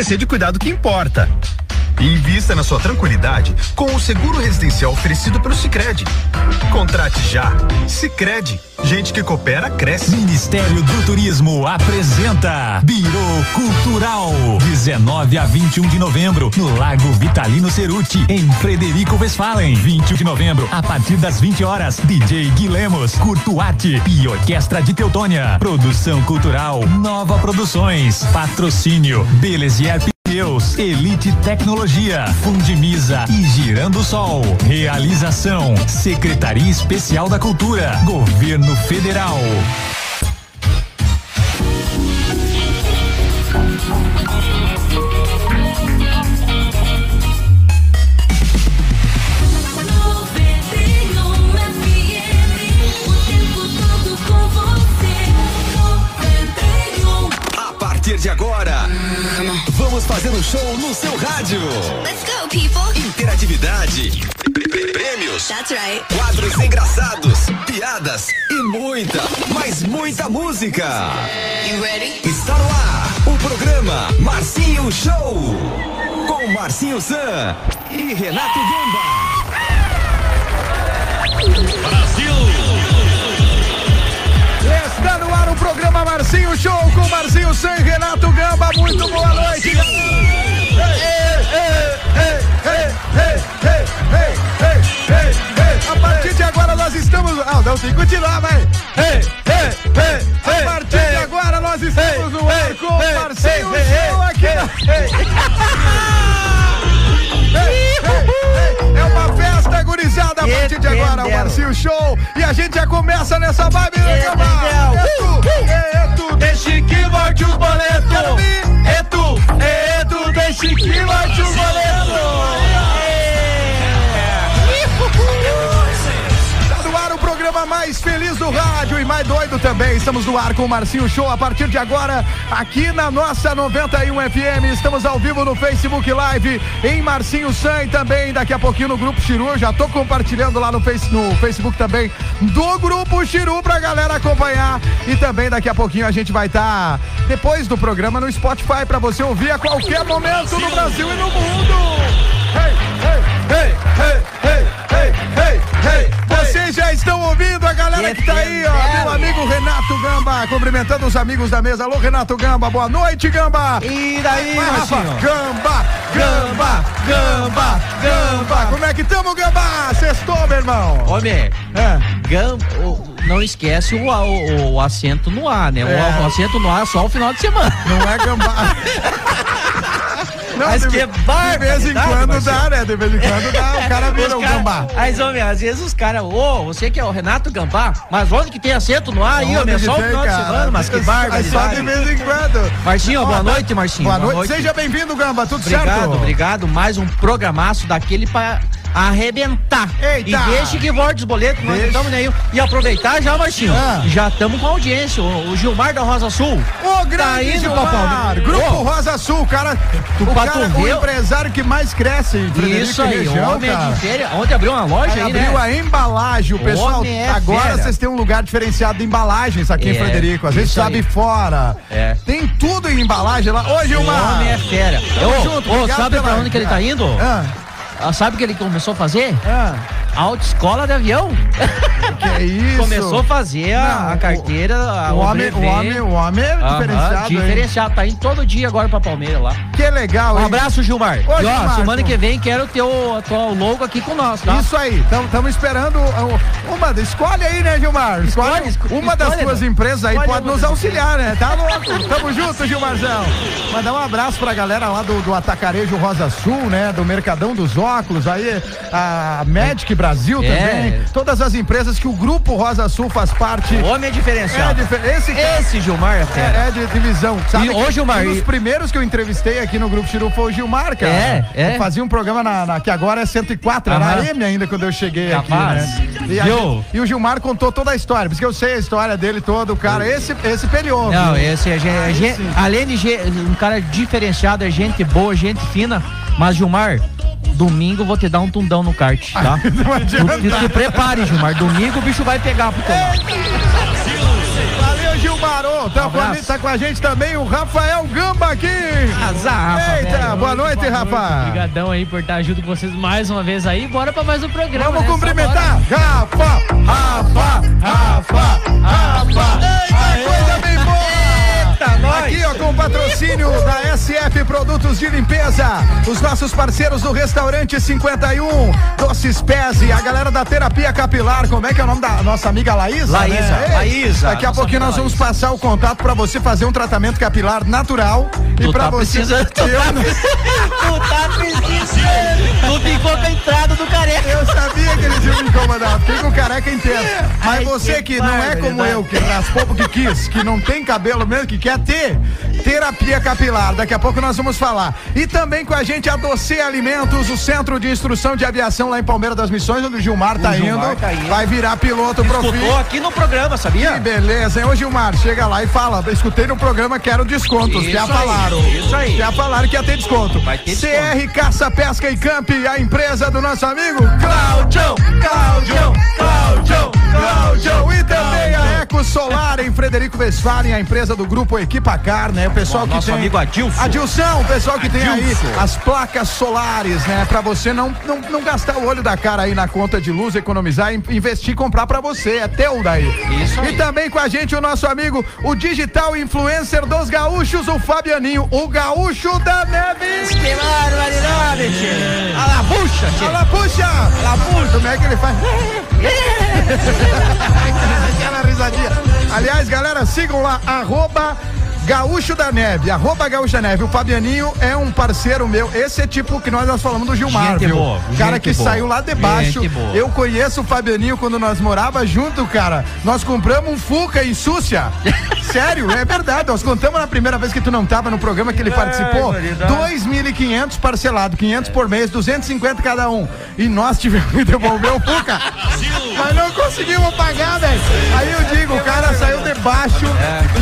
esquecer de cuidar do que importa. Invista na sua tranquilidade com o seguro residencial oferecido pelo Sicredi. Contrate já. Sicredi, gente que coopera cresce. Ministério do Turismo apresenta Biro Cultural, 19 a 21 de novembro, no Lago Vitalino Ceruti, em Frederico Westphalen. 21 de novembro, a partir das 20 horas, DJ Guilemos, Curto Arte e Orquestra de Teutônia. Produção cultural, Nova Produções, patrocínio, Belezier Pneus, Elite Tecnologia, Fundimisa e Girando Sol. Realização, Secretaria Especial da Cultura, Governo Federal. De agora, vamos fazer um show no seu rádio. Let's go, people. Interatividade, prê- prêmios, That's right. quadros engraçados, piadas e muita, mas muita música. You ready? Está no ar o programa Marcinho Show. Com Marcinho San e Renato Gamba. Está programa Marcinho Show com Marcinho San Renato Gamba. Muito boa noite. A partir de agora nós estamos. Ah, não, tem que continuar, vai. A partir de agora nós estamos no ar com Marcinho Show aqui. É uma festa gurizada a partir de agora, o Marcinho Show. E a gente já começa nessa vibe, né, Gamba? É tu, é tu, deixa que volte os boletos. É tu, é tu, deixa que volte os boletos. Programa mais feliz do rádio e mais doido também. Estamos no ar com o Marcinho Show a partir de agora, aqui na nossa 91 FM. Estamos ao vivo no Facebook Live, em Marcinho San e também daqui a pouquinho no Grupo Chiru. Já tô compartilhando lá no, face, no Facebook também do Grupo Chiru pra galera acompanhar. E também daqui a pouquinho a gente vai estar, depois do programa, no Spotify pra você ouvir a qualquer momento no Brasil e no mundo. Hey, hey, hey, hey, hey, hey, hey, hey. Vocês já estão ouvindo a galera que tá aí, ó. Meu amigo Renato Gamba, cumprimentando os amigos da mesa. Alô, Renato Gamba, boa noite, Gamba. E daí, Vai, Rafa. Gamba, Gamba, Gamba, Gamba. Como é que tamo, Gamba? Sextou, meu irmão. Homem, É. gam, o- não esquece o, o, o acento no A, né? O- É. O, acento no A só o final de semana. Não é gambá. Não, Mas de, que de vez em quando dá, né? De vez em quando dá, o cara vira Os um gambá. Mas, homem, às vezes os caras, ô, você que é o Renato Gambá, mas onde que tem acento no A aí, homem? É só o final de semana, mas que É Só de vez em quando. Marcinho, boa Ó, noite, Marcinho. Boa noite. Seja bem-vindo, Gamba. Tudo certo? Obrigado, obrigado. Mais um programaço daquele pra arrebentar. Eita! E deixe que volte os boletos, nós estamos nem aí. E aproveitar já, Marcinho. Ah. Já estamos com audiência. O, o Gilmar da Rosa Sul. O grande Tá indo Gilmar, Palmeiras. Grupo Ô. Rosa Sul, cara, Tu o, cara, o ver- empresário que mais cresce em Frederico Isso aí, região, homem é cara. de feira. Ontem abriu uma loja Aí aí, abriu né? a embalagem, o pessoal. É agora vocês têm um lugar diferenciado de embalagens aqui em É, Frederico. Às vezes isso sabe aí. fora. É. Tem tudo em embalagem lá. Ô, O Gilmar! homem é fera. Tamo Ô, junto, ô, sabe pra onde que ele tá indo? Ah, Sabe o que ele começou a fazer? ah, Autoescola de avião. é isso? Começou a fazer a, Não, a carteira, a- O homem, o homem, o homem é Aham, diferenciado. hein? diferenciado. Tá indo todo dia agora pra Palmeiras lá. Que legal, Um hein? abraço, Gilmar. Ô, e ó, Gilmar, semana que vem quero ter o, a tua logo aqui com nós, tá? Isso aí, estamos esperando uh, uma, escolhe aí, né, Gilmar? Escolhe, Escolhe, uma das escolhe, tuas né? empresas aí, Escolhe pode nos auxiliar, né? Tá louco? Tamo junto, Gilmarzão. Mandar um abraço pra galera lá do, do Atacarejo Rosa Sul, né? Do Mercadão dos Óculos, aí a Magic Brasil É. também. Todas as empresas que o Grupo Rosa Sul faz parte. O homem é É diferenciado. difer- esse cara Esse Gilmar é é, é de divisão, sabe? E, ô, que Gilmar, Um dos e- primeiros que eu entrevistei aqui no Grupo Chiru foi o Gilmar, cara. É, é. Eu fazia um programa na, na- que agora é 104, era Aham. M ainda quando eu cheguei Capaz. aqui, né? E, gente- e o Gilmar contou toda a história, porque eu sei a história dele todo, o cara. Esse, esse peleou. Não, viu? esse é, gen- é além de um cara diferenciado, é gente boa, gente fina. Mas, Gilmar, domingo vou te dar um tundão no kart, tá? Não adianta. Tu, te prepare, Gilmar. Domingo o bicho vai pegar pro. Valeu, Gilmar. Tá, Um com tá com a gente também o Rafael Gamba aqui. Azar, Rafa, Eita, velho. boa noite, Rafa. Obrigadão aí por estar junto com vocês mais uma vez aí. Bora pra mais um programa. Vamos né? Cumprimentar. Rafa, Rafa, Rafa, Rafa. Eita, coisa bem boa. Aqui, ó, com o patrocínio da SF Produtos de Limpeza, os nossos parceiros do Restaurante 51, Doces Pese, a galera da Terapia Capilar, como é que é o nome da nossa amiga Laísa? Laísa, né? Laísa, Daqui a pouquinho nós vamos Laísa. passar o contato pra você fazer um tratamento capilar natural e Tu pra tá você precisando, tu Eu tá não- Tu tá precisando. Tu ficou com a entrada do careca. Eu sabia que eles iam me incomodar, fiquei com careca inteiro. Mas Ai, você que que não é como eu, que raspou porque quis, que não tem cabelo mesmo, que quer ter terapia capilar. Daqui a pouco nós vamos falar. E também com a gente a Doce Alimentos, o Centro de Instrução de Aviação lá em Palmeira das Missões, onde o Gilmar tá, Gilmar indo. tá indo. Vai virar piloto profi. Escutou aqui no programa, Que sabia? beleza, hein? Ô Gilmar, chega lá e fala. Escutei no programa que eram descontos. Isso já aí, falaram. isso aí. Já falaram que ia ter desconto. Vai ter CR Caça, Pesca e Camp, a empresa do nosso amigo Claudio, Claudio, Claudio, Claudio. E também a Eco Solar em Frederico Westphalen, a empresa do grupo Equipacar, né? O pessoal Ó, que nosso tem. amigo Adilson. Adilson, o pessoal que tem aí Adilson. as placas solares, né? Pra você não, não, não gastar o olho da cara aí na conta de luz, economizar e investir e comprar pra você. É teu daí. Isso E aí. também com a gente o nosso amigo, o digital influencer dos gaúchos, o Fabianinho, o gaúcho da Neves. Que barbaridade, tio. A la bucha, tio. Olha, puxa! Olha, Como é que ele faz? Aquela risadinha. Aliás, galera, sigam lá, arroba Gaúcho da Neve, arroba Gaúcho da Neve. O Fabianinho é um parceiro meu. Esse é tipo que nós, nós falamos do Gilmar, Gente viu? boa, cara que boa. saiu lá de baixo. Eu conheço o Fabianinho quando nós morava junto, cara. Nós compramos um Fuca em Súcia. Sério, é verdade. Nós contamos na primeira vez que tu não tava no programa que ele participou. 2.500 parcelado, 500 por mês, 250 cada um. E nós tivemos que devolver o Fuca. Mas não conseguimos pagar, velho. Aí eu digo, o cara saiu de baixo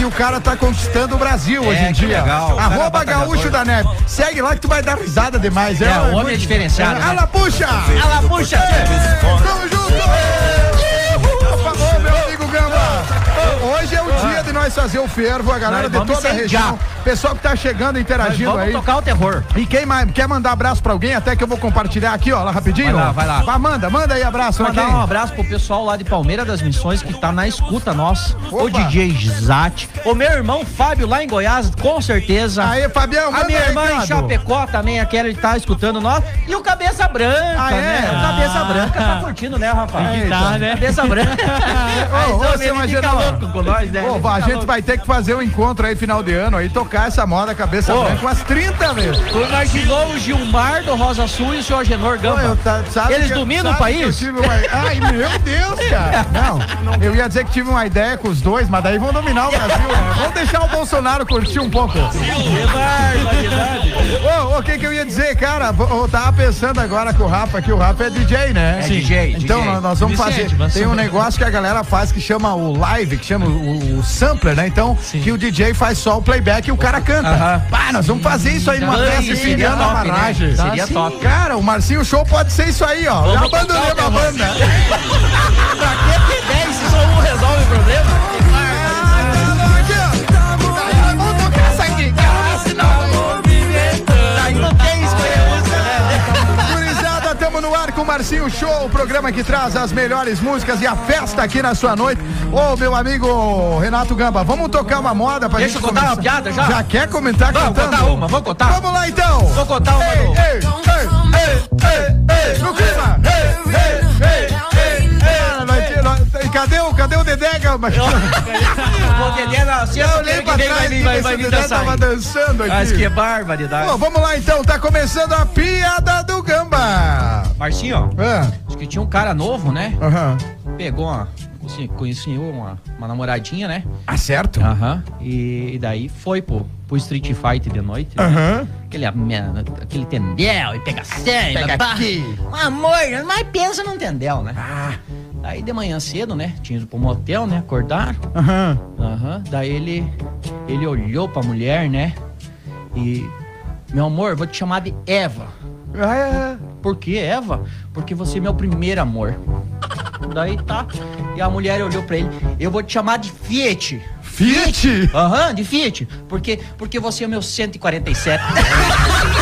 e o cara tá conquistando Brasil hoje em É. dia. legal. É Arroba. Gaúcho da Neve. Segue lá que tu vai dar risada demais. É, o homem é diferenciado, né? Ala, puxa! A la bucha, Tamo junto! Ô, meu amigo Gamba! Hoje é o dia de nós fazer o fervo, a galera de vamos toda a região. Pessoal que tá chegando, interagindo Vamos aí. tocar o terror. E quem mais quer mandar abraço pra alguém, até que eu vou compartilhar aqui, ó, lá rapidinho? Vai lá, vai lá. Vai, manda, manda aí abraço pra Mandar quem? um abraço pro pessoal lá de Palmeira das Missões que tá na escuta nossa. O Opa. DJ Zat. O meu irmão Fábio lá em Goiás, com certeza. Aí, Fabião, A manda minha aí, irmã em. Chapecó também, aquela que tá escutando nós. E o Cabeça Branca, Ah, é? né? O Cabeça Branca tá curtindo, né, rapaz? Que tá, né? Cabeça Branca. Ô, ô, você imagina, ó. louco com nós, né? Ô, a fica gente vai ter que fazer um encontro aí final de ano aí, tocar essa moda cabeça Ô. branca umas 30 vezes. Tu imaginou o Gilmar do Rosa Sul e o Pô, Gamba? eu tá- Eles que- dominam o que país? uma- Ai, meu Deus, cara. Não, eu ia dizer que tive uma ideia com os dois, mas daí vão dominar o Brasil. né? Vamos deixar o Bolsonaro curtir um pouco. Ô, o que que eu ia dizer, cara? Eu tava pensando agora com o Rafa, que o Rafa é DJ, né? É DJ, Então DJ. nós- vamos fazer. Tem um negócio que a galera faz que chama o live, que chama o, o sampler, né? Então, que o DJ faz só o playback e o cara canta. Aham. Pá, nós vamos fazer isso aí numa Ai, festa seria filiando na top, né? barragem. Seria Sim. top. Cara, o Marcinho Show pode ser isso aí, ó. Já Vamos abandonei tocar a o banda. Pra que ter 10 se só um resolve o problema? Com o Marcinho Show, o programa que traz as melhores músicas e a festa aqui na sua noite. Ô, meu amigo Renato Gamba, vamos tocar uma moda pra Deixa gente eu contar uma começar? piada já? Já quer comentar Vamos contar uma, vamos contar? Vamos lá então. Vou contar uma Ei, ei, ei, ei, ei, ei, no clima. Ei, ei, ei, nós- Cadê o, cadê o Dedé, Gamba? Vou Dedé na Eu sexta olhei que pra vem trás vai vir, vai, vai vir Dedé dançar. tava dançando aqui. Mas que barbaridade. Pô, vamos lá então, tá começando a piada do Gamba. Marcinho, Ah, acho que tinha um cara novo, né? Aham. Pegou uma... conheci- uma, uma namoradinha, né? Ah, certo? Aham. E, e daí foi pro, pro Street Fight de noite. né? Aham. Aquele, ame- aquele tendel e. Pega babá. aqui. Um amor, mas pensa num tendel, né? Ah. Daí de manhã cedo, né? Tinha ido pro motel, né? Acordaram. Aham. Aham. Daí ele, ele olhou pra mulher, né? E. Meu amor, vou te chamar de Eva. Ah, é. Por que Eva? Porque você é meu primeiro amor. Daí tá. E a mulher olhou pra ele. Eu vou te chamar de Fiat. Fiat? Aham, de Fiat. Porque, porque você é o meu 147.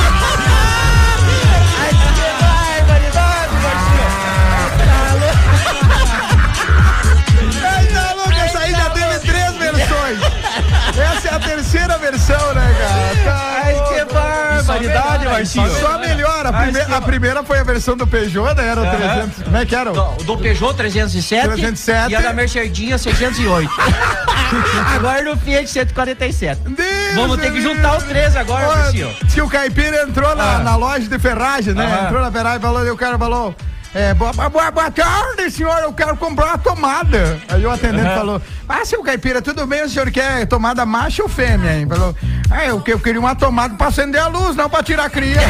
versão, né, cara? Tá Ai, que barbaridade, Marcinho. Só melhora. A, prime- primeira foi a versão do Peugeot, né? Era o 300. Como é que era? o- Do, do Peugeot 307, 307. e a da Mercedinha 608. agora no Fiat 147. Deus Vamos ter que juntar os três agora. Diz que o Caipira entrou na, Ah. na loja de ferragem, né? Entrou na ferragem e falou, e o cara falou. É, boa, boa, boa tarde, senhor. Eu quero comprar uma tomada. Aí o atendente falou: Ah, seu caipira, tudo bem? O senhor quer tomada macho ou fêmea? Hein? Falou: Ah, eu, que- eu queria uma tomada pra acender a luz, não pra tirar a cria.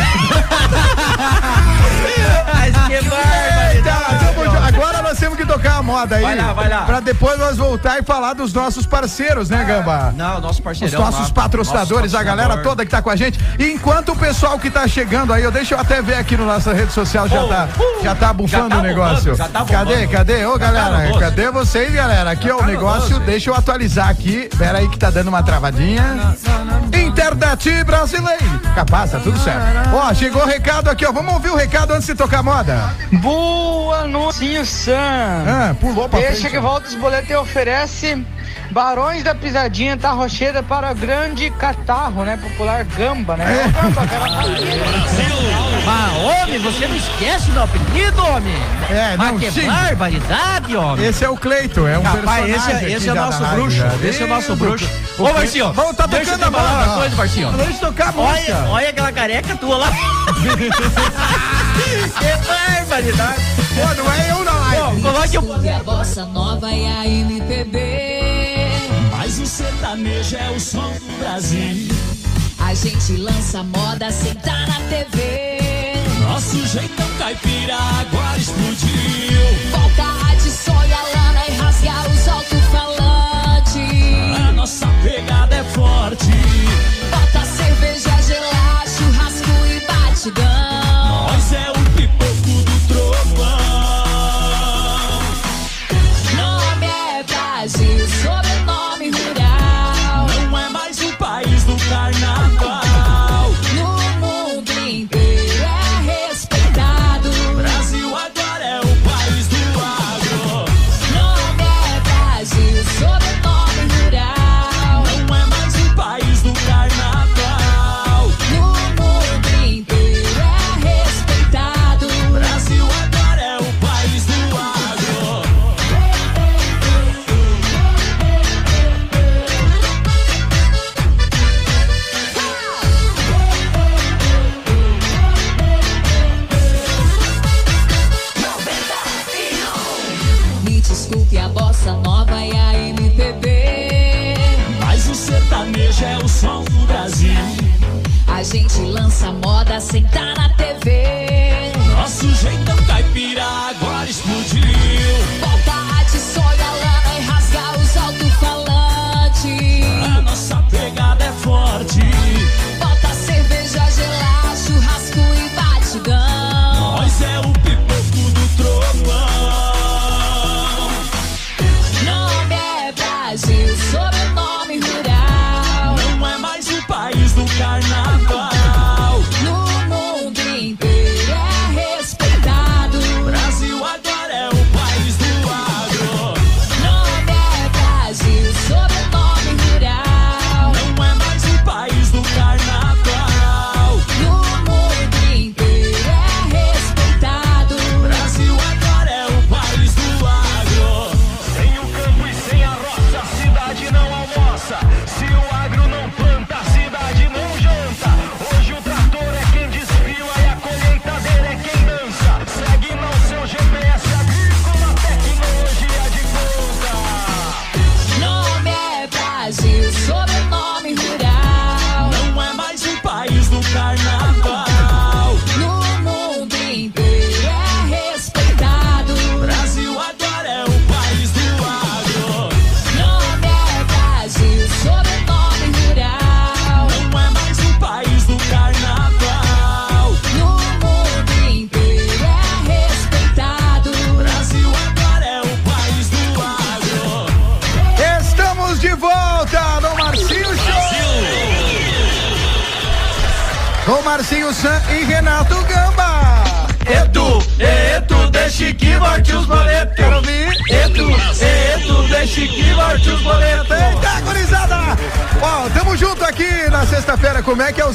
Mas que Eita, tocar a moda aí. Vai lá, vai lá. Pra depois nós voltar e falar dos nossos parceiros, né, Gamba? Não, nosso Os parceirão. nossos lá. patrocinadores, Nosso a galera patrocinador. toda que tá com a gente. E enquanto o pessoal que tá chegando aí, eu deixa eu até ver aqui no nossa rede social, já Oh, tá, uh, já tá bufando já tá o negócio. bombando, já tá cadê, bombando. cadê? Ô, galera, no doce. cadê vocês, galera? Aqui ó, o tá negócio, doce. deixa eu atualizar aqui. Pera aí que tá dando uma travadinha. Internet brasileiro. Capaz, tá tudo certo. Ó, chegou o recado aqui, ó. Vamos ouvir o recado antes de tocar a moda. Boa noite, Sam. Ah, pulou pra Deixa frente. que volta os boletos e oferece Barões da Pisadinha Tarrocheira para grande catarro, né? Popular gamba, né? É. Gamba, cara, Mas, homem, você não esquece meu apelido, homem? É, não, Mas que sim. barbaridade, homem. Esse é o Cleito, é um Rapaz, personagem esse, é- esse é da nosso rádio, bruxo. já. Esse é o nosso bruxo. o Ô, Marcinho, Vamos, tá tocando a moda. uma coisa, Marcinho. Deixa eu tocar a música. Olha, olha aquela careca tua lá. que barbaridade. Pô, não é eu na live. Pô, coloque o... A bossa nova e a MPB. Sertanejo é o som do Brasil. A gente lança moda sem tá na TV. Nosso jeitão caipira agora explodiu. Volta a de sonha, lana e rasgar os alto-falantes. A nossa pegada é forte. Bota cerveja, gelar, churrasco e batidão.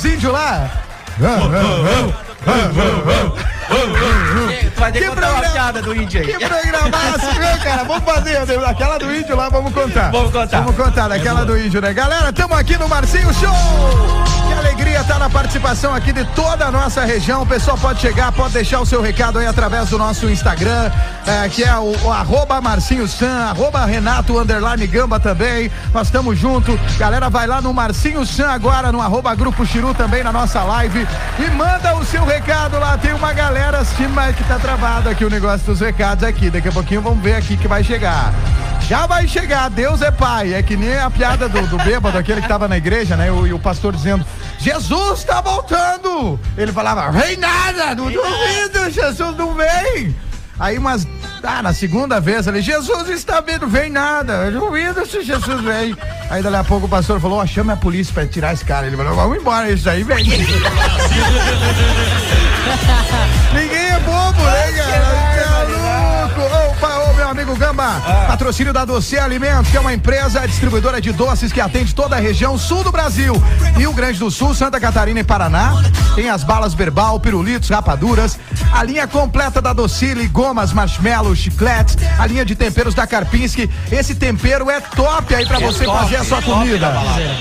Os índios lá? Tu vai ter que Que uma piada do índio aí. Que programaço, cara? Vamos fazer aquela do índio lá, vamos contar. Vamos contar. Vamos contar daquela do índio, né? Galera, tamo aqui no Marcinho Show. Que alegria tá na participação aqui de toda a nossa região. O pessoal pode chegar, pode deixar o seu recado aí através do nosso Instagram, eh, que é o, o arroba Marcinho San, arroba Renato Underline Gamba também. Nós estamos junto. Galera, vai lá no Marcinho San agora, no arroba Grupo Chiru também na nossa live e manda o seu recado lá. Tem uma galera assistindo, mas que tá travado aqui o negócio dos recados aqui. Daqui a pouquinho vamos ver aqui que vai chegar. Já vai chegar, Deus é pai. É que nem a piada do, do bêbado, aquele que tava na igreja, né? O- E o, pastor dizendo: Jesus tá voltando! Ele falava: Vem nada, não duvido, Jesus não vem. Aí umas. Ah, na segunda vez ali, Jesus está vindo, vem nada. Eu duvido se Jesus vem. Aí dali a pouco o pastor falou: ó, chame a polícia pra tirar esse cara. Ele falou: vamos embora, isso aí vem. Ninguém é bobo, né, cara? Você é louco. Opa, ô, meu amigo Gamba, patrocínio da Doce Alimentos, que é uma empresa distribuidora de doces que atende toda a região sul do Brasil. Rio Grande do Sul, Santa Catarina e Paraná. Tem as balas verbal, pirulitos, rapaduras. A linha completa da Docile, gomas, marshmallows, chicletes. A linha de temperos da Karpinski. Esse tempero é top aí pra você top, fazer a sua é top comida.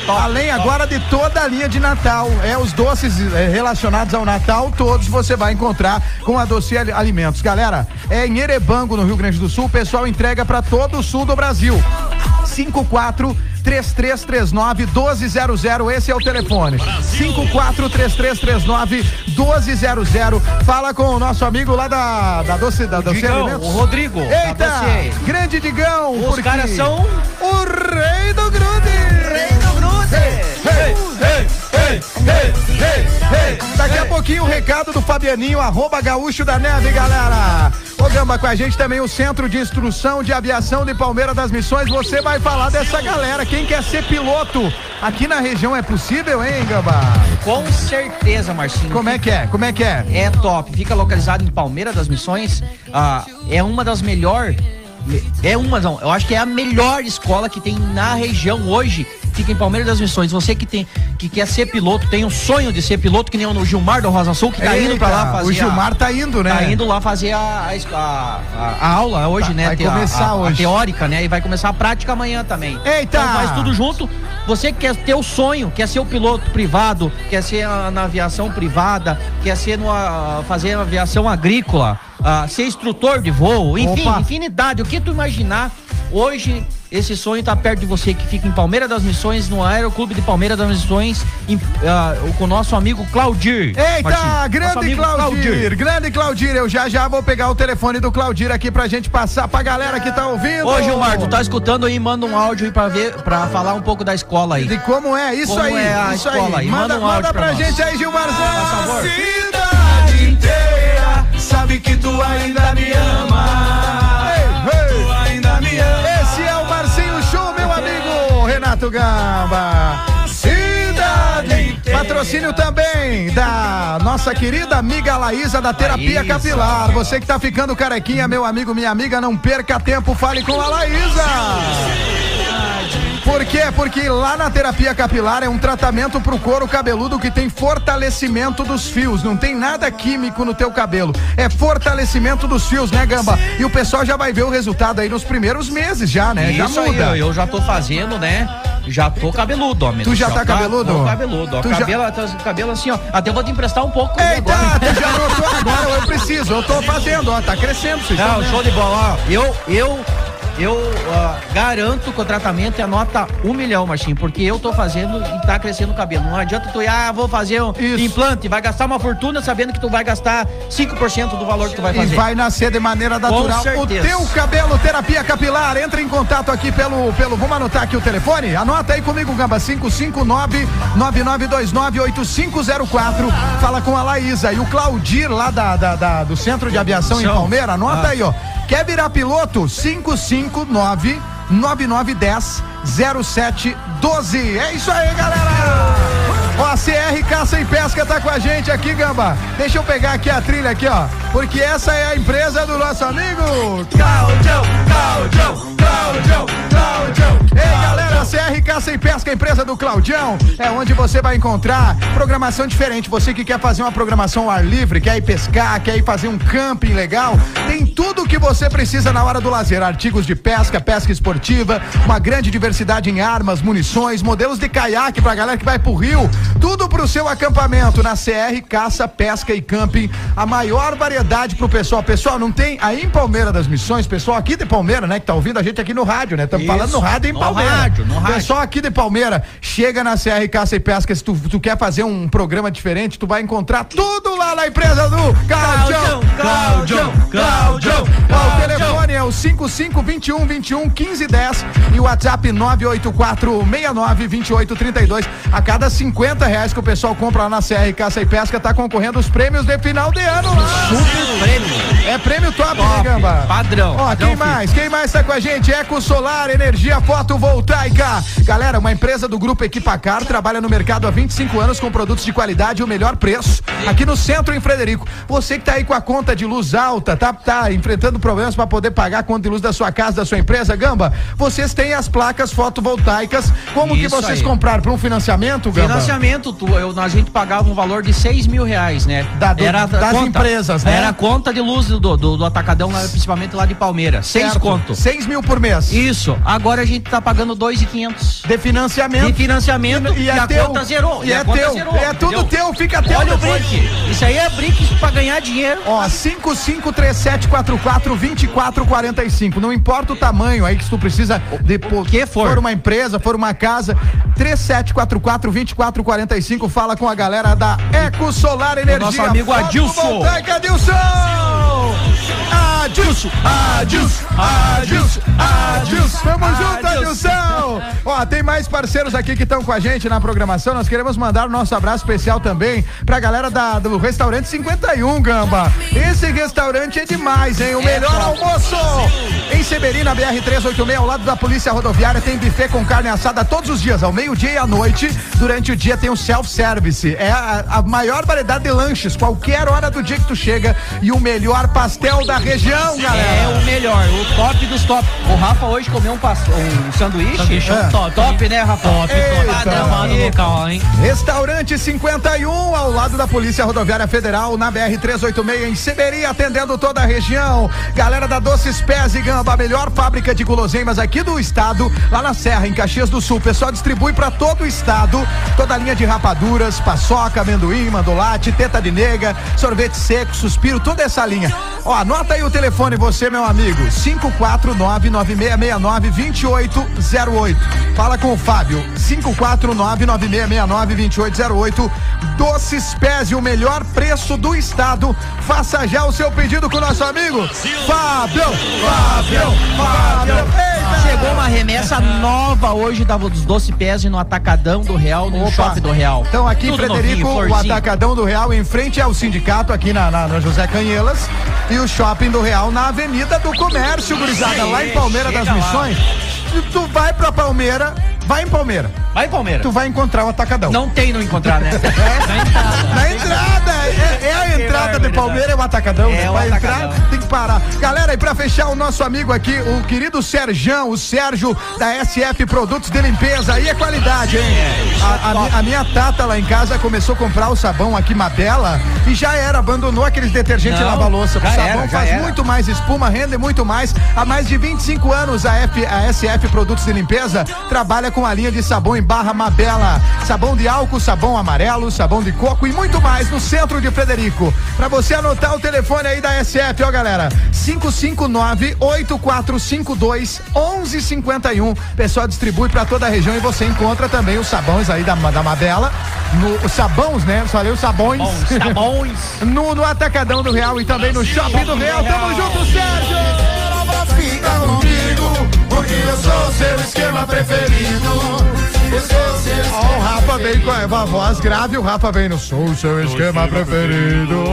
Top, Além agora de toda a linha de Natal. É os doces eh, relacionados ao Natal, todos você vai encontrar com a Doce Ali- Alimentos. Galera, é em Erebango, no Rio Grande do Sul, pessoal entrega para todo o sul do Brasil. 54 3339 1200, esse é o telefone. 54 3339 1200. Fala com o nosso amigo lá da, da Doce, da Doce Digão, Alimentos. o Rodrigo. Eita! Grande Digão! Os porque caras são o rei do grude! Rei do grude! Hey, Daqui a pouquinho o recado do Fabianinho, arroba gaúcho da neve, galera. Ô Gamba, com a gente também o Centro de Instrução de Aviação de Palmeira das Missões. Você vai falar dessa galera. Quem quer ser piloto aqui na região é possível, hein, Gamba? com certeza, Marcinho. Como é que é? Como é que é? É top. Fica localizado em Palmeira das Missões. Ah, é uma das melhores. É uma, não. Eu acho que é a melhor escola que tem na região hoje. Fica em Palmeira das Missões. Você que tem que quer ser piloto, tem um sonho de ser piloto, que nem o Gilmar do Rosa Sul, que tá indo pra lá Eita, fazer. O Gilmar a, tá indo, né? Tá indo lá fazer a, a, a- a aula hoje, Tá, né? vai a- começar a, a hoje. teórica, né? E vai começar a prática amanhã também. Eita! Então faz tudo junto. Você que quer ter o sonho, quer ser o piloto privado, quer ser a- na aviação privada, quer ser no, a- fazer aviação agrícola, ah, ser instrutor de voo, enfim, Opa. infinidade. O que tu imaginar, hoje esse sonho tá perto de você, que fica em Palmeira das Missões, no Aeroclube de Palmeira das Missões, em- ah, com o nosso amigo Claudir. Eita, Marcinho. Nosso grande amigo Claudir, grande Claudir, eu já já vou pegar o telefone do Claudir aqui pra gente passar pra galera que tá ouvindo. Ô Gilmar, tu tá escutando aí, manda um áudio aí pra ver, para falar um pouco da escola aí. De como é, isso Como aí, é a isso escola aí. aí, Manda, manda um manda áudio pra, pra nós. gente aí, Gilmarzão. favor. Cidade inteira sabe que tu ainda me ama. Renato Gamba. Cidade. Patrocínio também da nossa querida amiga Laísa da Terapia. Capilar. Você que tá ficando carequinha, meu amigo, minha amiga, não perca tempo, fale com a Laísa. Por quê? Porque lá na terapia capilar é um tratamento pro couro cabeludo que tem fortalecimento dos fios. Não tem nada químico no teu cabelo. É fortalecimento dos fios, né, Gamba? E o pessoal já vai ver o resultado aí nos primeiros meses já, né? já Isso aí, muda. eu, eu já tô fazendo, né? Já tô cabeludo, homem. Tu do já céu, tá cabeludo? Tô cabeludo, ó. Tu já- Cabelo, tá- cabelo assim, ó. Até vou te emprestar um pouco. Eita, agora. tu já notou agora? Eu preciso, eu tô fazendo, ó, tá crescendo. Vocês Não, show de bola. Ó, eu, eu, eu ah, garanto que o tratamento é nota um milhão, Marcinho, porque eu tô fazendo e tá crescendo o cabelo. Não adianta tu ir, ah, vou fazer um Isso. implante, vai gastar uma fortuna sabendo que tu vai gastar 5% do valor que tu vai E fazer. vai nascer de maneira natural. O teu cabelo terapia capilar, entra em contato aqui pelo, pelo. Vamos anotar aqui o telefone? Anota aí comigo, Gamba, 559-9929-8504. Fala com a Laísa. E o Claudir, lá da, da- da- do Centro de Aviação em. Palmeira, anota Ah. aí, ó. Quer virar piloto? 559 9910 0712. É isso aí, galera! Ó, a CR Caça e Pesca tá com a gente aqui, Gamba. Deixa eu pegar aqui a trilha aqui, ó. Porque essa é a empresa do nosso amigo Claudião, Claudião, Claudião, Claudião. Ei, galera, CR Caça e Pesca, empresa do Claudião, é onde você vai encontrar programação diferente. Você que quer fazer uma programação ao ar livre, quer ir pescar, quer ir fazer um camping legal, tem tudo o que você precisa na hora do lazer. Artigos de pesca, pesca esportiva, uma grande diversidade em armas, munições, modelos de caiaque pra galera que vai pro rio, tudo pro seu acampamento na CR Caça, Pesca e Camping. A maior variedade pro pessoal. Pessoal, não tem aí em Palmeira das Missões, pessoal aqui de Palmeira, né, que tá ouvindo a gente aqui no rádio, né? Estamos falando no rádio em no Palmeira. rádio, no rádio. Pessoal aqui de Palmeira, chega na CR Caça e Pesca, se tu, tu quer fazer um programa diferente, tu vai encontrar tudo lá na empresa do Claudião, Claudião, Claudião. O telefone é o 5521 21 15 10 e o WhatsApp 984 69 28 32. A cada 50 reais que o pessoal compra lá na CR Caça e Pesca, tá concorrendo os prêmios de final de ano lá. Super prêmio. É prêmio top, né, Top, Gamba? padrão, Ó, padrão, quem filho. mais? Quem mais tá com a gente? Eco Solar, energia fotovoltaica. Galera, uma empresa do grupo Equipacar trabalha no mercado há 25 anos com produtos de qualidade e o melhor preço. Aqui no centro, em Frederico. Você que tá aí com a conta de luz alta, tá, tá enfrentando problemas para poder pagar a conta de luz da sua casa, da sua empresa, Gamba, vocês têm as placas fotovoltaicas. Como que Isso vocês aí. compraram? Para um financiamento, Gamba? Financiamento, tu, eu, a gente pagava um valor de 6 mil reais, né? Da- do- a das empresas, né? Era a conta de luz do, do, do atacadão, lá, principalmente lá de Palmeira. Seis Certo. conto. 6 mil por mês. Isso. Agora a gente tá pagando dois e quinhentos. De financiamento. De financiamento E, e, é a teu. conta zerou. E, é a conta teu. zerou, é tudo entendeu? teu, fica teu Olha o depois. brick. Isso aí é brick pra ganhar dinheiro. Ó, 5537442445. Não importa o tamanho aí que tu precisa de pô, que for. uma empresa, for uma casa, 37442445. Fala com a galera da Eco Solar Energia. nosso amigo Adilson. Adilson! Adilson, Adilson, Adilson, Adilson. Tamo junto, Adilson. Ó, tem mais parceiros aqui que estão com a gente na programação. Nós queremos mandar o nosso abraço especial também pra galera da, do restaurante 51, Gamba. Esse restaurante é demais, hein? O melhor almoço. Em Seberi, na BR 386, ao lado da Polícia Rodoviária, tem buffet com carne assada todos os dias, ao meio-dia e à noite. Durante o dia tem o self-service. É a, a maior variedade de lanches, qualquer hora do dia que tu chega. E o melhor pastel da região, galera. É o melhor, o top dos top. O Rafa hoje comeu um, pas- um sanduíche. Sanduíche É. top, Top, né, Rafa? Top, top. Local, hein? Restaurante 51, ao lado da Polícia Rodoviária Federal, na BR 386, em Seberi, atendendo toda a região. Galera da Doces Pés e Gamba, a melhor fábrica de guloseimas aqui do estado, lá na Serra, em Caxias do Sul. O pessoal distribui para todo o estado, toda a linha de rapaduras, paçoca, amendoim, mandolate, teta de nega, sorvete seco, suspiro, toda essa linha. Ó, anota aí o telefone, você, meu amigo, 549-9669-2808. Fala com o Fábio, 549-9669-2808. Doces Pés e o melhor preço do estado. Faça já o seu pedido com o nosso amigo Fábio. Fábio, Fábio. Eita. Chegou uma remessa nova hoje da, dos Doce Pés no Atacadão do Real, no Opa. Shopping do Real. Então aqui Tudo Frederico, novinho, o. Atacadão do Real em frente ao sindicato aqui na, na- na José Canhelas e o Shopping do Real na Avenida do Comércio, gurizada, lá em Palmeira das. Missões. Tu vai pra Palmeira, vai em Palmeira, Vai, Palmeiras. tu vai encontrar o Atacadão. Não tem não encontrar, né? Na entrada, é, é a entrada de Palmeira, é o Atacadão. É o Atacadão. entrar, tem que parar. Galera, e pra fechar o nosso amigo aqui, o querido Serjão, o Sérgio da SF Produtos de Limpeza. Aí é qualidade, hein? A, a mi- a minha tata lá em casa começou a comprar o sabão aqui, Mabela, e já era, abandonou aqueles detergentes lava-louça. O sabão era, faz era. muito mais espuma, rende muito mais. Há mais de 25 anos, a, F, a SF Produtos de Limpeza trabalha com a linha de sabão em barra Mabela. Sabão de álcool, sabão amarelo, sabão de coco e muito mais no centro de Frederico. Pra você anotar o telefone aí da SF, ó galera, 559-8452-1151. Pessoal distribui pra toda a região e você encontra também os sabões aí da, da Mabela. No, os sabões, né? Falei os sabões. Bons, bons. No, no Atacadão do Real e também no Shopping do Real. Tamo junto, Sérgio! Fica comigo, porque eu sou seu esquema preferido. Ó, o Rafa vem com a voz grave, o Rafa vem no sou seu esquema preferido.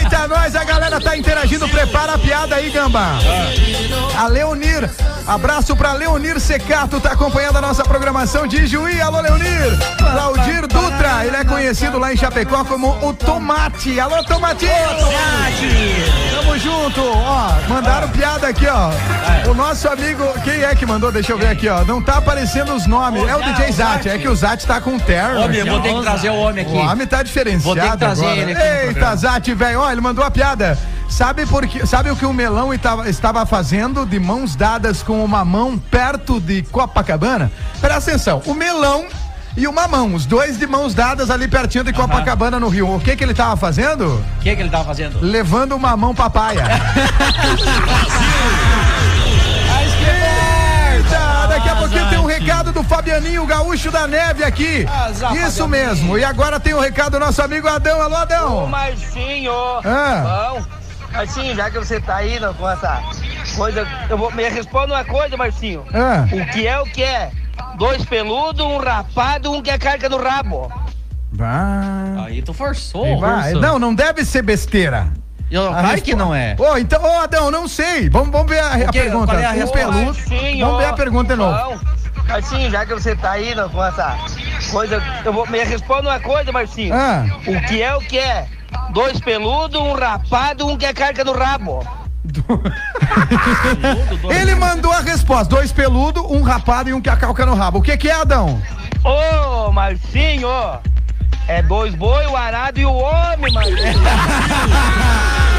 Eita, nós, a galera tá interagindo, prepara a piada aí, Gamba. A Leonir, abraço pra Leonir Secato, tá acompanhando a nossa programação de Juí. Alô, Leonir. Claudir Dutra, ele é conhecido lá em Chapecó como o Tomate. Alô, Tomatinho. Tamo junto, ó, mandaram piada aqui, ó. O nosso amigo, quem é que mandou? Deixa eu ver aqui, ó. Não tá aparecendo os nomes. É o DJ Zat, é que o Zat tá com terno. Homem, eu vou ter que trazer o homem aqui. O homem tá diferenciado Vou ter que trazer agora. ele aqui Eita. Zat, velho, ó, ele mandou a piada. Sabe, por que, sabe o que o melão estava, estava fazendo de mãos dadas com uma mão perto de Copacabana? Presta atenção, o melão e o mamão, os dois de mãos dadas ali pertinho de Copacabana no Rio. O que que ele tava fazendo? O que, que ele tava fazendo? Levando uma mão papaya. recado do Fabianinho Gaúcho da Neve aqui. Isso mesmo. E agora tem o recado do nosso amigo Adão. Alô, Ô, Adão. Marcinho, Ah. bom? Marcinho, já que você tá indo com essa coisa, eu vou, me responda uma coisa, Marcinho. Ah. O que é o que é? Dois peludos, um rapado, um que é carga no rabo. Vai. Aí tu forçou. Vai. Não, não deve ser besteira. Eu, claro respo- que não é. Ô, então, ô, Adão, não sei. Vamos, vamos ver a, a O pergunta. Qual é a peludos. Marcinho, Vamos ver a pergunta de novo. bom? Marcinho, já que você tá indo com essa coisa, eu vou, me responda uma coisa, Marcinho. Ah. O que é o que é? Dois peludos, um rapado, um que é carga no rabo. Ele mandou a resposta: dois peludos, um rapado e um que a calca no rabo. O que, que é, Adão? Ô, Marcinho, é dois boi, o arado e o homem, Marcinho.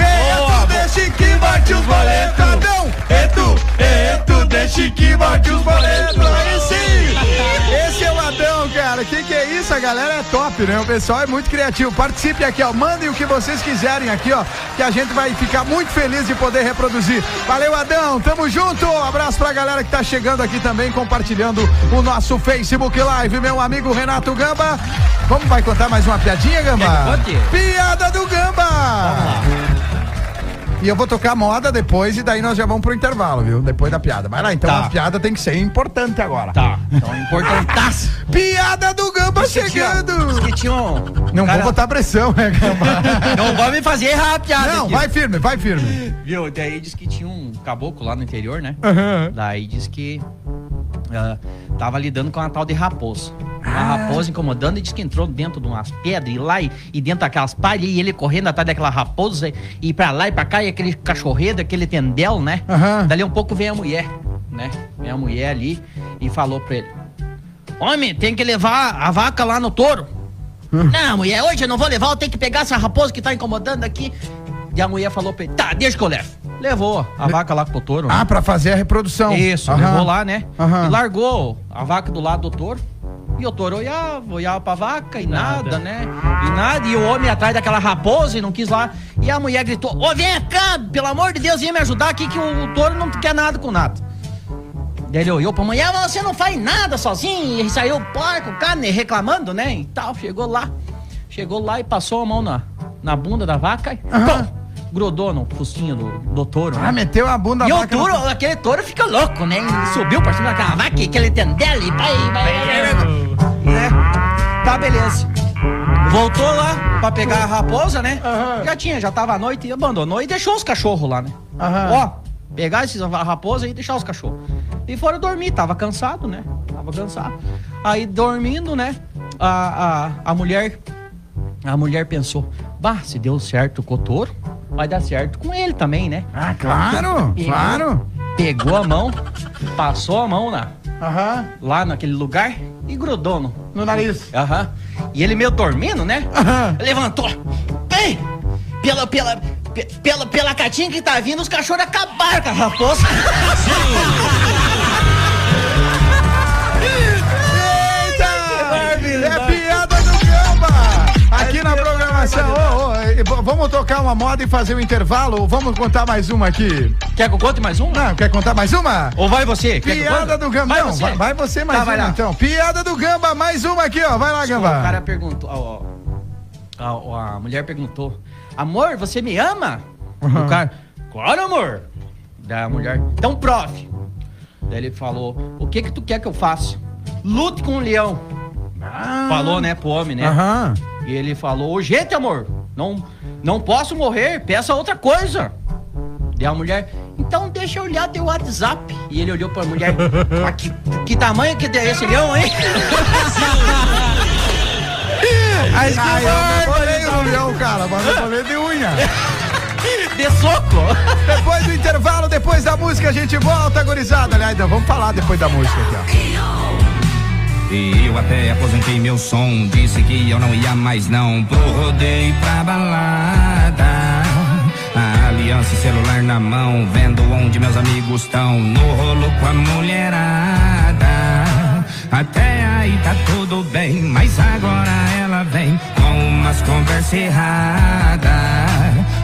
Eto, deixa que bate os boletos, Adão! Eto, eto, deixa que bate os boletos. Aí sim! Esse é o Adão, cara. Que que é isso? A galera é top, né? O pessoal é muito criativo. Participe aqui, ó. Mandem o que vocês quiserem aqui, ó. Que a gente vai ficar muito feliz de poder reproduzir. Valeu, Adão. Tamo junto. Abraço pra galera que tá chegando aqui também, compartilhando o nosso Facebook Live. Meu amigo Renato Gamba. Vamos, vai contar mais uma piadinha, Gamba? Piada do Gamba! E eu vou tocar moda depois e daí nós já vamos pro intervalo, viu? Depois da piada. Vai lá, então Tá. a piada tem que ser importante agora. Tá. Então, importantaço. Piada do Gamba chegando! Tinha um. Não cara- vou botar pressão, né, Gamba? Não vai me fazer errar a piada. Não, aqui. vai firme, vai firme. Viu? Daí diz que tinha um caboclo lá no interior, né? Aham. Daí diz que tava lidando com uma tal de raposa. Uma Ah. raposa incomodando e diz que entrou dentro de umas pedras e lá e, e dentro daquelas palhas e ele correndo atrás daquela raposa e pra lá e pra cá e aquele cachorredo, aquele tendel, né? Aham. Dali um pouco vem a mulher, né? Vem a mulher ali e falou pra ele: Homem, tem que levar a vaca lá no touro. Não, mulher, hoje eu não vou levar, eu tenho que pegar essa raposa que tá incomodando aqui. E a mulher falou pra ele: Tá, deixa que eu levo. Levou a vaca lá pro touro. né? Ah, pra fazer a reprodução. Isso, Aham. levou lá, né? Aham. E largou a vaca do lado do touro. E o touro olhava, olhava pra vaca e nada, né? E nada. E o homem atrás daquela raposa e não quis lá. E a mulher gritou: Ô, vem cá, pelo amor de Deus, vem me ajudar aqui que o, o touro não quer nada com nada. Daí ele olhou pra mulher, mas você não faz nada sozinho. E saiu porco, carne, reclamando, né? E tal. Chegou lá. Chegou lá e passou a mão na, na bunda da vaca e Aham. Grudou no focinho do, do touro. Ah, né? meteu a bunda E o vaca no- touro, aquele touro fica louco, né? E subiu pra cima daquela vaca, aquele tendel e vai, vai, vai, né? Tá, beleza. Voltou lá pra pegar a raposa, né? Aham. Já tinha, já tava à noite e abandonou e deixou os cachorros lá, né? Aham. Ó, pegar esses raposa e deixar os cachorros. E foram dormir, tava cansado, né? Tava cansado. Aí dormindo, né? A, a, a mulher. A mulher pensou: Bah, se deu certo com o touro, vai dar certo com ele também, né? Ah, claro, Pegou- claro. Pegou a mão, passou a mão Aham. lá naquele lugar e grudou no. No nariz. Aham. E ele meio dormindo, né? Aham. Levantou. Bem, pela, pela, pe- pela, pela catinha que tá vindo, os cachorros acabaram com a raposa. Eita! É piada do Gamba! Aqui na programação. Ô, e v- vamos tocar uma moda e fazer um intervalo? Ou vamos contar mais uma aqui? Quer que eu conte mais um? Não, quer contar mais uma? Ou vai você? Piada do Gamba. Vai Não, você. vai, vai você mais Tá, uma lá. então. Piada do Gamba, mais uma aqui, ó. Vai lá, O Gamba. cara perguntou, ó, ó, a, a mulher perguntou: Amor, você me ama? Uhum. O cara, claro, amor. Da mulher, então, prof. Daí ele falou: O que que tu quer que eu faça? Lute com o leão. Falou, né, pro homem, né? Aham. E ele falou: Gente, amor, não, não posso morrer, peça outra coisa. Daí a mulher, então deixa eu olhar teu WhatsApp. E ele olhou pra mulher: "Mas que, que tamanho que é esse leão, hein? Aí ah, eu não falei o leão, cara, mas eu falei de unha. De soco. Depois do intervalo, depois da música, a gente volta, gurizada. Aliás, vamos falar depois da música aqui, ó. E eu até aposentei meu som. Disse que eu não ia mais não pro rodeio pra balada. A aliança e celular na mão, vendo onde meus amigos estão. No rolo com a mulherada. Até aí tá tudo bem, mas agora ela vem com umas conversas erradas.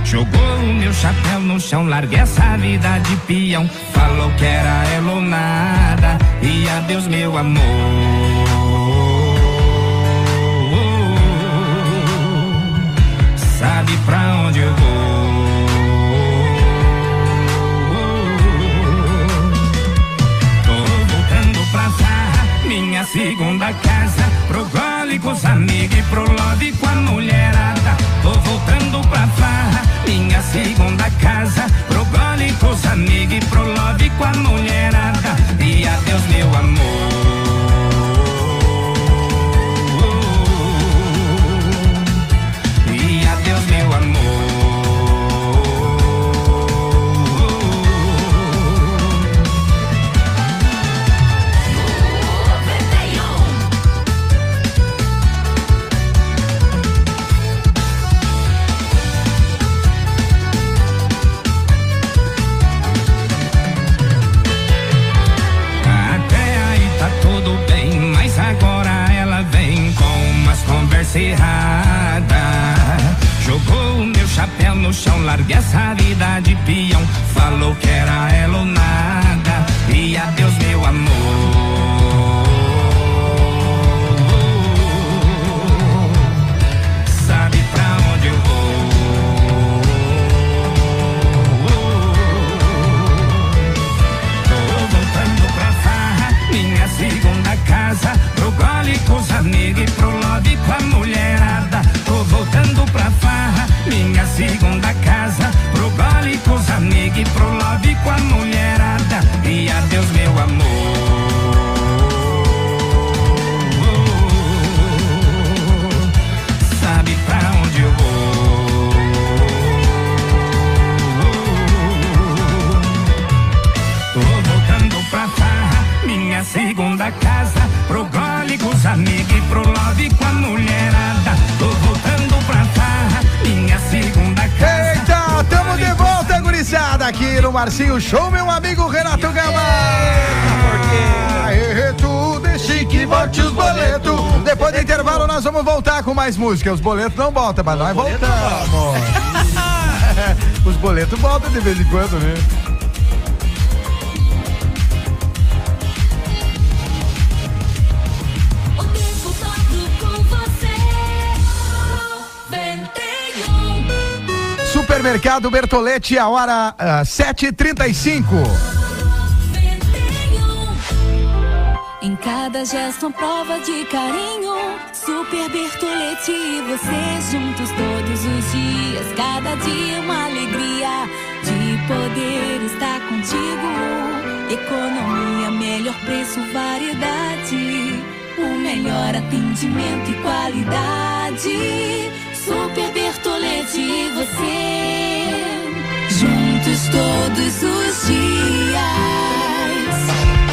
Jogou o meu chapéu no chão, larguei essa vida de peão. Falou que era ela ou nada. E adeus, meu amor. Sabe pra onde eu vou? Tô voltando pra farra, minha segunda casa. Pro gole com os amigos e pro love com a mulherada. Tô voltando pra farra, minha segunda casa. Pro gole com os amigos e pro love com a mulherada. E adeus, meu amor. Jogou o meu chapéu no chão, larguei essa vida de peão. Falou que era ela ou nada. E adeus, meu amor. Sabe pra onde eu Tô voltando pra farra, minha segunda casa. Pro gole com os amigos e pro lobby com a mulherada. Tô voltando pra farra, minha segunda casa. Pro gole com os amigos e pro lobby com a mulherada. E adeus, meu amor. Gurizada, aqui no Marcinho Show, meu amigo Renato Gama. Tu deixe que volte os boletos. Depois do intervalo, nós vamos voltar com mais música. Os boletos não voltam, mas nós voltamos. Os boletos voltam de vez em quando, né? Supermercado Bertolete, a hora ah, 7h35. Em cada gesto, uma prova de carinho. Super Bertolete e você juntos todos os dias. Cada dia uma alegria de poder estar contigo. Economia, melhor preço, variedade. O melhor atendimento e qualidade. Super Bertolete e você. Juntos todos os dias.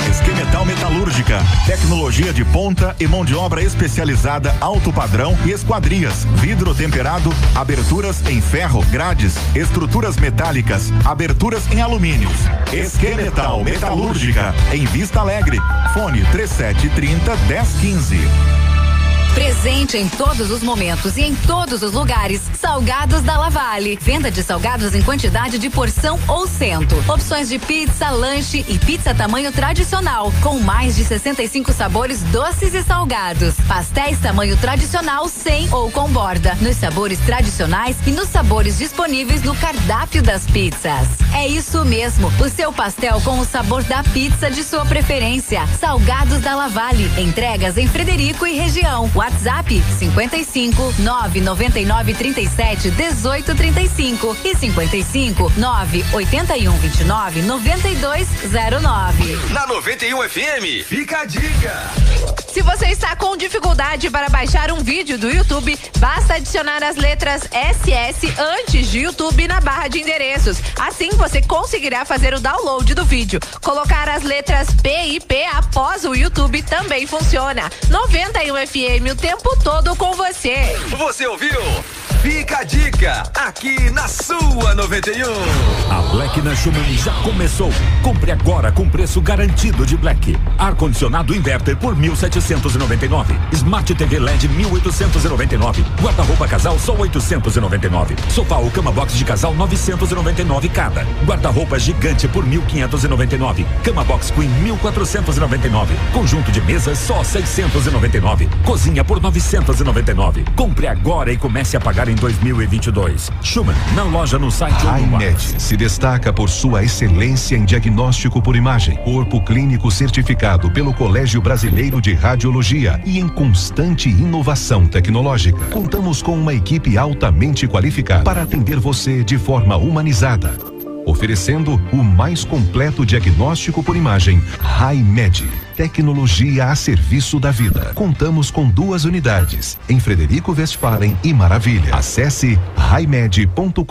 Esquemetal Metalúrgica, tecnologia de ponta e mão de obra especializada alto padrão e esquadrias, vidro temperado, aberturas em ferro, grades, estruturas metálicas, aberturas em alumínios. Esquemetal Metalúrgica, em Vista Alegre. Fone 3730 1015. Presente em todos os momentos e em todos os lugares. Salgados da Lavale. Venda de salgados em quantidade de porção ou cento. Opções de pizza, lanche e pizza tamanho tradicional, com mais de 65 sabores doces e salgados. Pastéis tamanho tradicional sem ou com borda, nos sabores tradicionais e nos sabores disponíveis no cardápio das pizzas. É isso mesmo, o seu pastel com o sabor da pizza de sua preferência. Salgados da Lavale. Entregas em Frederico e região. WhatsApp 55 999 37 18 35 e 55 9 81 29 92 09. Na 91 FM, fica a dica. Se você está com dificuldade para baixar um vídeo do YouTube, basta adicionar as letras SS antes de YouTube na barra de endereços. Assim você conseguirá fazer o download do vídeo. Colocar as letras P e P após o YouTube também funciona. 91 FM o tempo todo com você. Você ouviu? Fica a dica aqui na sua 91. A Black na Schumann já começou. Compre agora com preço garantido de Black. Ar-condicionado inverter por 1.799. Smart TV LED 1.899. Guarda-roupa casal só 899. Sofá ou cama box de casal 999 cada. Guarda-roupa gigante por 1.599. Cama box queen 1.499. Conjunto de mesas só 699. Cozinha por 999. Compre agora e comece a pagar em 2022. Schumann, na loja, no site Med se destaca por sua excelência em diagnóstico por imagem, corpo clínico certificado pelo Colégio Brasileiro de Radiologia e em constante inovação tecnológica. Contamos com uma equipe altamente qualificada para atender você de forma humanizada. Oferecendo o mais completo diagnóstico por imagem, HiMed. Tecnologia a serviço da vida. Contamos com duas unidades, em Frederico Westphalen e Maravilha. Acesse himed.com.br.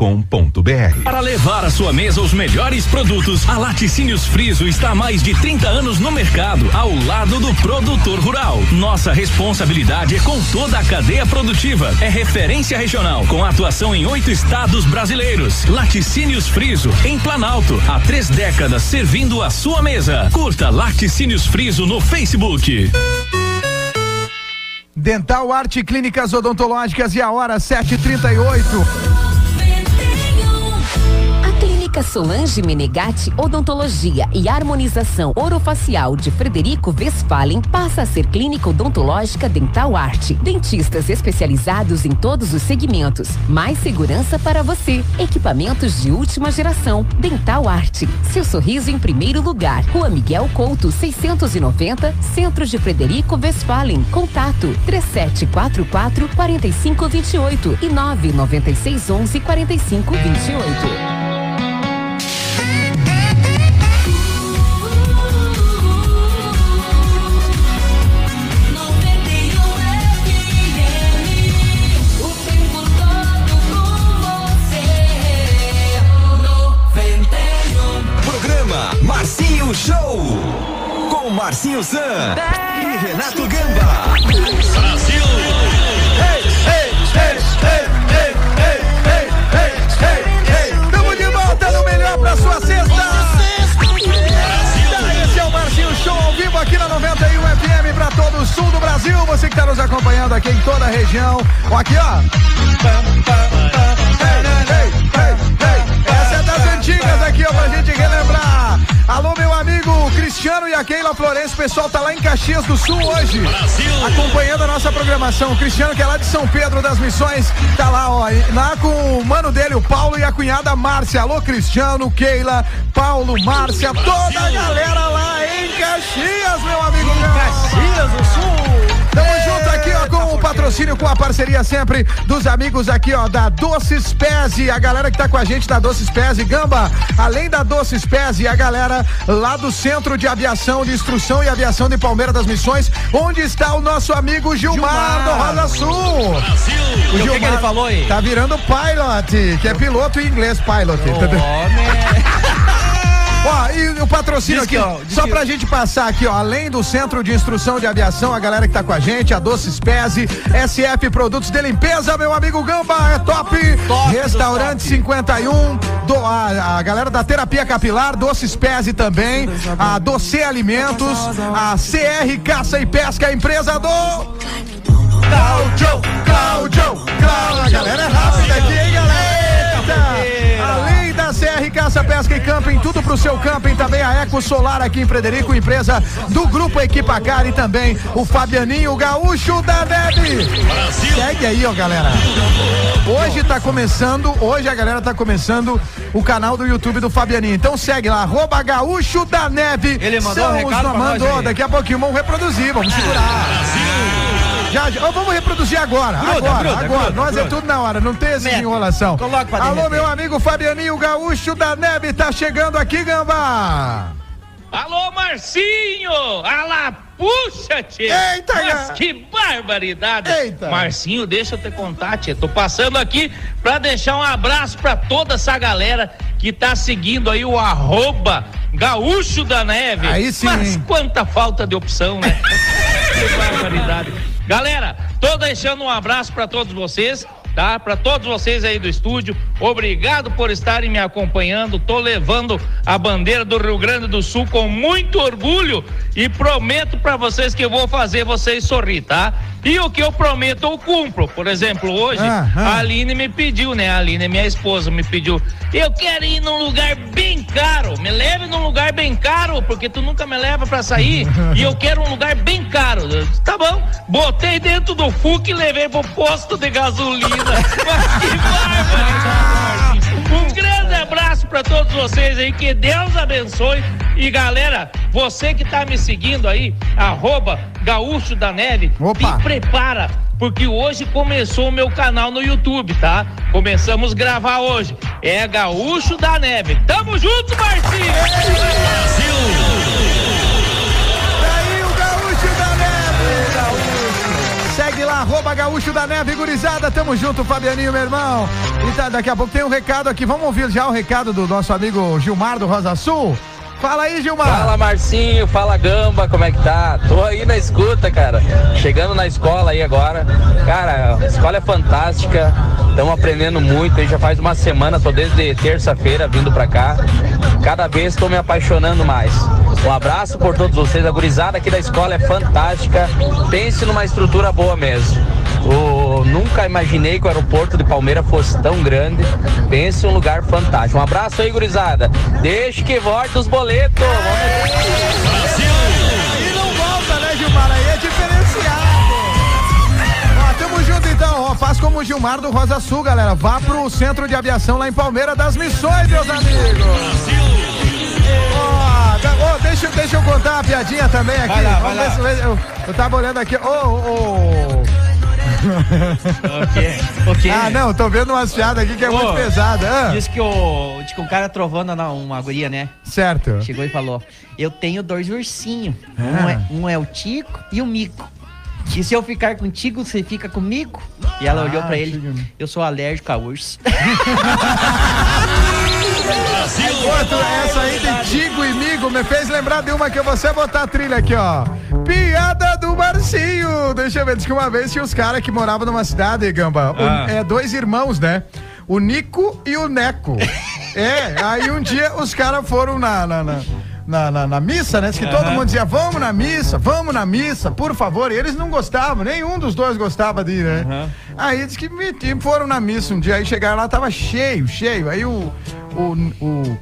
Para levar à sua mesa os melhores produtos, a Laticínios Friso está há mais de 30 anos no mercado, ao lado do produtor rural. Nossa responsabilidade é com toda a cadeia produtiva. É referência regional, com atuação em oito estados brasileiros. Laticínios Friso, em Planalto, há três décadas servindo a sua mesa. Curta Laticínios Friso no Facebook. Dental Arte Clínicas Odontológicas e a hora 7h38. Clínica Solange Menegatti Odontologia e Harmonização Orofacial de Frederico Westphalen passa a ser clínica odontológica Dental Arte. Dentistas especializados em todos os segmentos. Mais segurança para você. Equipamentos de última geração. Dental Arte. Seu sorriso em primeiro lugar. Rua Miguel Couto, 690, Centro de Frederico Westphalen. Contato 3744 4528 e 99611 4528. Marcinho Show. Com Marcinho Zan e Renato Gamba. Brasil. Tamo de volta no melhor pra sua sexta. É Show ao vivo aqui na 91 FM pra todo o sul do Brasil. Você que tá nos acompanhando aqui em toda a região. Ó, aqui, ó. Ei, ei, ei. Essa é das antigas aqui, ó, pra gente relembrar. Alô, amigo Cristiano e a Keila Florencio, o pessoal tá lá em Caxias do Sul hoje. Acompanhando a nossa programação. O Cristiano, que é lá de São Pedro das Missões, tá lá, ó, lá com o mano dele, o Paulo e a cunhada Márcia. Alô, Cristiano, Keila, Paulo, Márcia, toda a galera lá em Caxias, meu amigo. Caxias do Sul. Tamo junto aqui, ó, com o patrocínio, com a parceria sempre dos amigos aqui, ó, da Doces Pese, a galera que tá com a gente da Doces Pese, Gamba, além da Doces Pese, a galera lá do Centro de Aviação, de Instrução e Aviação de Palmeira das Missões, onde está o nosso amigo Gilmar, do Rosa Sul. O que que ele falou aí? Tá virando pilot, que é piloto em inglês, pilot. entendeu? Ó, e o patrocínio que, aqui, ó, só que- pra gente passar aqui, ó, além do Centro de Instrução de Aviação, a galera que tá com a gente, a Doces Pese, SF Produtos de Limpeza, meu amigo Gamba, é top. Restaurante 51, do, a, a galera da Terapia Capilar, Doces Pese também, a Doce Alimentos, a CR Caça e Pesca, a empresa do... Cláudio, Cláudio, Cláudio. A galera é rápida aqui, hein, galera? Caça, Pesca e Camping, tudo pro seu camping, também a Eco Solar aqui em Frederico, empresa do Grupo Equipacar e também o Fabianinho Gaúcho da Neve. Segue aí, ó, galera. Hoje tá começando, hoje a galera tá começando o canal do YouTube do Fabianinho. Então segue lá, arroba Gaúcho da Neve. Ele mandou São um recado os pra nós mandou, aí. daqui a pouquinho vamos reproduzir, vamos segurar. Já, já, ó, vamos reproduzir agora, Gruda, agora, gruda, agora. gruda, Nós é tudo na hora, não tem essa enrolação. Coloca pra Alô, derreter. meu amigo Fabianinho Gaúcho da Neve, tá chegando aqui, Gambá. Alô, Marcinho! Alá, puxa, tio! Eita, Mas que barbaridade! Eita. Marcinho, deixa eu te contar, tia. Tô passando aqui pra deixar um abraço pra toda essa galera que tá seguindo aí o arroba Gaúcho da Neve. Aí sim, Mas hein? quanta falta de opção, né? que barbaridade. Galera, tô deixando um abraço pra todos vocês. Tá? Para todos vocês aí do estúdio, obrigado por estarem me acompanhando. Tô levando a bandeira do Rio Grande do Sul com muito orgulho e prometo para vocês que eu vou fazer vocês sorrir, tá? E o que eu prometo eu cumpro. Por exemplo, hoje Ah, ah. a Aline me pediu, né? A Aline, minha esposa, me pediu. Eu quero ir num lugar bem caro. Me leve num lugar bem caro, porque tu nunca me leva pra sair. e eu quero um lugar bem caro. Disse, Tá bom. Botei dentro do FUC e levei pro posto de gasolina. Mas que barbaridade. Um grande abraço pra todos vocês aí. Que Deus abençoe. E galera, você que tá me seguindo aí, arroba Gaúcho da Neve, Opa. te prepara, porque hoje começou o meu canal no YouTube, tá? Começamos a gravar hoje. É Gaúcho da Neve. Tamo junto, Marcinho! Daí Segue lá, arroba Gaúcho da Neve, gurizada. Tamo junto, Fabianinho, meu irmão. E tá, daqui a pouco tem um recado aqui. Vamos ouvir já o recado do nosso amigo Gilmar do Rosa Sul. Fala aí, Gilmar. Fala Marcinho, fala Gamba, como é que tá? Tô aí na escuta, cara. Chegando na escola aí agora. Cara, a escola é fantástica. Estamos aprendendo muito. Aí já faz uma semana, tô desde terça-feira vindo pra cá. Cada vez tô me apaixonando mais. Um abraço por todos vocês. A gurizada aqui da escola é fantástica. Pense numa estrutura boa mesmo. O- nunca imaginei que o aeroporto de Palmeira fosse tão grande. Pense em um lugar fantástico. Um abraço aí, gurizada. Deixe que volte os boletos. Aí não volta, né, Gilmar? Aí é diferenciado. Ó, tamo junto então, ó. Faz como o Gilmar do Rosa Sul, galera. Vá pro centro de aviação lá em Palmeira das Missões, meus amigos. Da- ó, deixa, deixa eu contar uma piadinha também aqui. Vai lá, Vamos vai ver lá. se- eu, eu tava olhando aqui. Ô, ô. Ok. Ah, não, tô vendo umas piadas aqui que é muito pesada. Ah, Diz que o, diz que um cara trovando na, uma guria, né? certo. Chegou e falou: Eu tenho dois ursinhos. Ah. Um, é, um é o Tico e o Mico. E se eu ficar contigo, você fica comigo? E ela Ah, olhou pra ele: Eu sou alérgico a urso. Outro, essa aí de Tigo e Migo me fez lembrar de uma que eu vou você botar a trilha aqui, ó. Piada do Marcinho. Deixa eu ver, diz que uma vez tinha os caras que moravam numa cidade, Gamba. Ah. é, dois irmãos, né? O Nico e o Neco. é, aí um dia os caras foram na. na, na na, na- na missa, né? Diz que todo Aham. mundo dizia, vamos na missa, vamos na missa, por favor. E eles não gostavam, nenhum dos dois gostava de ir, né? Aí diz que foram na missa um dia, aí chegaram lá, tava cheio, cheio. Aí o, o, o,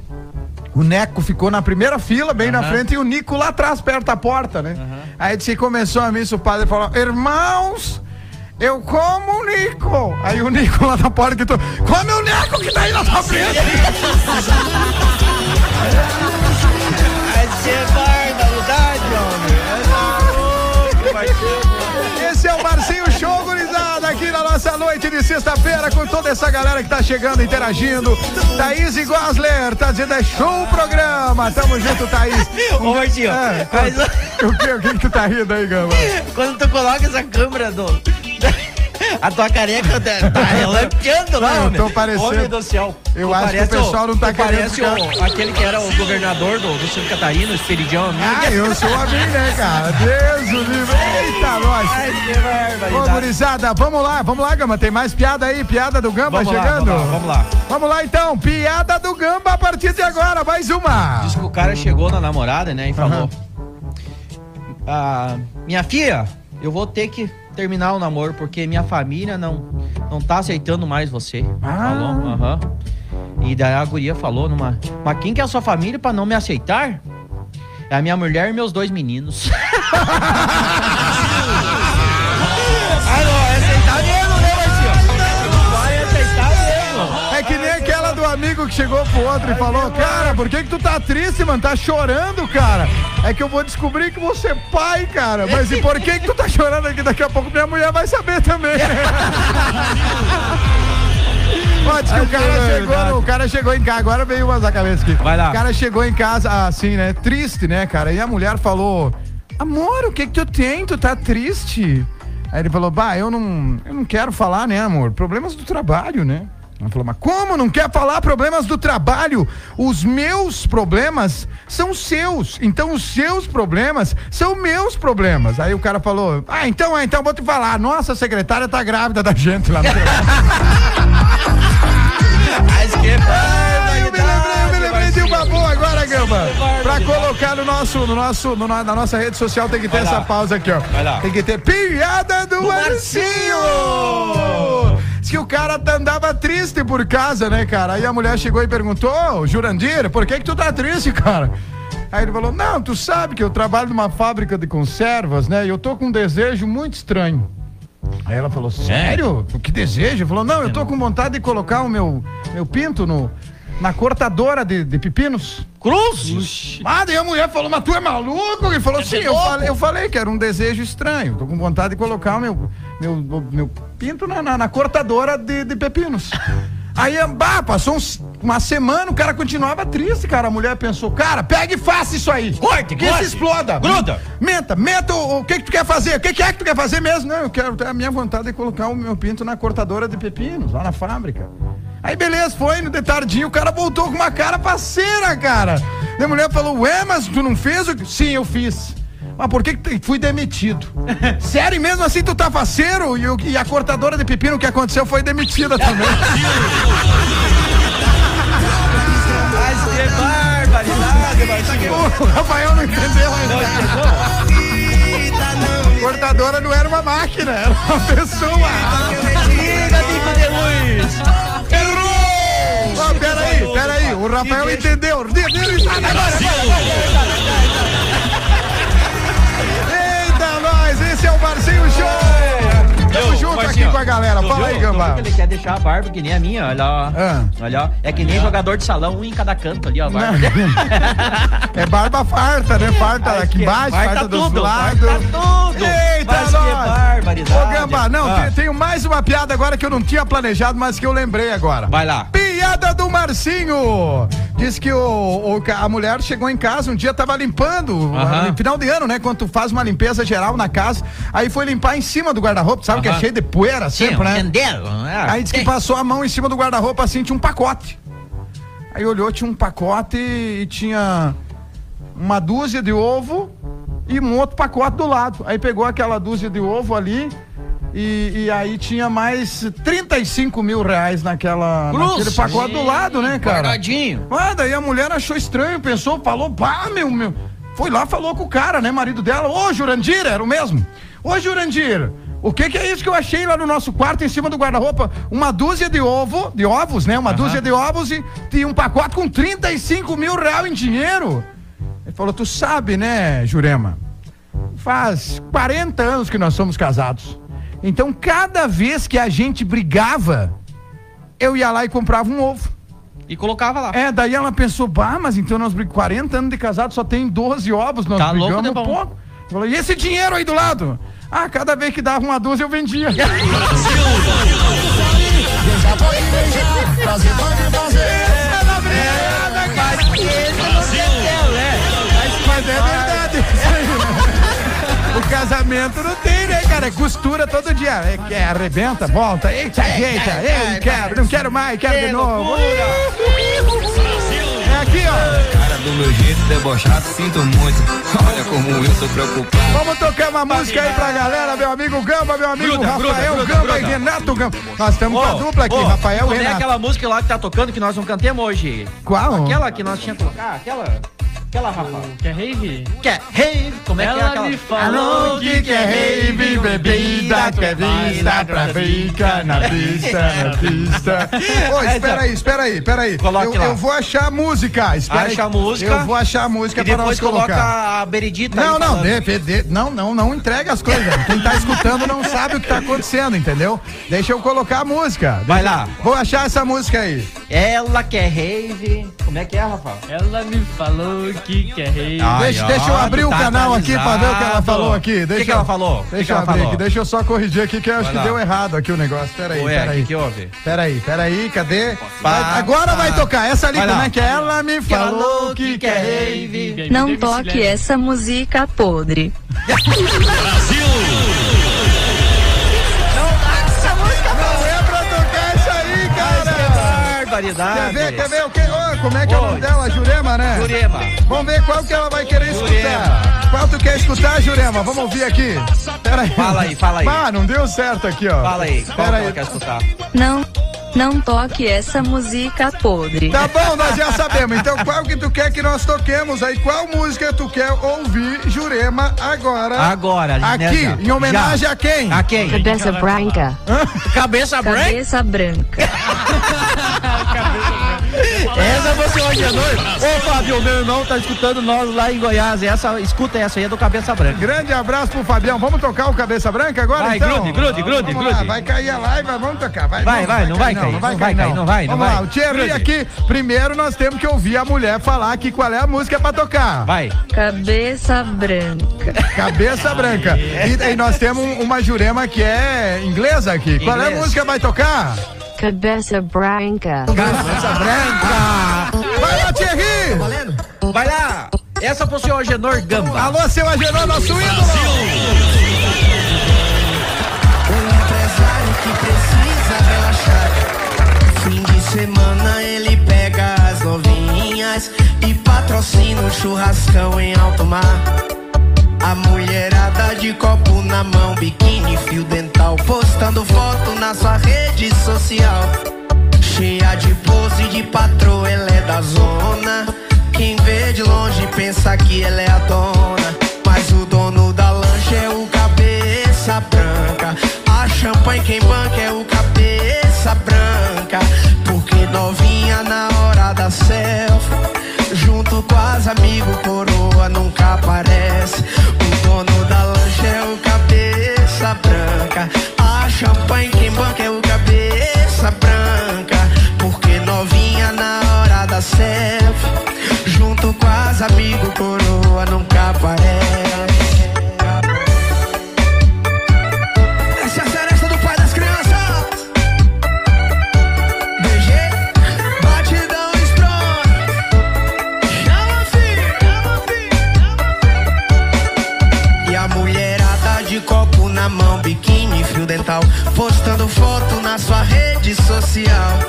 o Neco ficou na primeira fila, bem na frente, e o Nico lá atrás, perto da porta, né? Aí disse que começou a missa, o padre falou, irmãos, eu como o Nico. Aí o Nico lá na porta gritou, come o Neco que tá aí na tua frente. de sexta-feira, com toda essa galera que tá chegando, interagindo. Thaís e Gosler, tá dizendo, é show o programa. Tamo junto, Thaís. Ô, Marcinho, Ah, mas- o, que, o que que tu tá rindo aí, Gama? Quando tu coloca essa câmera do. A tua careca tá tá relampeando lá, Não, homem. tô parecendo- Homem do céu. Eu Tu acho que o parece pessoal não tá querendo Parece ficar- o, aquele que era o governador do, do Santa Catarina, o Esperidião amigo. Ah, eu sou amigo, né, cara? Deus o livre. Eita, nós. Ô, gurizada, vamos lá, vamos lá, Gama. Tem mais piada aí, piada do Gamba Vamos lá, chegando? vamos lá, vamos lá. Vamos lá, então, piada do Gamba a partir de agora, mais uma. Diz que o cara chegou na namorada, né, e falou: ah, Minha filha, eu vou ter que terminar o namoro porque minha família não, não tá aceitando mais você. Ah. Falou, aham. E daí a guria falou numa. Mas quem que é a sua família pra não me aceitar? É a minha mulher e meus dois meninos. ah, não, é aceitar mesmo, né, Marcinho? Vai aceitar mesmo. É que nem aquela do amigo que chegou pro outro e falou, cara, por que que tu tá triste, mano? Tá chorando, cara? É que eu vou descobrir que você é pai, cara. Mas e por que que tu tá chorando aqui? Daqui a pouco minha mulher vai saber também. Diz que o cara, chegou, no- o cara chegou em casa, agora veio umas da cabeça aqui. Vai lá. O cara chegou em casa, assim, né? Triste, né, cara? E a mulher falou: Amor, o que que tu tem? Tu tá triste? Aí ele falou: Bah, eu não, eu não quero falar, né, amor? Problemas do trabalho, né? Ela falou, mas como não quer falar problemas do trabalho? Os meus problemas são seus. Então os seus problemas são meus problemas. Aí o cara falou, ah, então é, então vou te falar. Nossa, a secretária tá grávida da gente lá no Ai, eu me lembrei, eu me lembrei de uma boa agora, Gamba. Pra colocar no nosso, no nosso, no na nossa rede social tem que ter essa pausa aqui, ó. Tem que ter piada do, Marcinho. Diz que o cara tá- andava triste por casa, né, cara? Aí a mulher chegou e perguntou, ô, Jurandir, por que que tu tá triste, cara? Aí ele falou, não, tu sabe que eu trabalho numa fábrica de conservas, né? E eu tô com um desejo muito estranho. Aí ela falou, sério? O que desejo? Ele falou, não, eu tô com vontade de colocar o meu, meu pinto no, na cortadora de, de pepinos. Cruz? Ah, daí a mulher falou, mas tu é maluco? Ele falou, sim, eu falei, eu falei que era um desejo estranho. Tô com vontade de colocar o meu, meu, meu pinto na, na, na cortadora de, de pepinos. Aí, bah, passou uns- uma semana, o cara continuava triste, cara. A mulher pensou, cara, pega e faça isso aí. Corte, que corte. se exploda. Gruda. Menta, menta o, o que que tu quer fazer? O que que é que tu quer fazer mesmo? Não, eu quero, a minha vontade é colocar o meu pinto na cortadora de pepinos, lá na fábrica. Aí beleza, foi no de tardinho, o cara voltou com uma cara parceira, cara. E a mulher falou, ué, mas tu não fez o que? Sim, eu fiz. Mas por que que fui demitido? Sério, mesmo assim tu tá faceiro? E, e a cortadora de pepino, que aconteceu foi demitida também. Mas que barbaridade. O Rafael não entendeu ainda. Cortadora não era uma máquina, era uma pessoa. Diga, Tico de Luz. O Rafael entendeu. Entendeu isso agora? Fala aí, Gambá. Ele quer deixar a barba que nem a minha, olha ó. Olha ó. É que nem jogador de salão, um em cada canto ali, ó. barba. É barba farta, né? Farta aqui embaixo, farta, farta dos tudo, lados. farta tudo. Eita, Mas que nós. barbaridade. Ô, Gambá, não, Ah. tenho mais uma piada agora que eu não tinha planejado, mas que eu lembrei agora. Vai lá. Piada do Marcinho! Diz que o, o a mulher chegou em casa um dia, tava limpando, final de ano, né? Quando tu faz uma limpeza geral na casa, aí foi limpar em cima do guarda-roupa, sabe que é cheio de poeira Sim, sempre, né? entenderam, né? Aí disse que passou a mão em cima do guarda-roupa assim, tinha um pacote. Aí olhou, tinha um pacote e tinha uma dúzia de ovo e um outro pacote do lado. Aí pegou aquela dúzia de ovo ali e, e aí tinha mais 35 mil reais naquela, Cruz. naquele pacote do lado, né, cara? Guardadinho. Ah, daí a mulher achou estranho, pensou, falou, pá, meu, meu. Foi lá, falou com o cara, né, marido dela. Ô, Jurandir, era o mesmo. Ô, Jurandir, o que que é isso que eu achei lá no nosso quarto, em cima do guarda-roupa? Uma dúzia de ovo, de ovos, né? Uma dúzia de ovos e, e um pacote com 35 mil reais em dinheiro. Ele falou, tu sabe, né, Jurema? Faz 40 anos que nós somos casados. Então, cada vez que a gente brigava, eu ia lá e comprava um ovo. E colocava lá. É, daí ela pensou, bah, mas então nós brigamos 40 anos de casado, só tem 12 ovos, nós Tá louco, brigamos bom? pouco. Falou, e esse dinheiro aí do lado? Ah, cada vez que dava uma dúzia eu vendia. Mas é verdade. O casamento não tem, cara? É costura todo dia. É, que é, arrebenta, volta. Eita, eita, ei, quero, não quero mais, quero de novo. É aqui, ó. Cara, do meu jeito debochado, sinto muito. Olha como eu tô preocupado. Vamos tocar uma música aí pra galera, meu amigo Gamba, meu amigo Gruda, gruda, Rafael gruda, Gamba gruda. e Renato Gamba. Nós estamos com a Ô, dupla aqui, ô, Rafael e como é Renato. aquela música lá que tá tocando que nós não cantemos hoje? Qual? Aquela que nós tínhamos que colocar, aquela. Aquela, Rafa. Quer rave? Quer rave? Como é que é Ela aquela? me falou que quer rave, bebida, quer vista pra ficar na pista, na pista. Ô, espera aí, espera aí, espera aí. Coloque Eu, lá. eu vou achar a música. Espera aí. Acha a música. Eu vou achar a música E para nós depois coloca colocar. a Beredita Não, aí não, falando. de, de- não, não, não entrega as coisas. Quem tá escutando não sabe o que tá acontecendo, entendeu? Deixa eu colocar a música. Vai lá. Vou achar essa música aí. Ela quer rave. Como é que é, Rafa? Ela me falou que quer rave. deixa, deixa eu abrir o tá canal aqui pra ver o que ela falou aqui. O que Deixa que eu- ela falou? Que Deixa que eu abrir falou? aqui, deixa eu só corrigir aqui que eu acho que deu errado aqui o negócio. Pera aí, Ué, pera o aí. que que houve? Pera aí, pera aí, cadê? Pá, agora pá. vai tocar. Essa ali, como é que é? Ela me falou que quer rave. Não toque essa música podre. Não é pra tocar isso aí, cara. Barbaridade. Quer ver, quer ver o que? Como é que é o nome dela? Jurema, né? Jurema. Vamos ver qual que ela vai querer escutar. Qual tu quer escutar, Jurema? Vamos ouvir aqui. Pera aí. Fala aí, fala aí. Ah, não deu certo aqui, ó. Fala aí, qual Pera que ela aí. quer escutar? Não, não toque essa música podre. Tá bom, nós já sabemos. Então, qual que tu quer que nós toquemos aí? Qual música tu quer ouvir, Jurema, agora? Agora, Aqui, nessa. em homenagem Já. a quem? A quem? Cabeça branca. Cabeça branca? Cabeça branca. Você hoje à noite. Ô, Fábio, meu irmão tá escutando nós lá em Goiás. Essa, escuta essa aí, é do Cabeça Branca. Grande abraço pro Fabião. Vamos tocar o Cabeça Branca agora, Vai, então? grude, grude, grude, Vamos lá, grude. vai cair a live, vamos tocar. Vai, Vai, vai, não vai cair, não vai cair, não vai, não Vamos vai. lá, o Thierry Grude. aqui, primeiro nós temos que ouvir a mulher falar aqui qual é a música pra tocar. Vai. Cabeça branca. Cabeça Branca. E, e nós temos um- uma Jurema que é inglesa aqui. Qual é a Inglês. música que vai tocar? Cabeça branca. Cabeça Branca. Vai lá, Thierry! Vai lá. Essa pro seu Agenor Gamba. Alô, seu Agenor, nosso ídolo! empresário que precisa relaxar. Fim de semana ele pega as novinhas e patrocina um churrascão em alto mar. A mulherada de copo na mão, biquíni, fio dental, postando foto na sua rede social. Cheia de pose de patroa, ela é da zona. Quem vê de longe pensa que ela é a dona. Mas o dono da lancha é o cabeça branca. A champanhe quem banca é o cabeça branca. Porque novinha na hora da selfie. As amigos, coroa nunca aparece. O dono da lancha é o cabeça branca. A champanhe quem banca é o cabeça branca. Porque novinha na hora da selfie. Junto com as amigos, coroa nunca aparece. Sua rede social.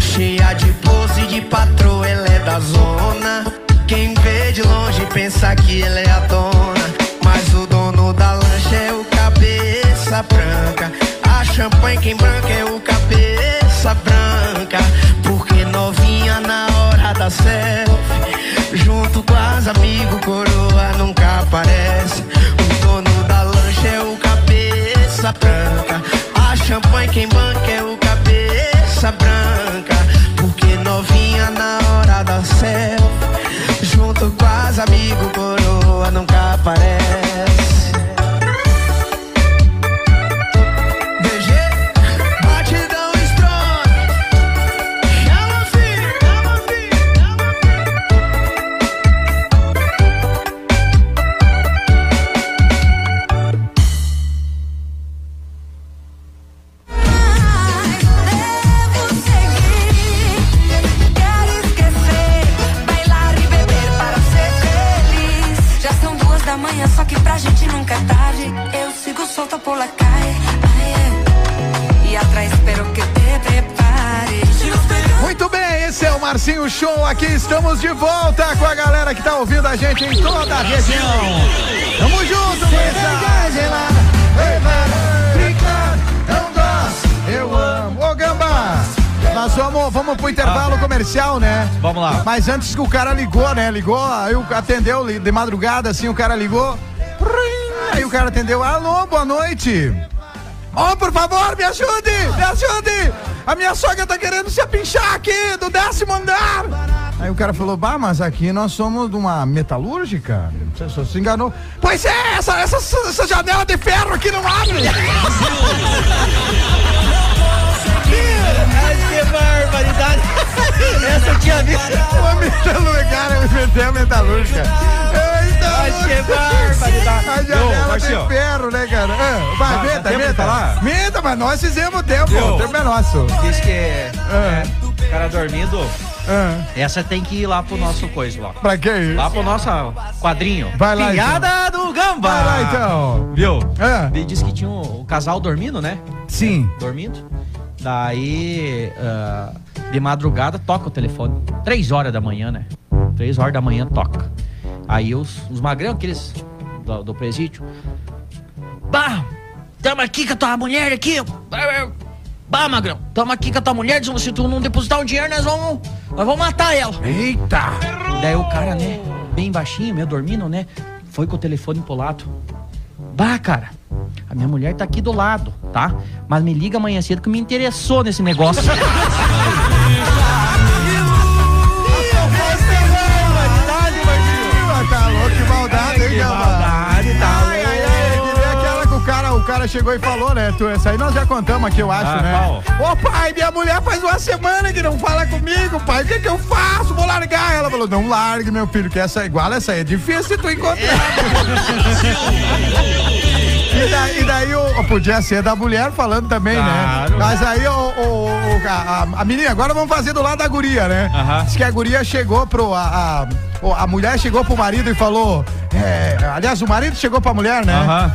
Cheia de pose de patroa, ela é da zona. Quem vê de longe pensa que ela é a dona. Mas o dono da lancha é o cabeça branca. A champanhe quem branca é o cabeça branca. Porque novinha na hora da selfie. Quem banca é o cabeça branca. Porque novinha na hora da selfie. Junto com as amigos, coroa nunca aparece. Por la calle. Ai, é. E atrás espero que te prepares. Muito bem, esse é o Marcinho Show. Aqui estamos de volta com a galera que tá ouvindo a gente em toda a região. Tamo junto, gosto, eu amo. Ô, Gamba, Nós vamos, vamos pro intervalo comercial, né? Vamos lá. Mas antes que o cara ligou, né? Ligou, aí atendeu de madrugada, assim, o cara ligou. O cara atendeu. Alô, boa noite. Ô, por favor, me ajude! Me ajude! A minha sogra tá querendo se apinchar aqui do décimo andar! Aí o cara falou, bah, mas aqui nós somos de uma metalúrgica. Você só se enganou. Pois é, essa, essa, essa janela de ferro aqui não abre! Ai, que barbaridade. Essa eu tinha visto. Uma metalúrgica, cara, eu inventei a metalúrgica. Ai, que barbaridade. A janela Marcinho. de ferro, né, cara? Ah, vai, Dá- meta, tempo meta. falar? Meta, mas nós fizemos tempo. Viu? O tempo é nosso. Diz que é, o cara dormindo. Ah, Essa tem que ir lá pro nosso coisa lá. pra quê? Lá pro nosso quadrinho. Vai lá, Piada do Gamba. Vai lá, então. Viu? Ah. Ele disse que tinha um, o casal dormindo, né? Sim. Dormindo. Daí, ah, de madrugada, toca o telefone. Três horas da manhã, né? Três horas da manhã toca. Aí os, os magrão, aqueles do, do presídio. Bah! Tamo aqui com a tua mulher aqui. Bah, magrão, tamo aqui com a tua mulher. Se tu não depositar o dinheiro, nós vamos, nós vamos matar ela. Eita! Daí o cara, né, bem baixinho, meio dormindo, né? Foi com o telefone pro lado. Bah, cara, a minha mulher tá aqui do lado, tá? Mas me liga amanhã cedo que me interessou nesse negócio. cara, chegou e falou, né? Tu, essa aí nós já contamos aqui, eu acho, Ah, né? Ô pai, minha mulher faz uma semana que não fala comigo, pai. O que que eu faço? Vou largar. Ela falou, não largue, meu filho, que essa é igual, essa aí é difícil tu encontrar. E daí, e daí o, podia ser da mulher falando também, Claro. né? Mas aí o, o- o- a, a- menina, agora vamos fazer do lado da guria, né? Diz que a guria chegou pro. A, a, a mulher chegou pro marido e falou. é, aliás, o marido chegou pra mulher, né?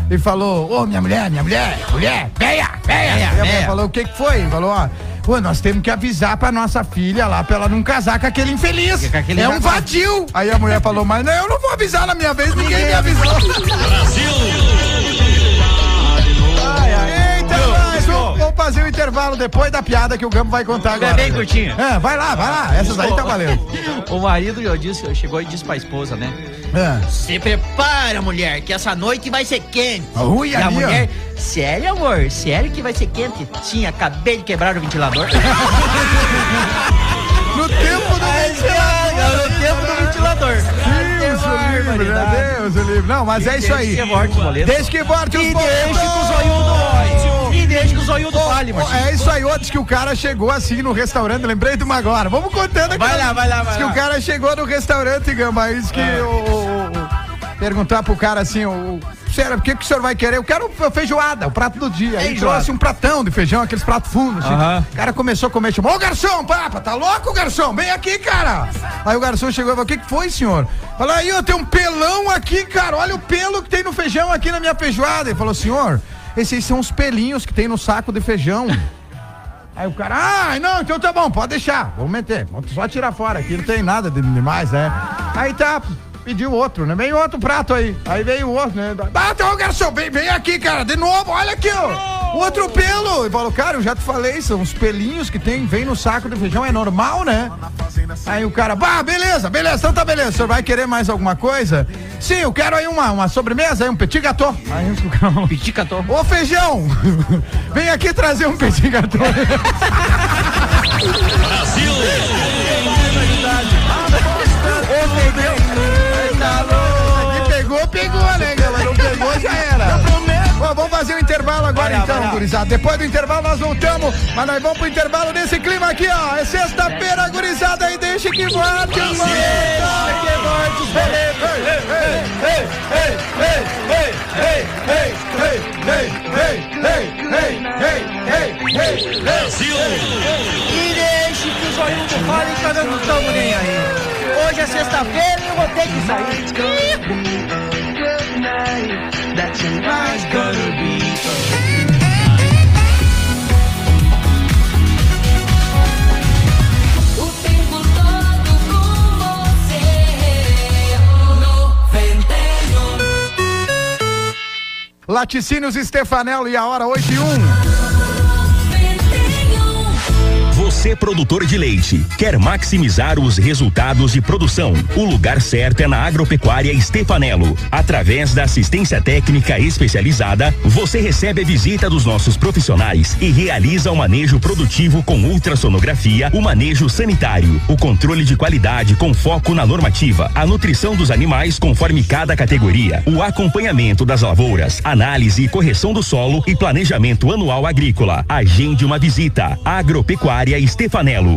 E falou: Ô, minha mulher, minha mulher, mulher, venha, venha. E a mulher falou: O que que foi? Falou: Ó. Pô, nós temos que avisar pra nossa filha lá pra ela não casar com aquele infeliz. Com aquele é um vadio. Aí a mulher falou, mas não, eu não vou avisar na minha vez, ninguém me avisou. Eita, fazer o intervalo depois da piada que o Gamo vai contar agora. É bem curtinho. É, vai lá, vai lá. Essas aí tá valendo. o marido eu disse, chegou e disse pra esposa, né? É. Se prepara, mulher, que essa noite vai ser quente. Ui, e a ali, ó. mulher, sério, amor? Sério que vai ser quente? Sim, acabei de quebrar o ventilador. No tempo do ventilador. No tempo do ventilador. Deus o livre, né? Deus livre. Não, mas é isso aí. Desde que volte os boletos. Desde que volte os E boletos. Deixe que o zoiudo olhe. Deixe que o zoiudo fale, Marcinho. É isso aí, outros que o cara chegou assim no restaurante, lembrei de uma agora. Vamos contando aqui. Vai lá, vai lá, vai Diz que lá. o cara chegou no restaurante, Gamba, diz que o, o- o- perguntar pro cara assim, o, sério, o que, que o senhor vai querer? Eu quero feijoada, o prato do dia. Aí trouxe um pratão de feijão, aqueles pratos fundos. assim. O cara começou a comer, chamou, ô garçom, papa, tá louco, garçom? Vem aqui, cara. Aí o garçom chegou e falou, o que, que foi, senhor? Falou, aí, ó, tem um pelão aqui, cara, olha o pelo que tem no feijão aqui na minha feijoada. Ele falou, senhor, esses são os pelinhos que tem no saco de feijão. Aí o cara, ah, não, então tá bom, pode deixar. Vamos meter, vamos só tirar fora aqui, não tem nada de demais, né? Aí tá, pediu outro, né? Veio outro prato aí. Aí veio outro, né? Ah, então, garçom, vem, vem aqui, cara, de novo, olha aqui, ó. Outro pelo. E falou, cara, eu já te falei, são os pelinhos que tem, vem no saco de feijão, é normal, né? Aí o cara, bah, beleza, beleza, então tá beleza. O senhor vai querer mais alguma coisa? Sim, eu quero aí uma, uma sobremesa, aí um petit gâteau. Cara falou, Petit gâteau. Ô feijão, vem aqui trazer um petit gâteau. Ô feijão, tá pegou, pegou, né, vamos fazer o um intervalo agora vai, então, gurizada. Depois do intervalo nós voltamos, mas nós vamos pro intervalo nesse clima aqui, ó. É sexta-feira, gurizada, e deixa que volte, que volte, Brasil! E deixe que os olhos falem tá que nós não estamos nem aí. Hoje é sexta-feira e eu vou ter que sair. O tempo todo com você. 91. Laticínios Stefanello e a hora 8 e 1. Você produtor de leite, quer maximizar os resultados de produção? O lugar certo é na Agropecuária Stefanello. Através da assistência técnica especializada, você recebe a visita dos nossos profissionais e realiza o manejo produtivo com ultrassonografia, o manejo sanitário, o controle de qualidade com foco na normativa, a nutrição dos animais conforme cada categoria, o acompanhamento das lavouras, análise e correção do solo e planejamento anual agrícola. Agende uma visita. Agropecuária Stefanello,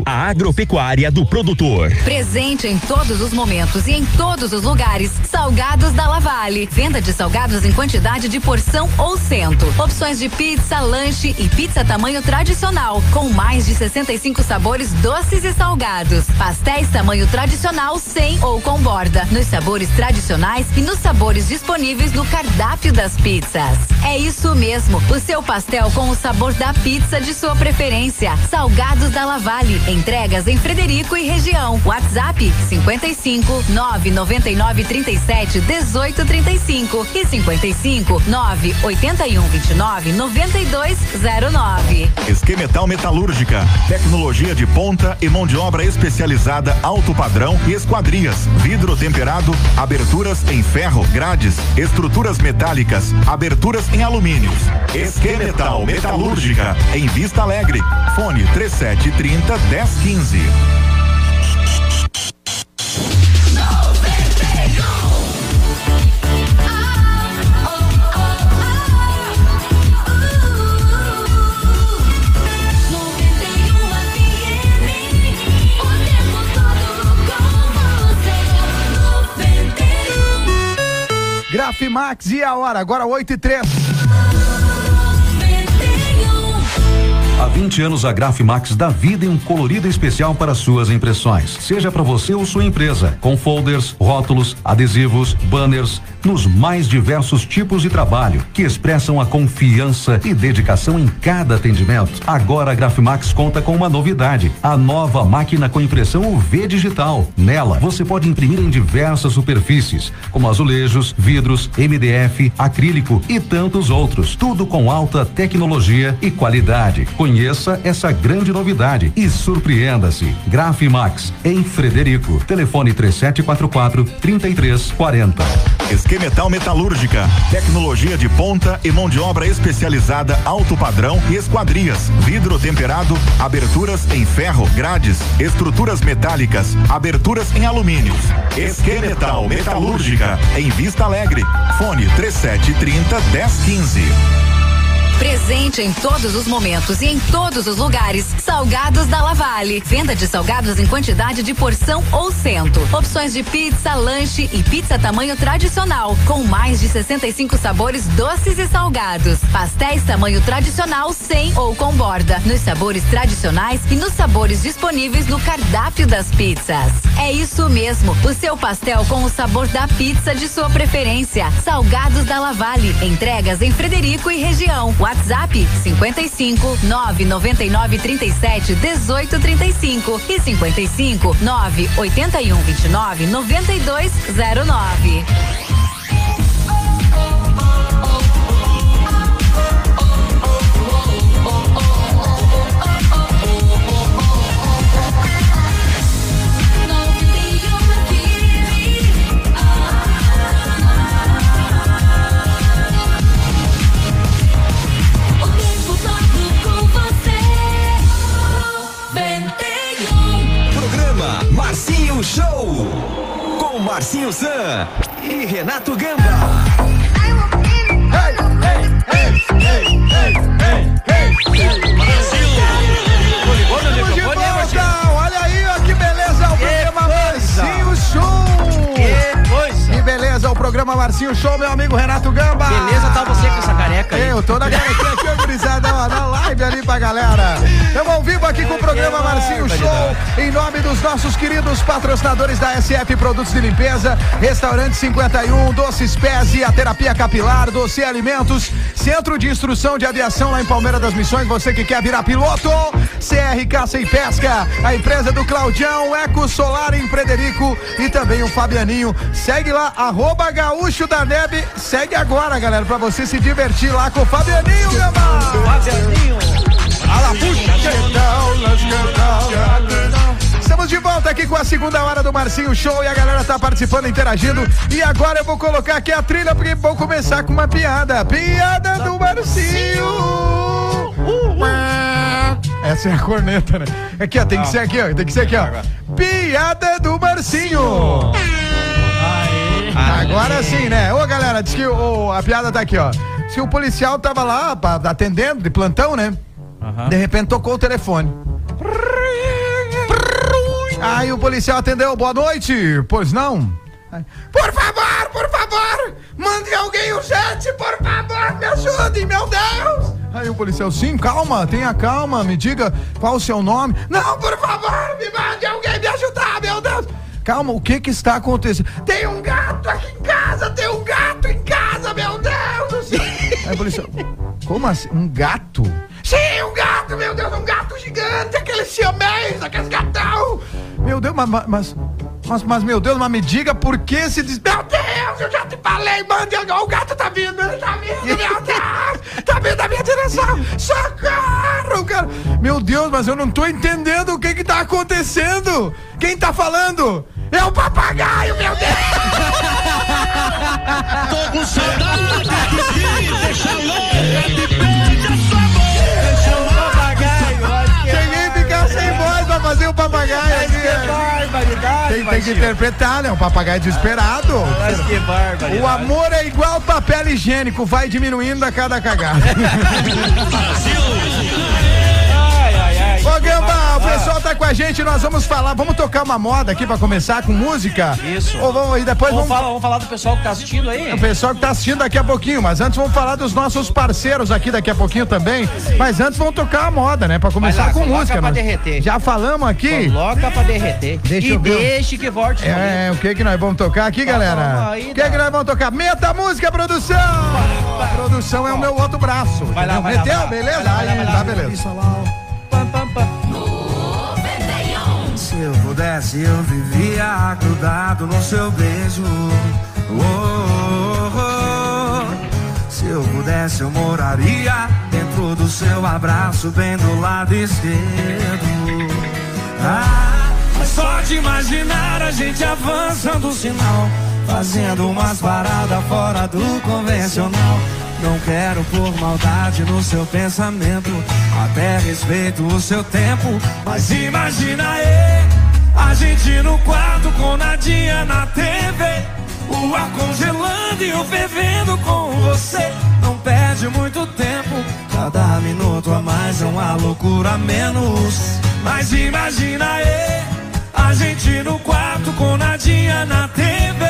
a agropecuária do produtor. Presente em todos os momentos e em todos os lugares. Salgados da Lavale. Venda de salgados em quantidade de porção ou cento. Opções de pizza, lanche e pizza tamanho tradicional, com mais de 65 sabores doces e salgados. Pastéis tamanho tradicional sem ou com borda, nos sabores tradicionais e nos sabores disponíveis no cardápio das pizzas. É isso mesmo, o seu pastel com o sabor da pizza de sua preferência. Salgados da Lavale. Entregas em Frederico e região. WhatsApp 55 999 37 18 35 e 55 9 81 29 92 09. Esquemetal Metalúrgica, tecnologia de ponta e mão de obra especializada alto padrão e esquadrias, vidro temperado, aberturas em ferro, grades, estruturas metálicas, aberturas em alumínios. Esquemetal Metalúrgica, em Vista Alegre. Fone 3730 1015. Grafimax e a hora, agora 8 e 3. Há 20 anos a Grafimax dá vida em um colorido especial para suas impressões. Seja para você ou sua empresa, com folders, rótulos, adesivos, banners, nos mais diversos tipos de trabalho que expressam a confiança e dedicação em cada atendimento. Agora a Grafimax conta com uma novidade: a nova máquina com impressão UV digital. Nela você pode imprimir em diversas superfícies, como azulejos, vidros, MDF, acrílico e tantos outros. Tudo com alta tecnologia e qualidade. Conheça essa grande novidade e surpreenda-se. Grafimax em Frederico. Telefone 3744 3340. Esquemetal Metalúrgica, tecnologia de ponta e mão de obra especializada alto padrão e esquadrias, vidro temperado, aberturas em ferro, grades, estruturas metálicas, aberturas em alumínios. Esquemetal Metalúrgica, em Vista Alegre. Fone 3730 1015. Presente em todos os momentos e em todos os lugares. Salgados da Lavale. Venda de salgados em quantidade de porção ou cento. Opções de pizza, lanche e pizza tamanho tradicional, com mais de 65 sabores doces e salgados. Pastéis tamanho tradicional sem ou com borda, nos sabores tradicionais e nos sabores disponíveis no cardápio das pizzas. É isso mesmo, o seu pastel com o sabor da pizza de sua preferência. Salgados da Lavale. Entregas em Frederico e região. WhatsApp 55 999 37 18 35 e 55 9 81 29 92 09. Show com Marcinho San e Renato Gamba. Olha programa Marcinho Show, meu amigo Renato Gamba! Beleza tá você com essa careca aí. Eu tô na carequinha aqui, gurizada, ó, na live ali pra galera. Estamos ao vivo aqui com o programa Marcinho Show, em nome dos nossos queridos patrocinadores da SF Produtos de Limpeza, Restaurante 51, Doces Pés e a Terapia Capilar, Doce Alimentos, Centro de Instrução de Aviação lá em Palmeira das Missões, você que quer virar piloto, CR Caça e Pesca, a empresa do Claudião, Eco Solar em Frederico e também o Fabianinho. Segue lá, arroba gaúcho da Neb, segue agora, galera, pra você se divertir lá com o Fabianinho, Gamba! Fabianinho! Let's get down. aqui com a segunda hora do Marcinho Show e a galera tá participando, interagindo. E agora eu vou colocar aqui a trilha porque vou começar com uma piada. Piada do Marcinho. Essa é a corneta, né? Aqui, ó, tem que ser aqui, ó. Tem que ser aqui, ó. Piada do Marcinho. Agora sim, né? Ô, galera, diz que o- a piada tá aqui, ó. Diz que o policial tava lá pra- atendendo, de plantão, né? De repente tocou o telefone. Aí o policial atendeu, boa noite. Pois não? Por favor, por favor, mande alguém urgente, por favor, me ajude, meu Deus. Aí o policial, sim, calma, tenha calma, me diga qual o seu nome. Não, por favor, me mande alguém me ajudar, meu Deus. Calma, o que que está acontecendo? Tem um gato aqui em casa, tem um gato em casa, meu Deus do céu. Aí o policial, como assim? Um gato? Sim, um gato, meu Deus, um gato gigante, aquele siamês, aquele gatão. Meu Deus, mas, mas, mas, mas, meu Deus, mas me diga por que se diz. Meu Deus, eu já te falei, mande, ó, o gato tá vindo, ele tá vindo, meu Deus, tá vindo na minha direção, socorro, cara. Meu Deus, mas eu não tô entendendo o que que tá acontecendo. Quem tá falando? É o papagaio, meu Deus! Tô com saudade de ti, deixa louca, te beija sua. Deixa o papagaio, Cheguei a ficar sem voz pra fazer o papagaio aqui. barbaridade, Tem, tem que interpretar, né? Um papagaio desesperado. Mas que barbaridade. O amor é igual papel higiênico, vai diminuindo a cada cagada. Ô Gamba, o pessoal tá com a gente, nós vamos falar, vamos tocar uma moda aqui pra começar com música. Isso. Ou vamos, e depois vamos, vamos, falar, vamos falar do pessoal que tá assistindo aí. o pessoal que tá assistindo daqui a pouquinho, mas antes vamos falar dos nossos parceiros aqui daqui a pouquinho também. Mas antes vamos tocar a moda, né? Pra começar Vai lá, com música. pra nós derreter. Já falamos aqui. Coloca pra derreter. Deixa e eu ver. deixe que volte. É, o que que nós vamos tocar aqui, galera? aí, O que que nós vamos tocar? Meta a música, produção! A produção é o meu outro braço. Vai lá, vai lá, Meteu? vai lá. Beleza? Vai lá, vai lá, vai lá. tá, beleza. Se eu pudesse, eu vivia grudado no seu beijo. Oh, oh, oh. Se eu pudesse, eu moraria dentro do seu abraço, bem do lado esquerdo. Ah, mas só de imaginar a gente avançando o sinal, fazendo umas paradas fora do convencional. Não quero por maldade no seu pensamento, até respeito o seu tempo. Mas imagina aí, a gente no quarto com nadinha na TV. O ar congelando e eu fervendo com você. Não perde muito tempo, cada minuto a mais é uma loucura a menos. Mas imagina aí, a gente no quarto com nadinha na TV.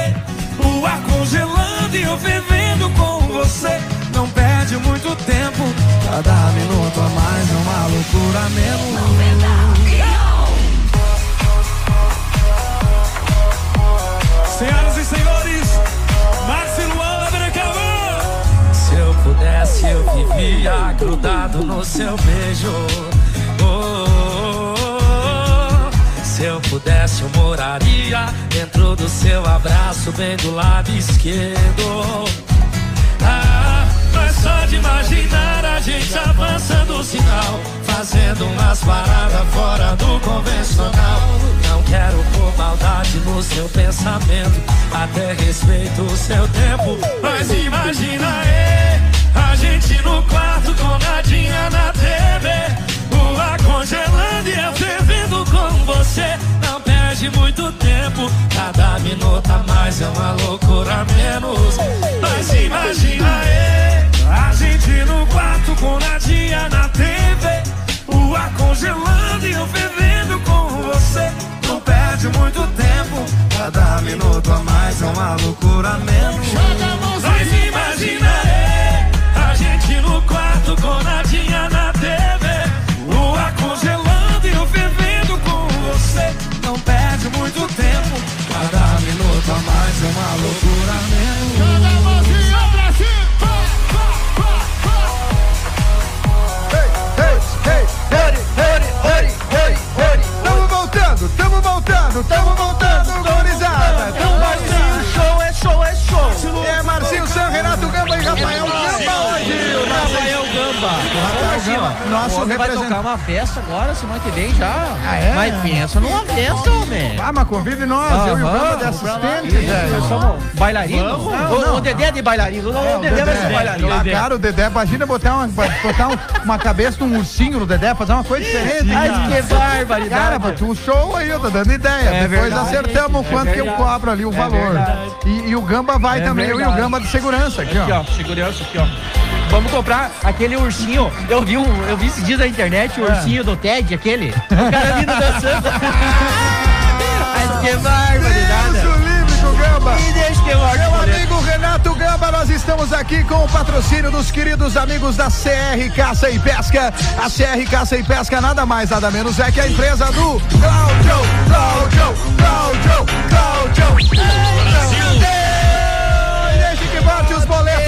O ar congelando e eu fervendo com você. Não perde muito tempo, cada minuto a mais é uma loucura a menos. Senhoras e senhores, Márcio Luan Abracamã. Se eu pudesse, eu vivia grudado no seu beijo. Oh, oh, oh. Se eu pudesse, eu moraria dentro do seu abraço, bem do lado esquerdo. Ah, mas só de imaginar a gente avançando o sinal, fazendo umas paradas fora do convencional. Não quero por maldade no seu pensamento, até respeito o seu tempo. Mas imagina aí, a gente no quarto com nadinha na TV, o ar congelando e eu fervendo com você. Não perde muito tempo, cada minuto a mais é uma loucura a menos. Mas imagina aí, a gente no quarto com nadinha na TV, o ar congelando e eu fervendo com você. Não perde muito tempo, cada minuto a mais é uma loucura a menos. Mas imagina aí, a gente no quarto com nadinha na TV, ar congelando e eu fervendo com você. Não perde muito tempo, cada minuto a mais é uma loucura nosso homem vai representante. tocar uma festa agora, semana que vem já. Ah, é? Mas pensa numa festa, homem. Ah, mas convive nós, eu e o Gamba de assistente, velho. Somos bailarinos. O Dedé é de bailarino. Não, É, o Dedé vai ser Dedé. bailarino. Ah, cara, o Dedé, imagina botar uma, botar um- uma cabeça de um ursinho no Dedé, fazer uma coisa diferente. Ai, que barbaridade. Cara, um show aí, eu tô dando ideia. É Depois acertamos é quanto que eu cobro ali, o É valor. E, o Gamba vai É também, eu e o. Gamba de segurança aqui, ó, segurança aqui, ó. Vamos comprar aquele ursinho. Eu vi um, eu vi esses dias na internet o É. ursinho do Ted, aquele. O cara vindo dançando. Ai, que barbaridade. Gamba. Meu amigo Renato Gamba, nós estamos aqui com o patrocínio dos queridos amigos da CR Caça e Pesca. A CR Caça e Pesca nada mais, nada menos é que a empresa do Cláudio, Cláudio, Cláudio, Cláudio. Deixa que bate os boletos.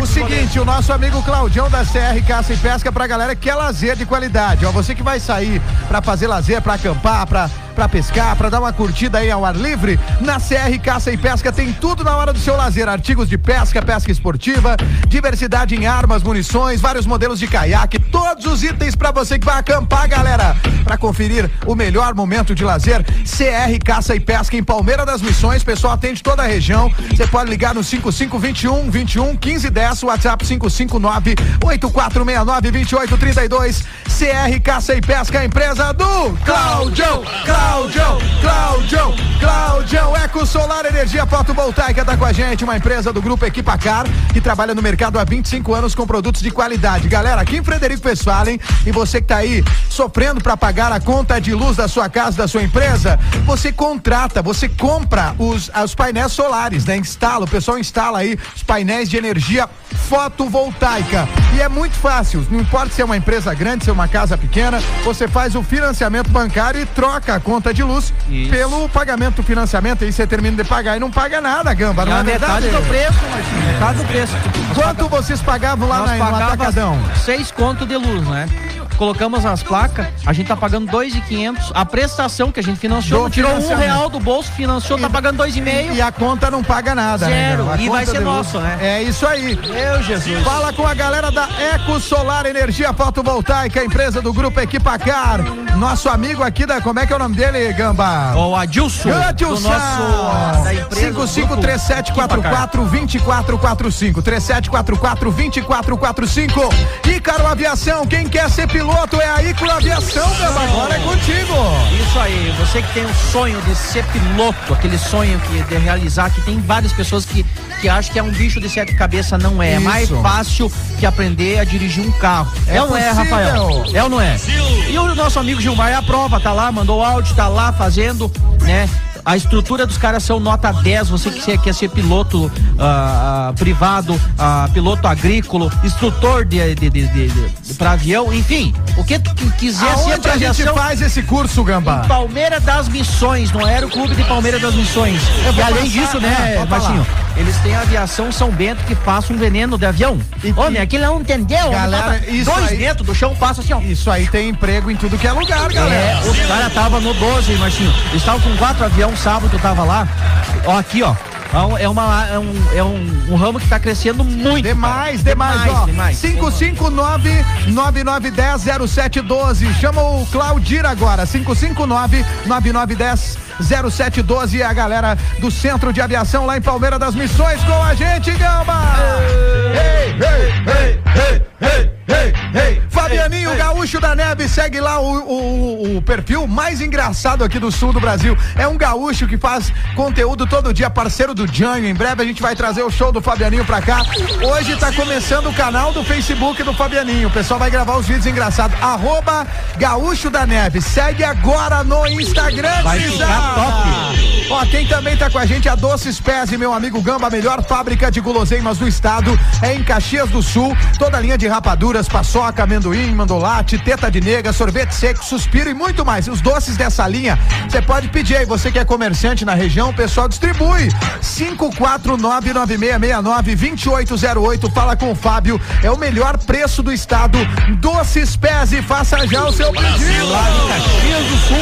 O seguinte, o nosso amigo Claudião da CR Caça e Pesca pra galera que quer lazer de qualidade. Ó, você que vai sair pra fazer lazer, pra acampar, pra pra pescar, pra dar uma curtida aí ao ar livre, na CR Caça e Pesca tem tudo na hora do seu lazer, artigos de pesca, pesca esportiva, diversidade em armas, munições, vários modelos de caiaque, todos os itens pra você que vai acampar, galera. Pra conferir o melhor momento de lazer, CR Caça e Pesca em Palmeira das Missões, pessoal atende toda a região. Você pode ligar no 5521 21 15 10, WhatsApp 559 8469 2832. CR Caça e Pesca, empresa do Cláudio, Cláudio, Cláudio, Cláudio, Eco Solar Energia Fotovoltaica tá com a gente, uma empresa do grupo Equipacar que trabalha no mercado há 25 anos com produtos de qualidade. Galera, aqui em Frederico Westphalen e você que tá aí sofrendo para pagar a conta de luz da sua casa, da sua empresa, você contrata, você compra os, os painéis solares, né? Instala, o pessoal instala aí os painéis de energia fotovoltaica. E é muito fácil, não importa se é uma empresa grande, se é uma casa pequena, você faz o financiamento bancário e troca a conta de luz Isso. pelo pagamento do financiamento, aí você termina de pagar e não paga nada, Gamba, não É metade verdade? do preço, Marcinho. Metade do preço. Quanto vocês pagavam lá Nós na, no Atacadão? seis conto de luz, né? Colocamos as placas, a gente tá pagando dois e quinhentos. A prestação que a gente financiou, Do tirou um real do bolso, financiou, tá pagando dois e meio. E a conta não paga nada, Zero. né? Gamba? A E vai ser nosso, né? É isso aí. Meu Jesus. Fala com a galera da Eco Solar Energia Fotovoltaica, empresa do Grupo Equipacar. Nosso amigo aqui da. Como é que é o nome dele, Gamba? O Adilson. Adilson. Do nosso, da empresa, do 553744 2445 3744 2445 Ícaro Aviação, quem quer ser piloto é a Ícaro Aviação, Gamba. Agora é contigo. Isso aí, você que tem o sonho de ser piloto, aquele sonho que, de realizar, que tem várias pessoas que, que acham que é um bicho de sete cabeças, não é. É mais Isso. fácil que aprender a dirigir um carro. É, É ou não é. Rafael? É ou não é? E o nosso amigo Gilmar é a prova, tá lá, mandou áudio, tá lá fazendo, né? A estrutura dos caras são nota 10, você que quer ser piloto ah, ah, privado, ah, piloto agrícola, instrutor de, de, de, de, de- pra avião, enfim, o que tu qui- quiser ser Aonde pra a gente faz esse curso, Gamba? em Palmeira das Missões, no Aeroclube de Palmeira das Missões. Vou E além passar, disso, né, Baixinho, eles têm a aviação São Bento que passa um veneno de avião. E- Homem, aquilo não entendeu? Galera, Passa isso dois aí- dentro do chão passa assim, ó. Isso aí tem emprego em tudo que é lugar, galera. É, os caras tava no 12, Marcinho. Eles estavam com quatro aviões sábado, eu tava lá. Ó, aqui, ó. É um- É, uma, é, um, é um, um ramo que tá crescendo muito. Demais, cara. demais, ó. demais. 559 9910 0712. Chama o Claudir agora. 559 9910 0712 é a galera do Centro de Aviação lá em Palmeira das Missões com a gente, Gamba! Ei, ei, ei, ei, ei, ei, ei. Fabianinho Gaúcho da Neve, segue lá o, o, o perfil mais engraçado aqui do sul do Brasil. É um gaúcho que faz conteúdo todo dia, parceiro do Jânio. Em breve a gente vai trazer o show do Fabianinho pra cá. Hoje tá começando o canal do Facebook do Fabianinho. O pessoal vai gravar os vídeos engraçados. Arroba Gaúcho da Neve. Segue agora no Instagram, Vai ficar top. Ó, quem também tá com a gente, a Doces Pés meu amigo Gamba, a melhor fábrica de guloseimas do estado, é em Caxias do Sul. Toda a linha de rapaduras, paçoca, amendoim, mandolate, teta de nega, sorvete seco, suspiro e muito mais. Os doces dessa linha, você pode pedir aí, você que é comerciante na região, o pessoal distribui. 54996692808, fala com o Fábio, é o melhor preço do estado. Doces Pés e faça já o seu pedido. Lá de Caxias do Sul.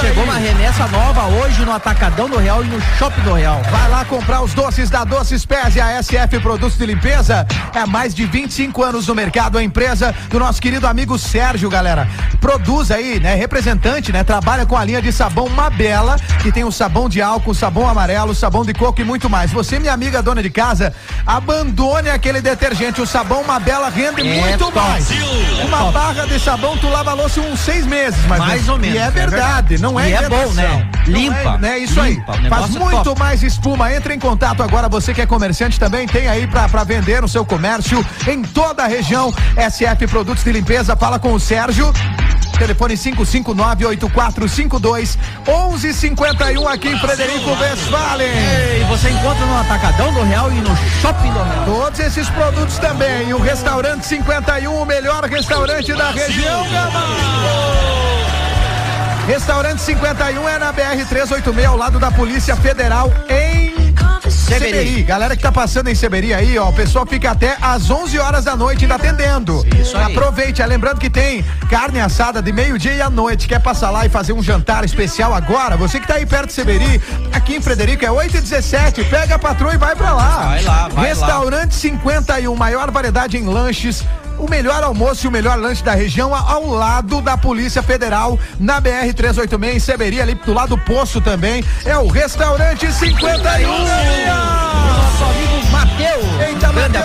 Chegou uma remessa nova hoje no Atacadão do Real e no Shopping do Real. Vai lá comprar os doces da Doces Pés e a SF Produtos de Limpeza. É há mais de 25 anos no mercado, a empresa do nosso querido amigo Sérgio, galera. Produz aí, né? Representante, né? Trabalha com a linha de sabão Mabela, que tem o sabão de álcool, sabão amarelo, sabão de coco e muito mais. Você, minha amiga dona de casa, abandone aquele detergente. O sabão Mabela rende É muito top. mais. É Uma top. barra de sabão, tu lava a louça uns seis meses, mais, Mais ou menos, E é é verdade, não é E é bom, né? Não Limpa, é, né? Isso aí. limpa, o Faz é muito top. mais espuma. Entre em contato agora, você que é comerciante também tem aí pra, pra vender no seu comércio em toda a região. SF Produtos de Limpeza, fala com o Sérgio. Telefone 559-8452 1151 aqui em Frederico Westphalen. E você encontra no Atacadão do Real e no Shopping do Real. Todos esses produtos também. O Restaurante 51, o melhor restaurante da região, Gama. Restaurante 51 é na BR 386, ao lado da Polícia Federal em Seberi. Galera que tá passando em Seberi aí, ó, o pessoal fica até às 11 horas da noite ainda atendendo. Isso aí. Aproveite, é, lembrando que tem carne assada de meio-dia e à noite. Quer passar lá e fazer um jantar especial agora? Você que tá aí perto de Seberi, aqui em Frederico é 8 e 17 pega a patroa e vai pra lá. Vai lá, vai lá. Restaurante 51, maior variedade em lanches. O melhor almoço e o melhor lanche da região ao lado da Polícia Federal na BR 386 em Seberi, ali do lado do poço também. É o Restaurante 51. Nosso amigo Matheus. Eita, Grande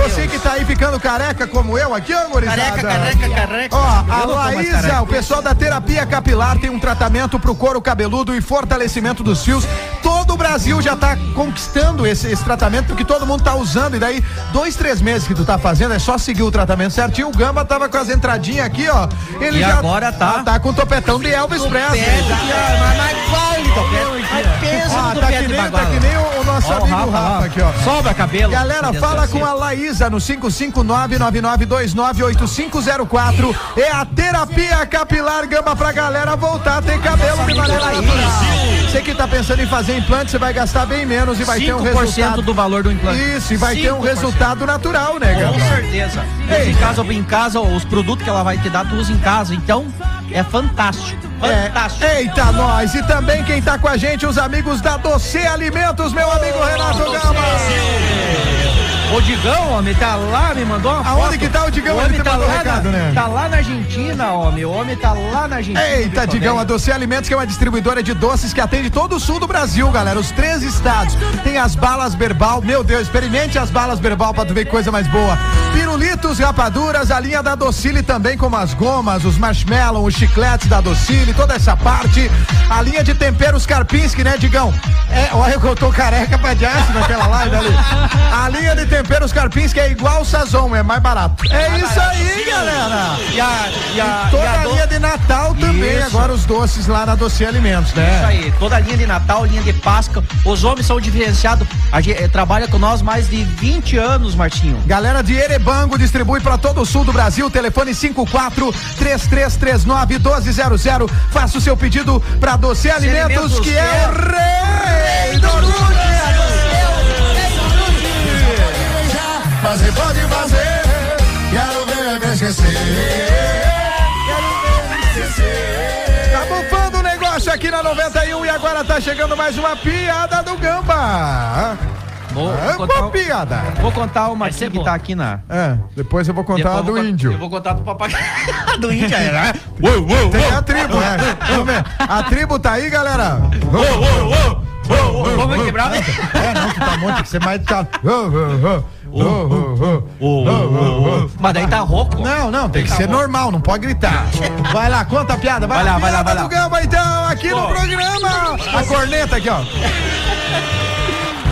você que tá aí ficando careca como eu aqui, ô gurizada. Careca, careca, careca. Ó, a Laísa, o pessoal da terapia capilar tem um tratamento pro couro cabeludo e fortalecimento dos fios. Todo o Brasil já tá conquistando esse, esse tratamento porque todo mundo tá usando. E daí, dois, três meses que tu tá fazendo, é só seguir o tratamento certinho. O Gamba tava com as entradinhas aqui, ó. Ele E já agora tá. tá com o topetão de Elvis Presley. Mas Ó, no tá que topete nem, tá que nem o nosso Ó, amigo Rafa Rafa, aqui, ó. Sobra cabelo. Galera, fala com a. Laísa no 559-9929-8504. É a terapia capilar gama pra galera voltar a ter cabelo de maneira. Você que tá pensando em fazer implante, você vai gastar bem menos e vai ter um 5% resultado. do valor do implante. Isso, e vai ter um 5%. resultado natural, né, Com Gama? certeza. Ei. Em casa, em casa, os produtos que ela vai te dar, tu usa em casa. Então, é fantástico. Fantástico. É, eita, nós! E também quem tá com a gente, os amigos da Doce Alimentos, meu amigo Renato Gama. O Digão, homem, tá lá, me mandou uma Aonde foto. que tá o Digão? O Ele homem te tá lá, recado, na, né? tá lá na Argentina, homem. O homem tá lá na Argentina. Eita, Digão, a. Doce Alimentos, que é uma distribuidora de doces que atende todo o sul do Brasil, galera. Os três estados. Tem as balas Berbal. Meu Deus, experimente as balas Berbal pra tu ver coisa mais boa. Pirulitos, rapaduras, a linha da Docile também, como as gomas, os marshmallow, os chicletes da Docile, toda essa parte. A linha de temperos Karpinski, né, Digão? É, olha que eu tô careca pra diacho naquela live ali. A linha de temperos Karpinski é igual o Sazon, é mais barato. É isso aí, galera. E a, e a, Toda e a a do- linha de Natal também, Isso. agora os doces lá na Doce Alimentos, né? Isso aí, toda a linha de Natal, linha de Páscoa. Os homens são diferenciados. A gente eh, trabalha com nós mais de 20 anos, Martinho. Galera de Erebango distribui para todo o sul do Brasil. Telefone 54 3339 1200. Faça o seu pedido para Doce Alimentos, Alimentos, que que é é o rei do Mas você pode fazer, quero ver me esquecer. Quero ver me esquecer. Tá bufando o negócio aqui na 91 e agora tá chegando mais uma piada do Gamba. Vou, uma piada. vou contar uma aqui que bom. tá aqui na. É, depois eu vou contar Depois a do vou índio. Eu vou contar do papagaio. do índio, é, né? Tem a tribo, né? Vamos ver. A tribo tá aí, galera. Vamos quebrar? É, não, que tá muito, que você mais tá. Mas daí tá rouco. Não, não, tem que Tá ser normal, não pode gritar. Vai lá, conta a piada, vai, Vai lá, vai lá, vai lá. Gamba, então, aqui no programa. A corneta aqui, ó.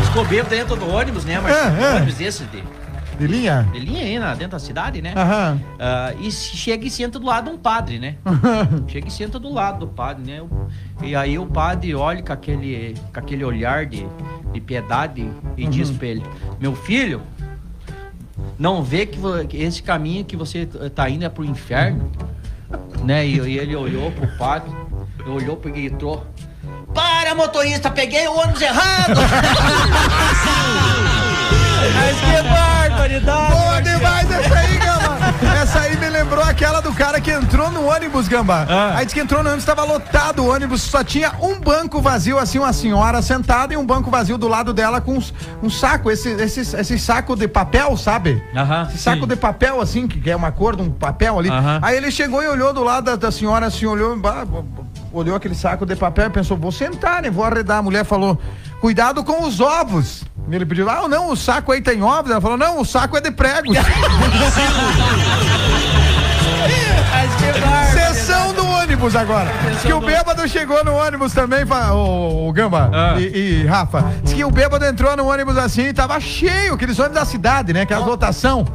Escobeu dentro do ônibus, né, Martinho? É, é. ônibus desse de, De linha? de linha aí na, dentro da cidade, né? Aham. Ah, e chega e senta do lado de um padre, né? chega e senta do lado do padre, né? E aí o padre olha com aquele, com aquele olhar de, de piedade e diz pra ele: Meu filho, não vê que, esse caminho que você tá indo é pro inferno? né? E, e ele olhou pro padre, olhou pro entrou. Para, motorista, peguei o ônibus errado! Mas que barbaridade! Boa demais essa aí, Gamba. Essa aí me lembrou aquela do cara que entrou no ônibus, Gamba. Aí disse que entrou no ônibus, estava lotado o ônibus, só tinha um banco vazio, assim, uma senhora sentada e um banco vazio do lado dela com uns- um saco, esse, esse, esse saco de papel, sabe? esse saco de papel, assim, que, é uma cor de um papel ali. Aí ele chegou e olhou do lado da, da senhora, assim, olhou, olhou aquele saco de papel e pensou, vou sentar, né? Vou arredar. A mulher falou, cuidado com os ovos. Ele pediu, ah, não, o saco aí tem ovos. Ela falou, não, o saco é de pregos. Sessão do ônibus agora. Diz que o bêbado chegou no ônibus também, o, o Gamba e, e Rafa. Diz que o bêbado entrou no ônibus assim e tava cheio, aqueles ônibus da cidade, né? Aquelas lotação.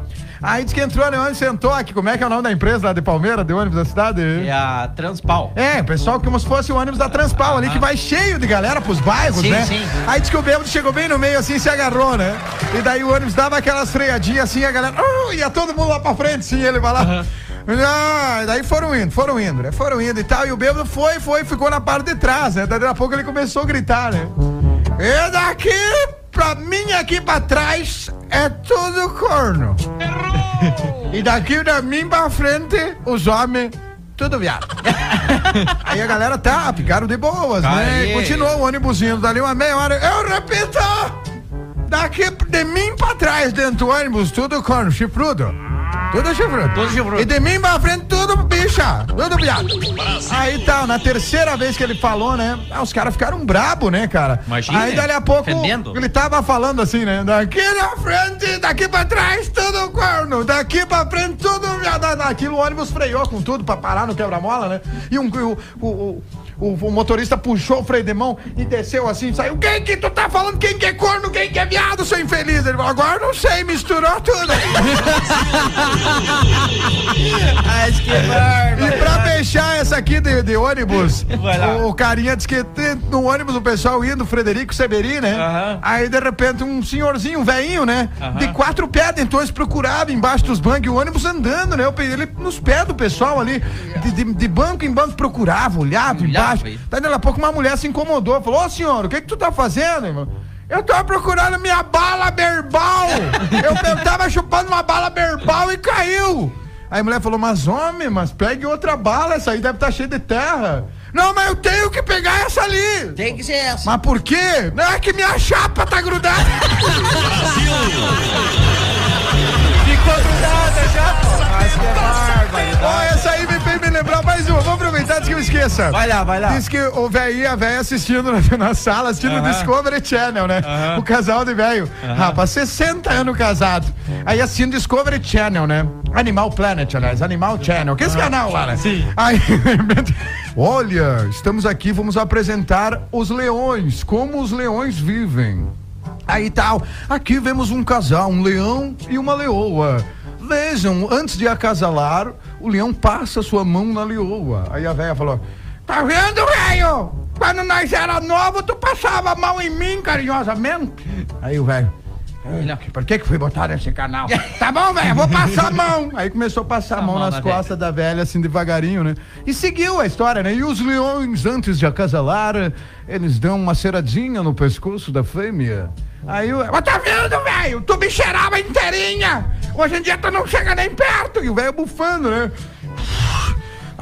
Aí diz que entrou no ônibus, sentou aqui. Como é que é o nome da empresa lá de Palmeira, de ônibus da cidade? É a Transpal. É, pessoal, como se fosse o ônibus da Transpal ali, que vai cheio de galera pros bairros, Sim, né? sim. Aí diz que o bêbado chegou bem no meio assim, se agarrou, né? E daí o ônibus dava aquelas freadinhas assim, a galera, uh, ia todo mundo lá pra frente, sim, ele vai lá. Ah, daí foram indo, foram indo, né? Foram indo e tal. E o bêbado foi, foi, ficou na parte de trás, né? Daí daqui a pouco ele começou a gritar, né? E daqui pra mim aqui pra trás é tudo corno. E daqui da mim pra frente, os homens, tudo viado. Aí a galera tá, ficaram de boas, né? Aê. Continuou o ônibus indo dali uma meia hora. Eu repito! Daqui de mim pra trás, dentro do ônibus, tudo corno, chifrudo. Tudo chifrudo. Tudo chifrudo. E de mim pra frente, tudo bicha. Tudo viado. Aí tá, na terceira vez que ele falou, né? ah, os caras ficaram brabo, né, cara? Imagina, Aí dali a pouco ele tava falando assim, né? Daqui na frente, daqui pra trás, tudo corno. Daqui pra frente, tudo viado. Aquilo o ônibus freou com tudo pra parar no quebra-mola, né? E um, o, o, o, o- o motorista puxou o freio de mão e desceu assim, saiu. Quem que tu tá falando? Quem que é corno? Quem que é viado, seu infeliz? Ele falou, agora não sei, misturou tudo. Acho que é E pra fechar essa aqui de, de ônibus, o, carinha disse que no ônibus o pessoal indo, Frederico Severi, né? Aí de repente um senhorzinho, um velhinho, né? De quatro pés, então eles procuravam embaixo dos bancos o ônibus andando, né? Ele nos pés do pessoal ali, de, de- de banco em banco, procurava, olhava, embaixo. Aí. Daí daqui a pouco uma mulher se incomodou, falou: Ô senhor, o que que tu tá fazendo, irmão? Eu tava procurando minha bala berbal. eu, eu tava chupando uma bala berbal e caiu. Aí a mulher falou, mas homem, mas pegue outra bala, essa aí deve estar cheia de terra. Não, mas eu tenho que pegar essa ali. Tem que ser essa. Mas por quê? Não é que minha chapa tá grudada. Ficou grudada já. Mas que barbaridade. Ó, essa aí me fez me lembrar mais uma. Vou aproveitar antes que eu esqueça. Vai lá, vai lá. Diz que o velho e a velha assistindo na, na sala, assistindo o Aham. Discovery Channel, né? Aham. O casal de velho. Aham. Rapaz, 60 anos casado. Aí assistindo Discovery Channel, né? Animal Planet, aliás, Animal Channel. Que é esse canal lá, né? Sim. Aí, olha, estamos aqui, vamos apresentar os leões, como os leões vivem. Aí tal, aqui vemos um casal, um leão e uma leoa. Vejam, antes de acasalar, o leão passa sua mão na leoa. Aí a velha falou: Tá vendo, velho? Quando nós era novo, tu passava a mão em mim carinhosamente. Aí o velho. "Ai, Por que que fui botar nesse canal? tá bom, velho, vou passar a mão. Aí começou a passar a mão mão nas na costas da velha, assim, devagarinho, né? E seguiu a história, né? E os leões, antes de acasalar, eles dão uma ceradinha no pescoço da fêmea. Aí o. Mas tá vendo, velho? Tu me cheirava inteirinha! Hoje em dia tu não chega nem perto! E o velho bufando, né?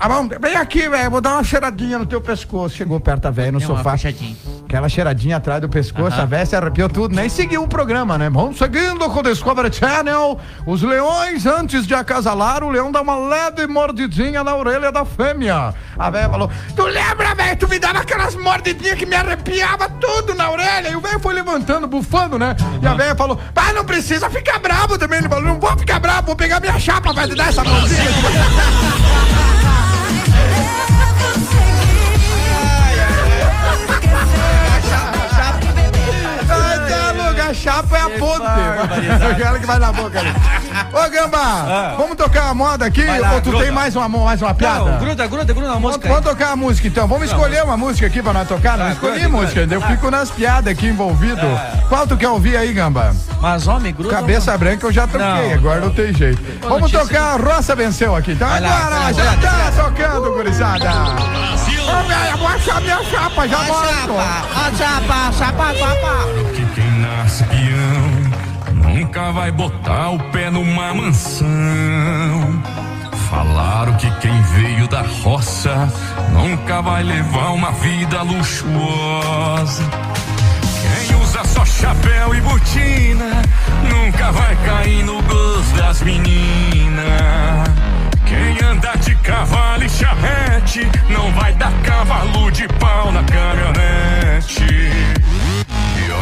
Tá bom, vem aqui, velho, vou dar uma cheiradinha no teu pescoço. Chegou perto da velha no Deu sofá. Aquela cheiradinha atrás do pescoço, Aham. a velha se arrepiou tudo, nem seguiu o programa, né? Vamos seguindo com o Discovery Channel. Os leões, antes de acasalar, o leão dá uma leve mordidinha na orelha da fêmea. A velha falou: Tu lembra, velho? Tu me dava aquelas mordidinhas que me arrepiava tudo na orelha. E o velho foi levantando, bufando, né? E a velha falou: Pai, não precisa ficar bravo também. Ele falou: Não vou ficar bravo, vou pegar minha chapa pra te dar essa mãozinha. Aquela que vai na boca ali. Ô, Gamba, vamos tocar a moda aqui? Lá, ou tu gruda. tem mais uma, mais uma piada? Não, gruda, gruda, gruda na Vamos, música. vamos tocar a música então. Vamos escolher uma música aqui pra nós tocar. Não Ah, escolhi gruda, música, gruda. eu fico nas piadas aqui envolvido. É. Qual tu quer ouvir aí, Gamba? Mas homem, gruda. Cabeça branca eu já toquei, Não. agora não tem jeito. Vamos notícia tocar a Roça Venceu aqui. Então lá, agora já tá tocando, gurizada. Ô, velho, vou achar minha chapa, já volto. A chapa, chapa, chapa. Que quem nasce peão nunca vai botar o pé numa mansão. Falaram que quem veio da roça nunca vai levar uma vida luxuosa. Quem usa só chapéu e botina nunca vai cair no gosto das meninas. Quem anda de cavalo e charrete não vai dar cavalo de pau na caminhonete.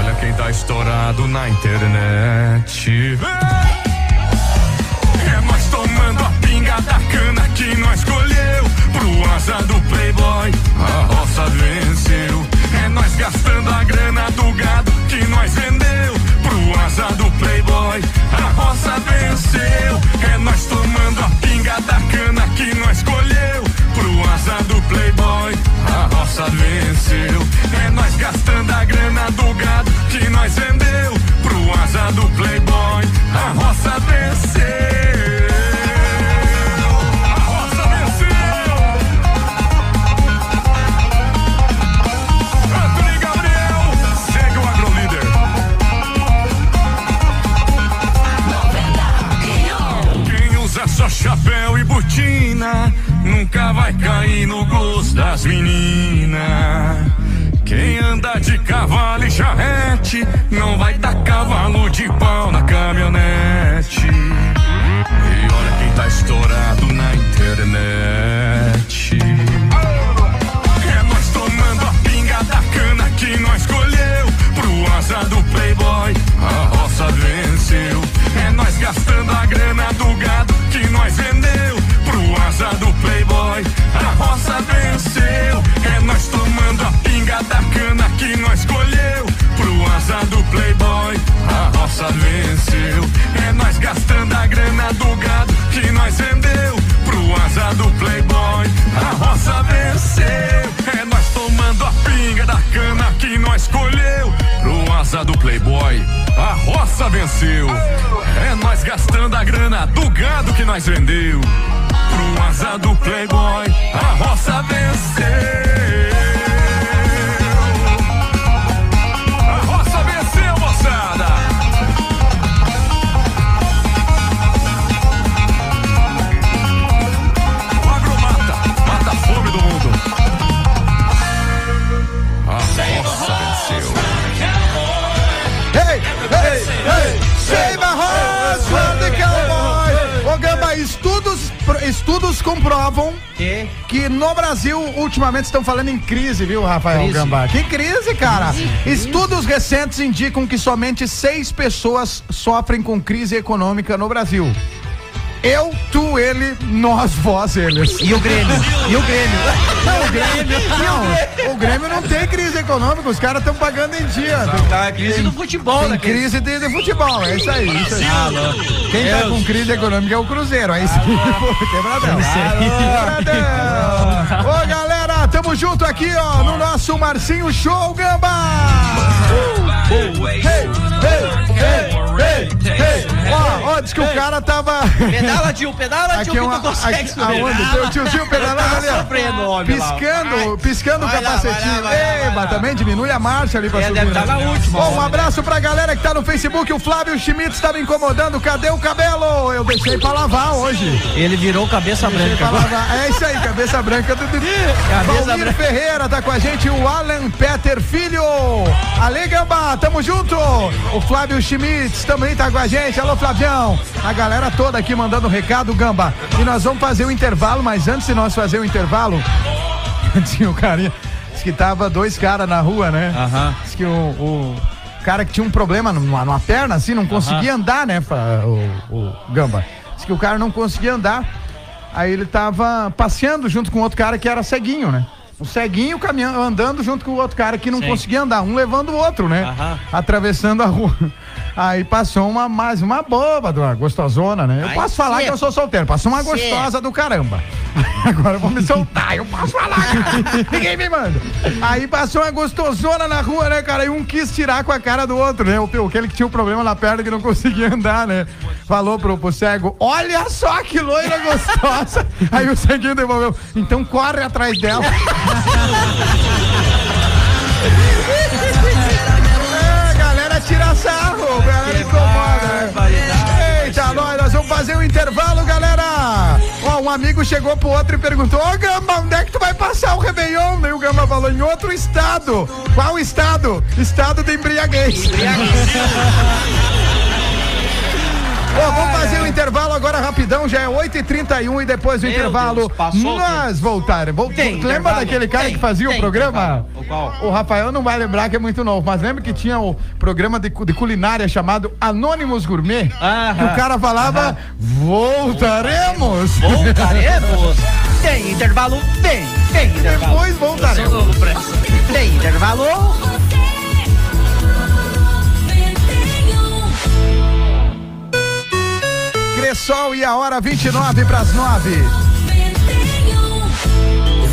Olha quem tá estourado na internet. É nós tomando a pinga da cana que nós colheu pro asa do playboy. A roça venceu. É nós gastando a grana do gado que nós vendeu pro asa do playboy. A roça venceu. É nós tomando a pinga da cana que nós colheu pro asa do playboy. A roça venceu. É nós gastando a grana do gado que nós vendeu pro asa do playboy. A roça venceu. Chapéu e botina nunca vai cair no gosto das meninas. Quem anda de cavalo e charrete não vai dar cavalo de pau na caminhonete. E olha quem tá estourado na internet. É nós tomando a pinga da cana que nós colheu pro asa do playboy. A roça venceu. É nós gastando playboy. A roça venceu. É nós tomando a pinga da cana que nós colheu pro asa do playboy. A roça venceu. É nós gastando a grana do gado que nós vendeu pro asa do playboy. A roça venceu. É nós tomando a pinga da cana que nós colheu pro asa do playboy. A roça venceu. É nós gastando a grana do gado que nós vendeu pro asa do playboy. A roça venceu. Estudos, pro- estudos comprovam que no Brasil ultimamente estão falando em crise, viu, Rafael Crise. Gamba? Que crise, cara? Estudos recentes indicam que somente seis pessoas sofrem com crise econômica no Brasil. Eu, tu, ele, nós, vós, eles. E o Grêmio? E o Grêmio? Não, o Grêmio. Não, o Grêmio não tem crise econômica, os caras estão pagando em dia. Tá, crise do futebol, né? crise de, de futebol, é isso aí. Isso aí. Ah. Quem tá Deus. com crise econômica é o Cruzeiro, aí sim, quebradão. Quebradão. Ô galera, tamo junto aqui, ó, no nosso Marcinho Show, Gamba! Hey, hey, hey. Ó, ó, diz que o cara tava. Pedala, tio, pedala, tio, que tu consegue subir. aonde? Teu tiozinho pedalando ali, ó. Tá lá, ó. Piscando, piscando o capacetinho. lá. também diminui a marcha ali pra É, subir. tá né? na última, Bom, um abraço pra galera que tá no Facebook. O Flávio Schmitz estava incomodando. Cadê o cabelo? Eu deixei pra lavar hoje. Ele virou cabeça branca. É isso aí, cabeça branca do Valmir. Ferreira tá com a gente, o Alan Peter Filho. Ale Gamba, tamo junto. O Flávio Schmitz também tá com a gente. Alô, Flavião. A galera toda aqui mandando recado, Gamba. E nós vamos fazer o intervalo, mas antes de nós fazer o intervalo, tinha o carinha. Diz que tava dois caras na rua, né? Aham. Diz que o, o cara que tinha um problema numa, numa perna, assim, não conseguia andar, né, fa- o, o Gamba? Diz que o cara não conseguia andar. Aí ele tava passeando junto com outro cara que era ceguinho, né? O ceguinho caminhando, andando junto com o outro cara que não Sim. conseguia andar, um levando o outro, né? Aham. Atravessando a rua. Aí passou uma mais uma boba, uma gostosona, né? Eu Ai, posso falar que eu sou solteiro, passou uma Sim. gostosa do caramba. Agora eu vou me soltar, eu posso falar, cara. Ninguém me manda. Aí passou uma gostosona na rua, né, cara? E um quis tirar com a cara do outro, né? O, aquele que tinha um problema na perna que não conseguia andar, né? Falou pro, pro cego: Olha só que loira gostosa. Aí o ceguinho devolveu: Então corre atrás dela. É, galera tira sarro, galera incomoda. Eita, nós, nós vamos fazer o intervalo, galera. Ó, um amigo chegou pro outro e perguntou: Ô Gamba, onde é que tu vai passar o Réveillon? E o Gamba falou: em outro estado. Qual estado? Estado de embriaguez. Ó, vamos fazer o intervalo agora rapidão, já é 8h31 e depois do Meu intervalo Deus, passou o nós voltaremos. Vol- Lembra intervalo? daquele cara Tem, que fazia o tem programa? intervalo. O qual? O Rafael não vai lembrar que é muito novo, mas lembra que tinha o programa de, de culinária chamado Anônimos Gourmet? Que o cara falava, voltaremos! Voltaremos. Tem intervalo? Tem. Tem intervalo. Depois voltaremos. Tem intervalo? Cressol e a hora 29 para as 9.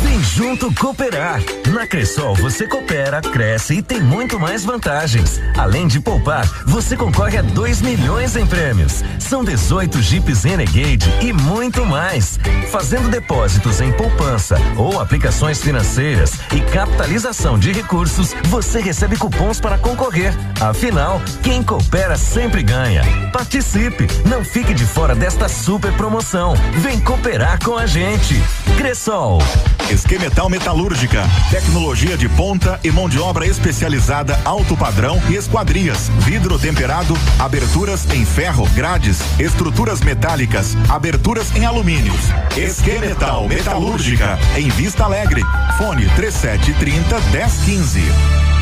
Vem junto cooperar. Na Cressol você coopera, cresce e tem muito mais vantagens. Além de poupar, você concorre a 2 milhões em prêmios. São 18 Jeeps Renegade e muito mais. Fazendo depósitos em poupança ou aplicações financeiras e capitalização de recursos, você recebe cupons para concorrer. Afinal, quem coopera sempre ganha. Participe, não fique de fora desta super promoção. Vem cooperar com a gente. Cressol. Esquemetal Metalúrgica, tecnologia de ponta e mão de obra especializada alto padrão e esquadrias, vidro temperado, aberturas em ferro, grades, estruturas metálicas, aberturas em alumínios. Esquemetal Metalúrgica, em Vista Alegre. Fone 3730 1015.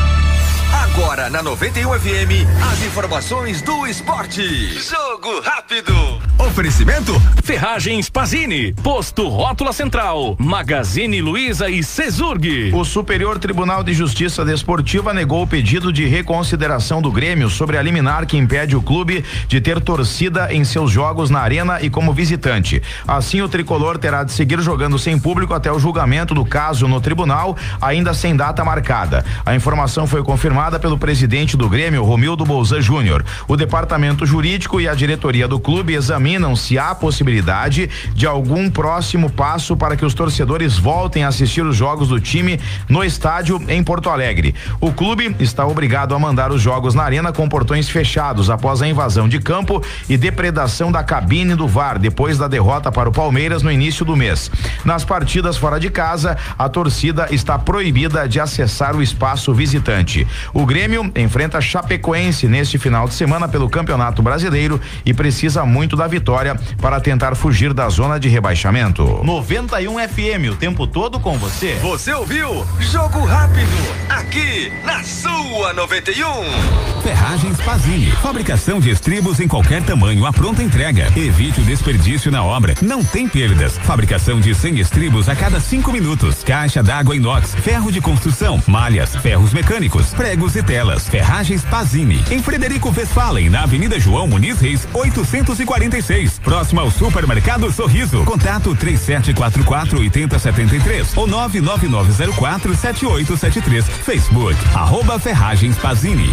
Agora na 91 FM, as informações do esporte. Jogo rápido. Oferecimento Ferragens Pazini, Posto Rótula Central, Magazine Luiza e Cezurg. O Superior Tribunal de Justiça Desportiva negou o pedido de reconsideração do Grêmio sobre a liminar que impede o clube de ter torcida em seus jogos na arena e como visitante. Assim, o tricolor terá de seguir jogando sem público até o julgamento do caso no tribunal, ainda sem data marcada. A informação foi confirmada pelo presidente do Grêmio, Romildo Bolzan Júnior. O departamento jurídico e a diretoria do clube examinam se há possibilidade de algum próximo passo para que os torcedores voltem a assistir os jogos do time no estádio em Porto Alegre. O clube está obrigado a mandar os jogos na arena com portões fechados após a invasão de campo e depredação da cabine do VAR depois da derrota para o Palmeiras no início do mês. Nas partidas fora de casa, a torcida está proibida de acessar o espaço visitante. O Grêmio enfrenta Chapecoense neste final de semana pelo Campeonato Brasileiro e precisa muito da vitória para tentar fugir da zona de rebaixamento. 91 FM, o tempo todo com você. Você ouviu? Jogo rápido, aqui na sua 91. Ferragens Pazini, fabricação de estribos em qualquer tamanho, a pronta entrega. Evite o desperdício na obra. Não tem perdas. Fabricação de 100 estribos a cada cinco minutos. Caixa d'água inox, ferro de construção, malhas, ferros mecânicos, pregos e telas. Ferragens Pazini, em Frederico Westphalen, na Avenida João Muniz Reis, 846, próximo ao Supermercado Sorriso. Contato 3744 8073 ou 99904 7873. Facebook, arroba Ferragens Pazini.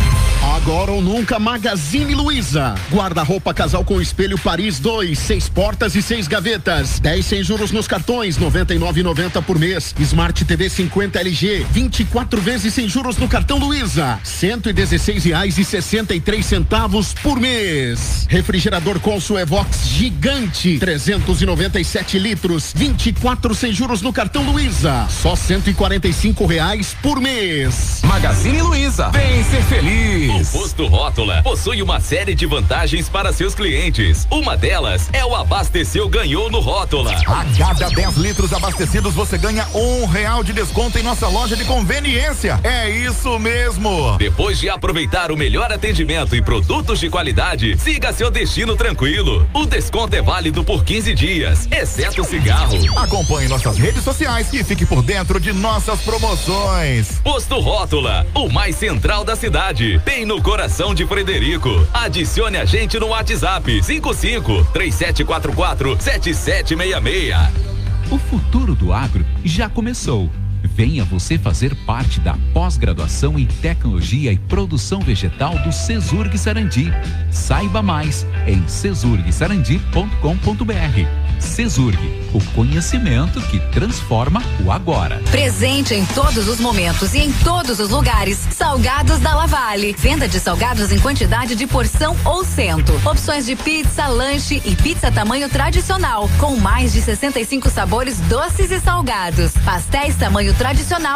Agora ou nunca Magazine Luiza. Guarda-roupa casal com espelho Paris 2, seis portas e seis gavetas. 10 sem juros nos cartões, 99,90 por mês. Smart TV 50 LG, 24 vezes sem juros no cartão Luiza. 116 reais e 63 centavos por mês. Refrigerador Consul Evox gigante, 397 litros, 24 sem juros no cartão Luiza. Só 145 reais por mês. Magazine Luiza, vem ser feliz. O Posto Rótula possui uma série de vantagens para seus clientes. Uma delas é o Abasteceu Ganhou no Rótula. A cada 10 litros abastecidos você ganha um real de desconto em nossa loja de conveniência. É isso mesmo. Depois de aproveitar o melhor atendimento e produtos de qualidade, siga seu destino tranquilo. O desconto é válido por 15 dias, exceto cigarro. Acompanhe nossas redes sociais e fique por dentro de nossas promoções. Posto Rótula, o mais central da cidade. Tem no coração de Frederico. Adicione a gente no WhatsApp 55 3744 7766. O futuro do agro já começou. Venha você fazer parte da pós-graduação em Tecnologia e Produção Vegetal do Cesurg Sarandi. Saiba mais em cesurgsarandi.com.br. Cesurg, o conhecimento que transforma o agora. Presente em todos os momentos e em todos os lugares. Salgados da Lavale. Venda de salgados em quantidade de porção ou cento. Opções de pizza, lanche e pizza tamanho tradicional, com mais de 65 sabores doces e salgados. Pastéis tamanho tradicional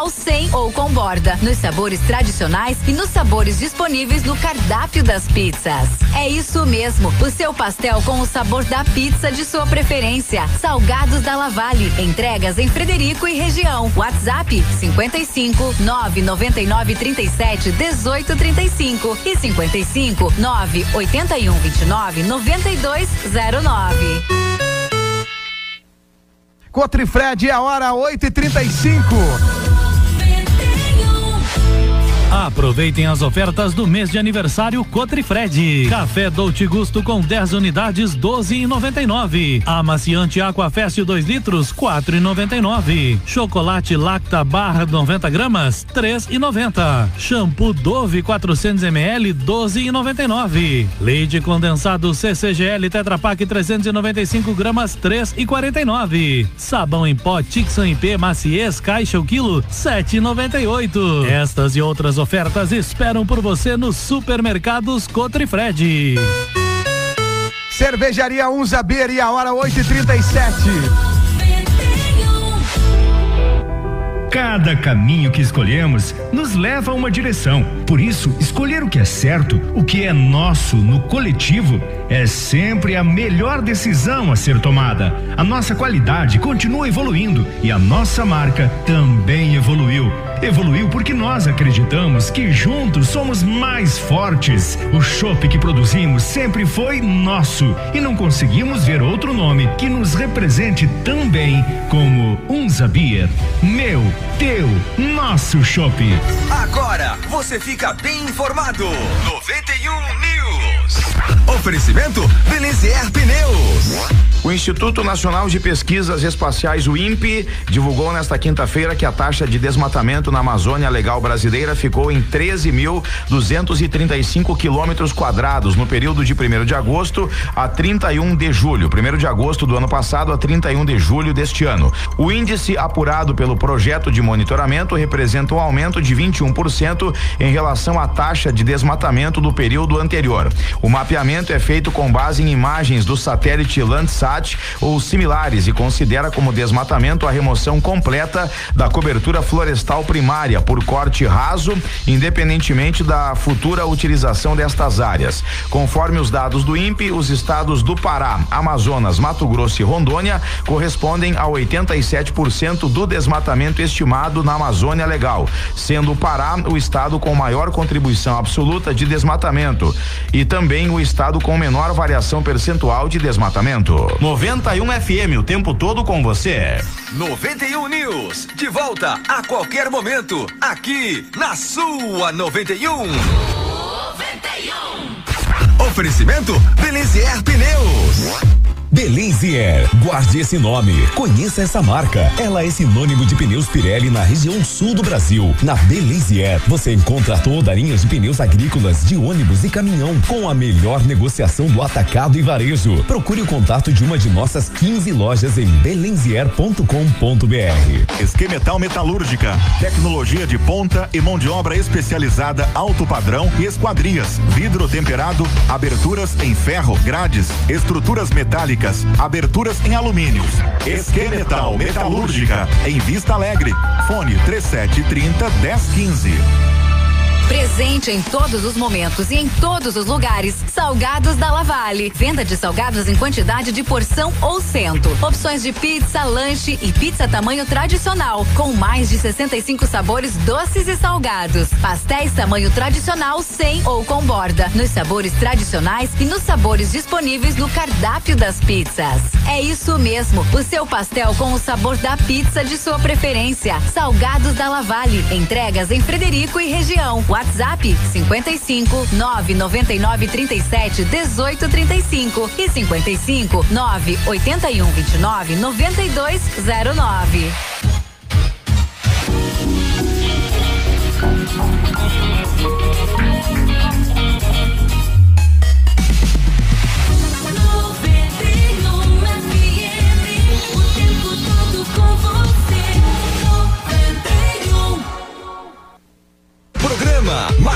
sem ou com borda. Nos sabores tradicionais e nos sabores disponíveis no cardápio das pizzas. É isso mesmo, o seu pastel com o sabor da pizza de sua preferência. Salgados da Lavale. Entregas em Frederico e região. WhatsApp 55 999 37 18 35 e 55 9 81 29 92 09. Cotrifred é a hora 8h35. Aproveitem as ofertas do mês de aniversário Cotrifred. Café Dolce Gusto com 10 unidades 12,99. Amaciante Aquafest 2 litros 4,99. Chocolate Lacta Barra 90 gramas 3,90. Shampoo Dove 400 ml 12,99. Leite condensado CCGL Tetra Pak 395 gramas 3,49. Sabão em pó Tixan IP Maciez caixa o quilo 7,98. Estas e outras ofertas esperam por você nos supermercados Cotrifred. Cervejaria Unza Beer e a hora 8h37. Cada caminho que escolhemos nos leva a uma direção. Por isso, escolher o que é certo, o que é nosso no coletivo, é sempre a melhor decisão a ser tomada. A nossa qualidade continua evoluindo e a nossa marca também evoluiu. Evoluiu porque nós acreditamos que juntos somos mais fortes. O chopp que produzimos sempre foi nosso e não conseguimos ver outro nome que nos represente tão bem como Unza Beer. Meu, teu, nosso chopp. Agora você fica bem informado. 91 News. Oferecimento Belizier Pneus. O Instituto Nacional de Pesquisas Espaciais, o INPE, divulgou nesta quinta-feira que a taxa de desmatamento na Amazônia Legal Brasileira ficou em 13.235 quilômetros quadrados no período de 1 de agosto a 31 de julho. 1 de agosto do ano passado a 31 de julho deste ano. O índice apurado pelo projeto de monitoramento representa um aumento de 21% em relação à taxa de desmatamento do período anterior. O mapeamento é feito com base em imagens do satélite Landsat ou similares e considera como desmatamento a remoção completa da cobertura florestal primária por corte raso, independentemente da futura utilização destas áreas. Conforme os dados do INPE, os estados do Pará, Amazonas, Mato Grosso e Rondônia correspondem a 87% do desmatamento estimado na Amazônia Legal, sendo o Pará o estado com maior contribuição absoluta de desmatamento e também o estado com menor variação percentual de desmatamento. 91 FM, o tempo todo com você. 91 News, de volta a qualquer momento, aqui na sua 91. Oferecimento Belizier Pneus. Belizier, guarde esse nome. Conheça essa marca. Ela é sinônimo de pneus Pirelli na região sul do Brasil. Na Belizier, você encontra toda a linha de pneus agrícolas, de ônibus e caminhão, com a melhor negociação do atacado e varejo. Procure o contato de uma de nossas 15 lojas em belenzier.com.br. Esquemetal Metalúrgica, tecnologia de ponta e mão de obra especializada alto padrão e esquadrias, vidro temperado, aberturas em ferro, grades, estruturas metálicas, aberturas em alumínios. Esquemetal Metalúrgica, em Vista Alegre. Fone 3730 1015. Presente em todos os momentos e em todos os lugares. Salgados da Lavale. Venda de salgados em quantidade de porção ou cento. Opções de pizza, lanche e pizza tamanho tradicional, com mais de 65 sabores doces e salgados. Pastéis tamanho tradicional sem ou com borda. Nos sabores tradicionais e nos sabores disponíveis no cardápio das pizzas. É isso mesmo, o seu pastel com o sabor da pizza de sua preferência. Salgados da Lavale. Entregas em Frederico e região. WhatsApp 55 999 37 18 35 e 55 9 81 29 92 09. programa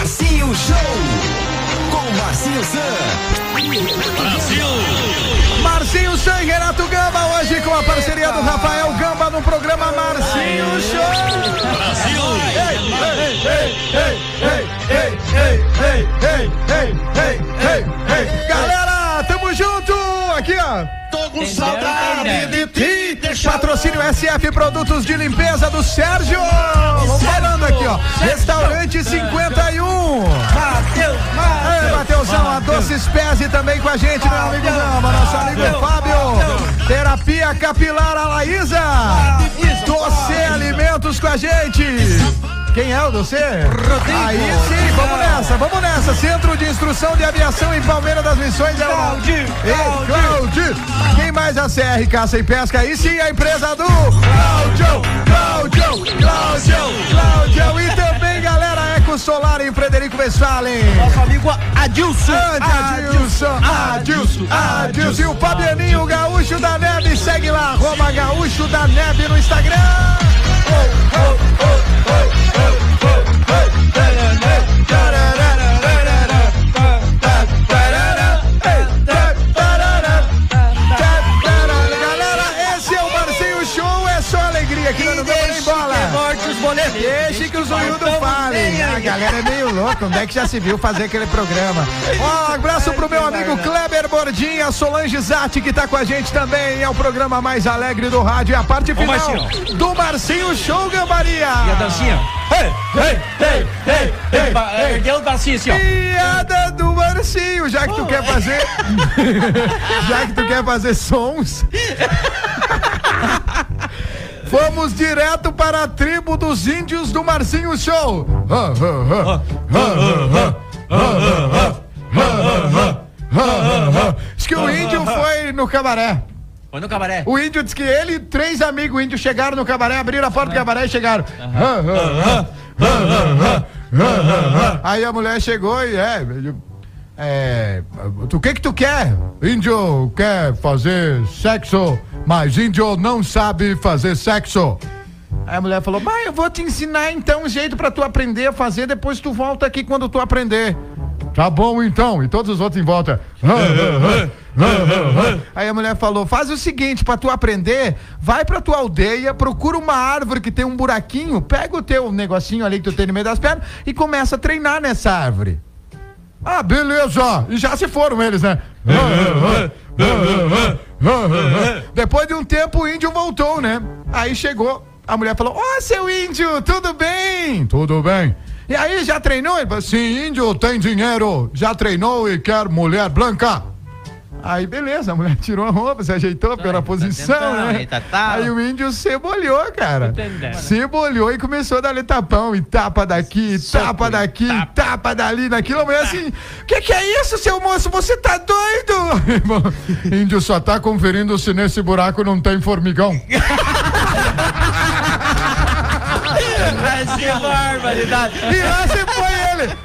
Marcinho Show. Com Marcinho San. Brasil. Marcinho San e Renato Gamba, hoje com a parceria do Rafael Gamba no programa Marcinho Show. Brasil. Ei, ei, ei, ei, ei, ei, ei, ei, ei, ei, ei, ei. Galera, junto! Aqui, ó. Tô com saudade de ti, Patrocínio SF Produtos de Limpeza do Sérgio. Vamos falando aqui, ó. Restaurante 51. Mateus, Ei, Mateusão, a Doces Pese também com a gente, meu amigo Gama, nosso amigo Fábio. Terapia Capilar Alaísa. Doce Alimentos com a gente. Quem é o Doce? Aí sim, vamos nessa, vamos nessa. Centro de Instrução de Aviação em Palmeira das Missões. é o- Claudio, Claudio. Quem mais a CR Caça e Pesca? Aí sim, a empresa do Cláudio, Cláudio, Cláudio, Cláudio. E também, galera, Eco Solar em Frederico Westphalen. Nosso amigo Adilson. Adilson, Adilson, Adilson. E o Fabianinho Gaúcho da Neve. Segue lá, arroba Gaúcho da Neve no Instagram. Galera, fale. A galera é meio louca, onde é que já se viu fazer aquele programa? Ó, um abraço pro meu amigo Kleber Bordinha, Solange Zatti, que tá com a gente também. É o programa mais alegre do rádio. É a parte final Marcinho. do Marcinho Show Gambaria. E a dancinha? Ei, ei, ei, ei, ei, Ergueu o bracinho assim, ó. Piada do Marcinho, já que tu quer fazer. já que tu quer fazer sons. Vamos direto para a tribo dos índios do Marcinho Show. Diz que o índio foi no cabaré. Foi no cabaré. O índio disse que ele e três amigos índios chegaram no cabaré, abriram a porta do cabaré e chegaram. Aí a mulher chegou e é. É. O que que tu quer? Índio quer fazer sexo, mas índio não sabe fazer sexo. Aí a mulher falou: Mas eu vou te ensinar então um jeito pra tu aprender a fazer, depois tu volta aqui quando tu aprender. Tá bom então. E todos os outros em volta. Aí a mulher falou: faz o seguinte, pra tu aprender, vai pra tua aldeia, procura uma árvore que tem um buraquinho, pega o teu negocinho ali que tu tem no meio das pernas e começa a treinar nessa árvore. Ah, beleza! E já se foram eles, né? Depois de um tempo o índio voltou, né? Aí chegou, a mulher falou: Ó, seu índio, tudo bem? Tudo bem. E aí, já treinou? Ele falou: Sim, índio tem dinheiro, já treinou e quer mulher branca. Aí, beleza, a mulher tirou a roupa, se ajeitou pela posição, tentando, né? eita, tá. Aí o índio cebolhou, cara. entendendo. Cebolhou e começou a dar tapão, e tapa daqui, tapa daqui, tapa dali, naquilo. A mulher assim, que que é isso, seu moço? Você tá doido? Índio só tá conferindo se nesse buraco não tem formigão. Ser barbaridade. E lá você foi ele.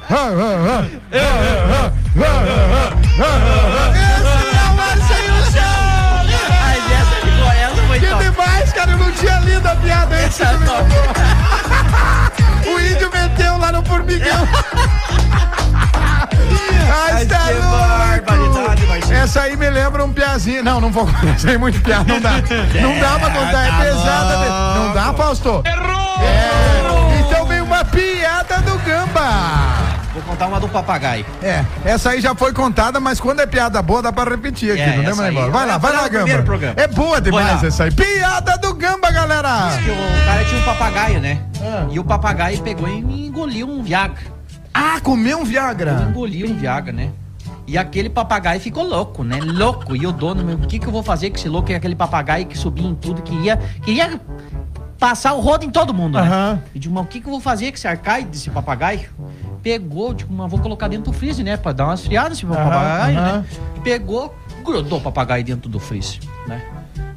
Demais, cara, eu não tinha lido a piada. Essa é. O índio meteu lá no formigão. Ai, tá louco. Essa aí me lembra um piazinho. Não, não vou Essa aí é muito piada, não dá. Não dá pra contar, é tá pesada. Não dá, Fausto? Errou! então vem uma piada do Gamba. Vou contar uma do papagaio. É, essa aí já foi contada, mas quando é piada boa dá pra repetir aqui, É, não lembra, embora? Vai lá, vai lá, Gamba. É boa demais essa aí. Piada do Gamba, galera. Diz que o cara tinha um papagaio, né? Ah. E o papagaio pegou e engoliu um Viagra. Ah, comeu um Viagra. Engoliu um Viagra, né? E aquele papagaio ficou louco, né? Louco. E o dono, meu, o que, que eu vou fazer com esse louco? E aquele papagaio que subia em tudo, queria, queria passar o rodo em todo mundo, né? E digo, mas o que, que eu vou fazer com esse arcaide desse papagaio? Pegou, tipo, mas vou colocar dentro do freezer, né? Pra dar umas friadas esse Aham, papagaio, aham. né? Pegou, grudou o papagaio dentro do freezer, né?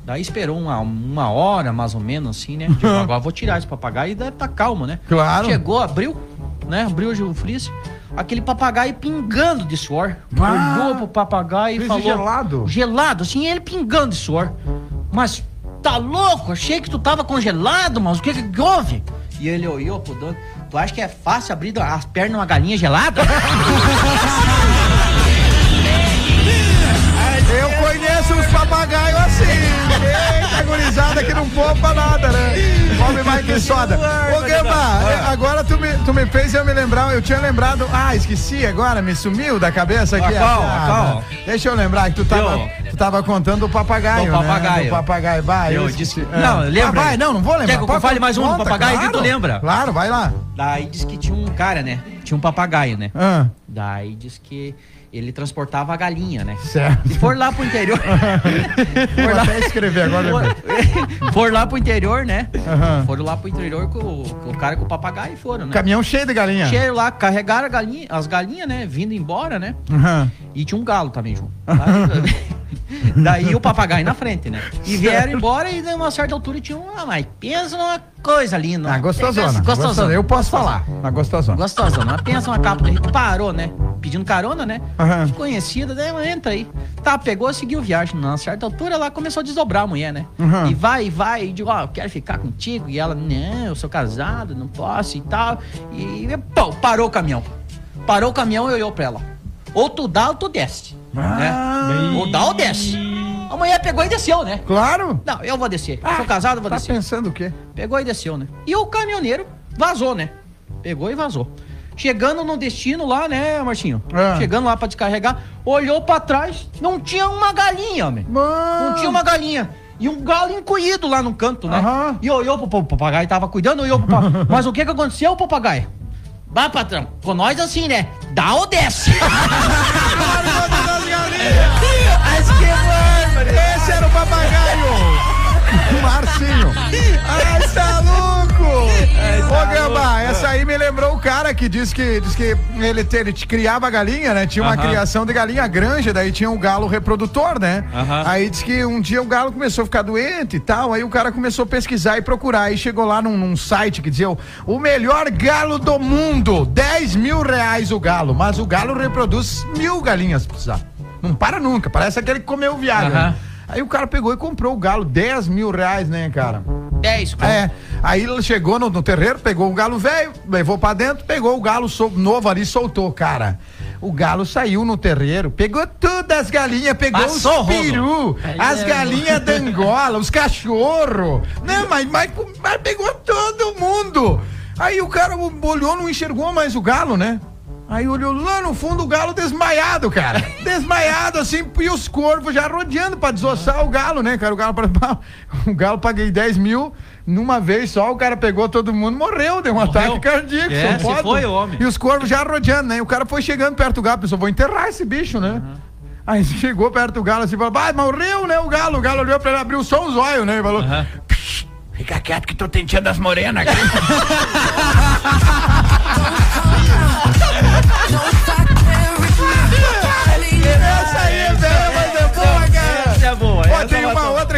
Daí esperou uma, uma hora, mais ou menos, assim, né? Digo, agora vou tirar esse papagaio e deve tá calmo, né? Claro. Chegou, abriu, né? Abriu o freezer. Aquele papagaio pingando de suor. Ah! Olhou pro papagaio e falou... gelado? Gelado, assim, ele pingando de suor. Mas tá louco? Achei que tu tava congelado, mas o que que houve? E ele olhou pro dono. Tu acha que é fácil abrir as pernas de uma galinha gelada? Eu conheço uns papagaios assim. Eita, gurizada que não poupa nada, né? Come mais que soda. Ô, Gamba, agora tu me, tu me fez eu me lembrar. Eu tinha lembrado. Ah, esqueci agora, me sumiu da cabeça aqui. A qual? Ah, A qual? Deixa eu lembrar que tu tava, Eu. Tava contando do papagaio. Do papagaio. Né? Do papagaio. Vai, Eu eu disse- esqueci. Não, Ah. lembra? Ah, vai, não, não vou lembrar. Quer que eu fale mais um do papagaio que tu claro. lembra? Claro, vai lá. Daí diz que tinha um cara, né? Tinha um papagaio, né? Ah. Daí diz que ele transportava a galinha, né? Certo. E for lá pro interior. Vou até escrever agora. for, for lá pro interior, né? Aham. Foram lá pro interior com, o- com o cara com o papagaio e foram, né? Caminhão cheio de galinha. Cheio lá, carregaram galinha, as galinhas, né? Vindo embora, né? Aham. E tinha um galo também junto. Daí o papagaio na frente, né? E vieram embora e de uma certa altura tinha uma. Mas pensa numa coisa linda. Ah, gostosona. Pensa- Gostosona. Gostosona. Eu posso falar. Uma gostosona. Gostosona. Mas pensa uma capa. Parou, né? Pedindo carona, né? Aham. Desconhecida, daí ela entra aí. Tá, pegou, seguiu viagem. Numa certa altura ela começou a desdobrar a mulher, né? Aham. E vai, e vai. E digo, ó, eu quero ficar contigo. E ela, não, eu sou casado, não posso e tal. E, pô, parou o caminhão. Parou o caminhão e olhou pra ela. Ou tu dá ou tu desce. Né? Ou dá ou desce. A mulher pegou e desceu, né? Claro. Não, eu vou descer. sou casado, vou Tá descer. pensando o quê? Pegou e desceu, né? E o caminhoneiro vazou, né? Pegou e vazou. Chegando no destino lá, né, Martinho? Ah. Chegando lá pra descarregar, olhou pra trás, não tinha uma galinha, homem. Não tinha uma galinha. E um galo encolhido lá no canto, né? E olhou pro, pro papagaio, tava cuidando, olhou pro papagaio. Mas o que que aconteceu, papagaio? Bah, patrão, com nós assim, né? Dá ou desce? Mas que bárbaro! Esse era o papagaio! Marcinho! Ai, tá louco! Ô, Gamba, essa aí me lembrou o cara que disse que, diz que ele, te- ele te criava galinha, né? Tinha uma Aham. criação de galinha granja, daí tinha um galo reprodutor, né? Aham. Aí diz que um dia o galo começou a ficar doente e tal, aí o cara começou a pesquisar e procurar, aí chegou lá num, num site que dizia o, o melhor galo do mundo, 10 mil reais o galo, mas o galo reproduz mil galinhas, se precisar. Não para nunca, parece aquele que comeu o viado. Aham. né? Aí o cara pegou e comprou o galo, 10 mil reais, né, cara? 10, É, aí ele chegou no, no terreiro, pegou o galo velho, levou pra dentro, pegou o galo sol- novo ali e soltou, cara. O galo saiu no terreiro, pegou todas as galinhas, pegou Passou, os peru, Aí as é, galinhas da Angola, os cachorros. Não, mas, mas, mas pegou todo mundo. Aí o cara olhou, não enxergou mais o galo, né? Aí olhou lá no fundo o galo desmaiado, cara. Desmaiado assim, e os corvos já rodeando pra desossar o galo, né, cara? O galo, o galo paguei 10 mil numa vez só, o cara pegou todo mundo, morreu, deu um ataque cardíaco. É, só pode. foi homem. E os corvos já rodeando, né? E o cara foi chegando perto do galo, pensou, vou enterrar esse bicho, né? Aí chegou perto do galo assim, falou, ah, morreu, né, o galo. O galo olhou pra ele, abriu só os olhos, né? E falou, "Psh, fica quieto que tô tentando as morenas aqui.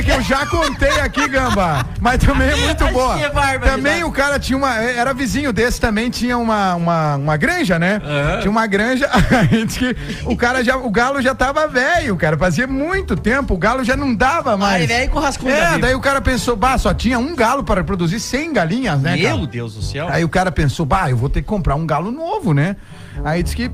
Outra que eu já contei aqui, Gamba. Mas também é muito boa. Também o cara tinha uma. Era vizinho desse também, tinha uma, uma, uma granja, né? Tinha uma granja. que o cara já. O galo já tava velho, cara. Fazia muito tempo. O galo já não dava mais. Ai, velho com rascunho É, daí o cara pensou, bah, só tinha um galo para produzir 100 galinhas, né? cara? Meu Deus do céu. Aí o cara pensou, bah, eu vou ter que comprar um galo novo, né? Aí disse que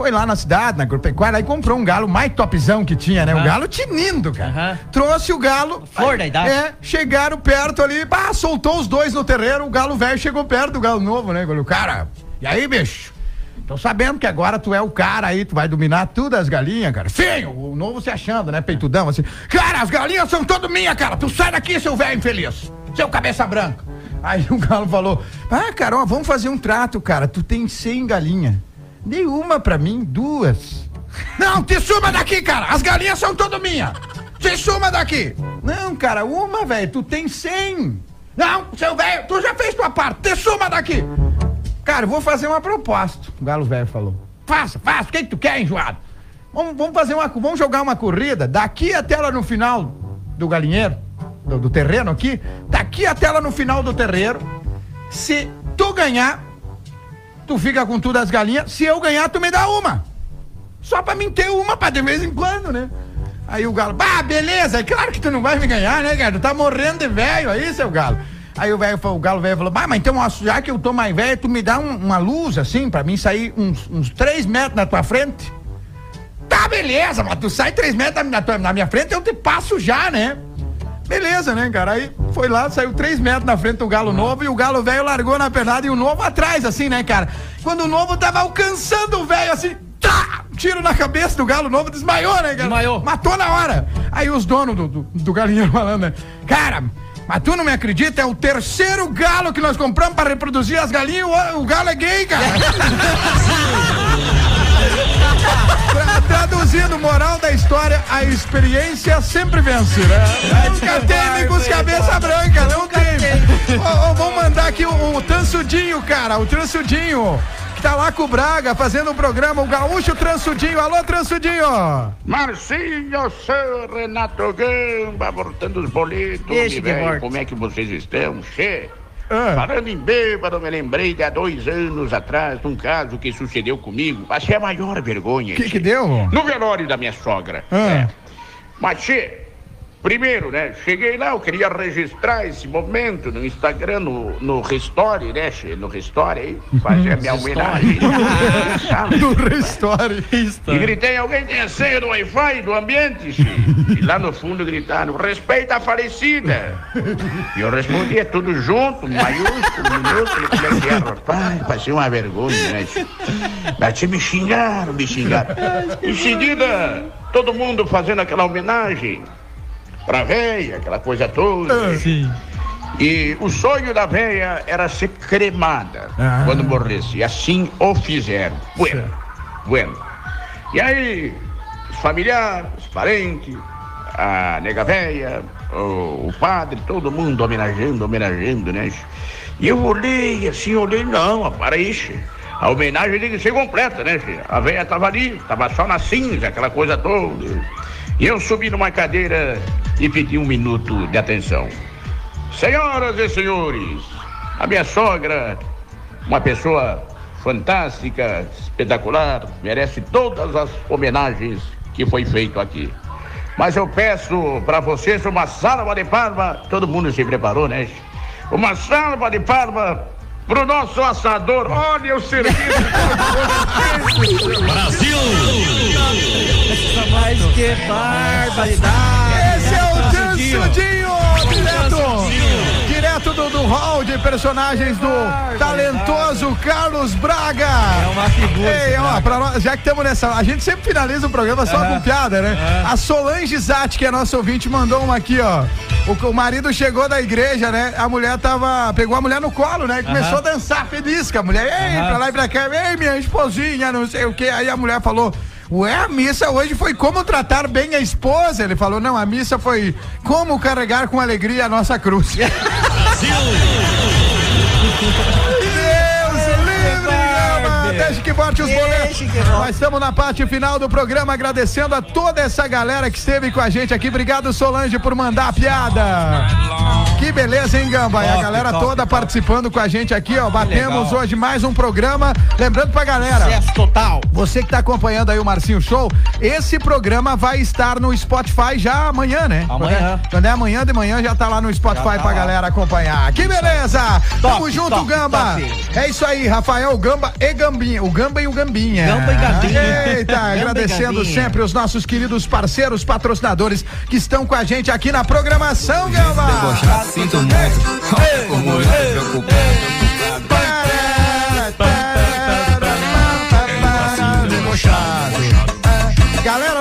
foi lá na cidade, na agropecuária, aí comprou um galo mais topzão que tinha, né? O Aham. galo tinindo, cara. Trouxe o galo. Flor da idade. É, chegaram perto ali, bah, soltou os dois no terreiro, o galo velho chegou perto do galo novo, né? Falei, cara, e aí, bicho? Tô sabendo que agora tu é o cara aí, tu vai dominar tudo as galinhas, cara. Sim, o novo se achando, né? Peitudão, assim. Cara, as galinhas são todas minhas, cara. Tu sai daqui, seu velho infeliz. Seu cabeça branca. Aí o galo falou: Ah, cara, ó, vamos fazer um trato, cara. Tu tem 100 galinhas. Dei uma pra mim, duas. Não, te suma daqui, cara. As galinhas são todas minhas. Te suma daqui. Não, cara, uma, velho. Tu tem 100. Não, seu velho, tu já fez tua parte. Te suma daqui. Cara, vou fazer uma proposta. O galo velho falou. Faça, faça. O que, que tu quer, enjoado? Vamos, vamos fazer uma. Vamos jogar uma corrida daqui até lá no final do galinheiro, do, do terreno aqui. Daqui até lá no final do terreiro. Se tu ganhar, tu fica com tudo as galinhas. Se eu ganhar, tu me dá uma. Só pra mim ter uma pra de vez em quando, né? Aí o galo, ah, beleza, é claro que tu não vai me ganhar, né, cara? Tu tá morrendo de velho aí, seu galo. Aí o falou- o galo velho falou, "Bah, mas então, já que eu tô mais velho, tu me dá um- uma luz, assim, pra mim sair uns, uns metros na tua frente? Tá, beleza, mas tu sai três metros na, tua- na minha frente, eu te passo já, né? Beleza, né, cara? Aí foi lá, saiu três metros na frente do galo novo e o galo velho largou na pernada e o novo atrás, assim, né, cara? Quando o novo tava alcançando o velho, assim, tá! Tiro na cabeça do galo novo, desmaiou, né, cara? Desmaiou. Matou na hora. Aí os donos do, do, do galinheiro falando, né? Cara, mas tu não me acredita? É o terceiro galo que nós compramos pra reproduzir as galinhas o, o galo é gay, cara. Tra- Traduzindo, moral da história, a experiência sempre vence, né? Nunca tem com os cabeça branca, não tem. Ó, ó, vamos mandar aqui o, o Tansudinho, cara, o Tansudinho, que tá lá com o Braga fazendo o programa, o Gaúcho Transudinho. Alô, Transudinho! Marcinho, seu Renato Gamba, voltando os boletos, como é que vocês estão? Che? Ah. Falando em bêbado, me lembrei de há dois anos atrás de um caso que sucedeu comigo. Passei a maior vergonha. Que que deu? No velório da minha sogra. Ah. É. Mas, che, primeiro, né? Cheguei lá, eu queria registrar esse momento no Instagram, no, no Restore, né? No Restore aí, fazer a minha homenagem. Do Restore. E gritei, alguém tem a senha do Wi-Fi do ambiente? E lá no fundo gritaram, respeita a falecida. E eu respondi, é tudo junto, maiúsculo, minúsculo, como é que é, rapaz? Passei uma vergonha, né? Mas me xingaram, me xingaram. Em seguida, todo mundo fazendo aquela homenagem pra véia, aquela coisa toda. Sim. E o sonho da véia era ser cremada Ah. quando morresse. E assim o fizeram. Bueno, bueno. E aí, os familiares, os parentes, a nega véia, o, o padre, todo mundo homenageando, homenageando, né? E eu olhei assim, olhei, não, para isso. A homenagem tem que ser completa, né? A véia tava ali, tava só na cinza, aquela coisa toda. Eu subi numa cadeira e pedi um minuto de atenção. Senhoras e senhores, a minha sogra, uma pessoa fantástica, espetacular, merece todas as homenagens que foi feito aqui. Mas eu peço para vocês uma salva de palma, todo mundo se preparou, né? Uma salva de palma pro nosso assador. Olha o serviço. Brasil! Mas que barbaridade! Esse é o. Tansudinho, direto, direto do, do hall de personagens do talentoso Carlos Braga. É uma figura. Ei, ó, pra nós, já que estamos nessa, a gente sempre finaliza o programa só com piada, né? A Solange Zatti, que é nossa ouvinte, mandou uma aqui, ó. O, o marido chegou da igreja, né? A mulher tava, pegou a mulher no colo, né? E começou a dançar feliz com a mulher. Ei, pra lá e pra cá, ei, minha esposinha, não sei o que. Aí a mulher falou. Ué, a missa hoje foi como tratar bem a esposa. Ele falou, não, a missa foi como carregar com alegria a nossa cruz. Gama! Deixa que bote os boletos. Nós estamos na parte final do programa, agradecendo a toda essa galera que esteve com a gente aqui. Obrigado, Solange, por mandar a piada. Que beleza, hein, Gamba? e a Top, galera top, toda participando com a gente aqui, ó. Batemos legal. hoje mais um programa. Lembrando pra galera. Sucesso total. Você que tá acompanhando aí o Marcinho Show, esse programa vai estar no Spotify já amanhã, né? Amanhã. Quando é amanhã de manhã já tá lá no Spotify Já tá pra lá. galera acompanhar. Que beleza! Tamo Top, junto, top, Gamba! top. É isso aí, Rafael Gamba e Gambinha. O Gamba e o Gambinha. Gamba e Gambinha. Eita, Gamba agradecendo Gambinha. sempre os nossos queridos parceiros, patrocinadores que estão com a gente aqui na programação, Gamba! Sinto muito. Como eu tô preocupado.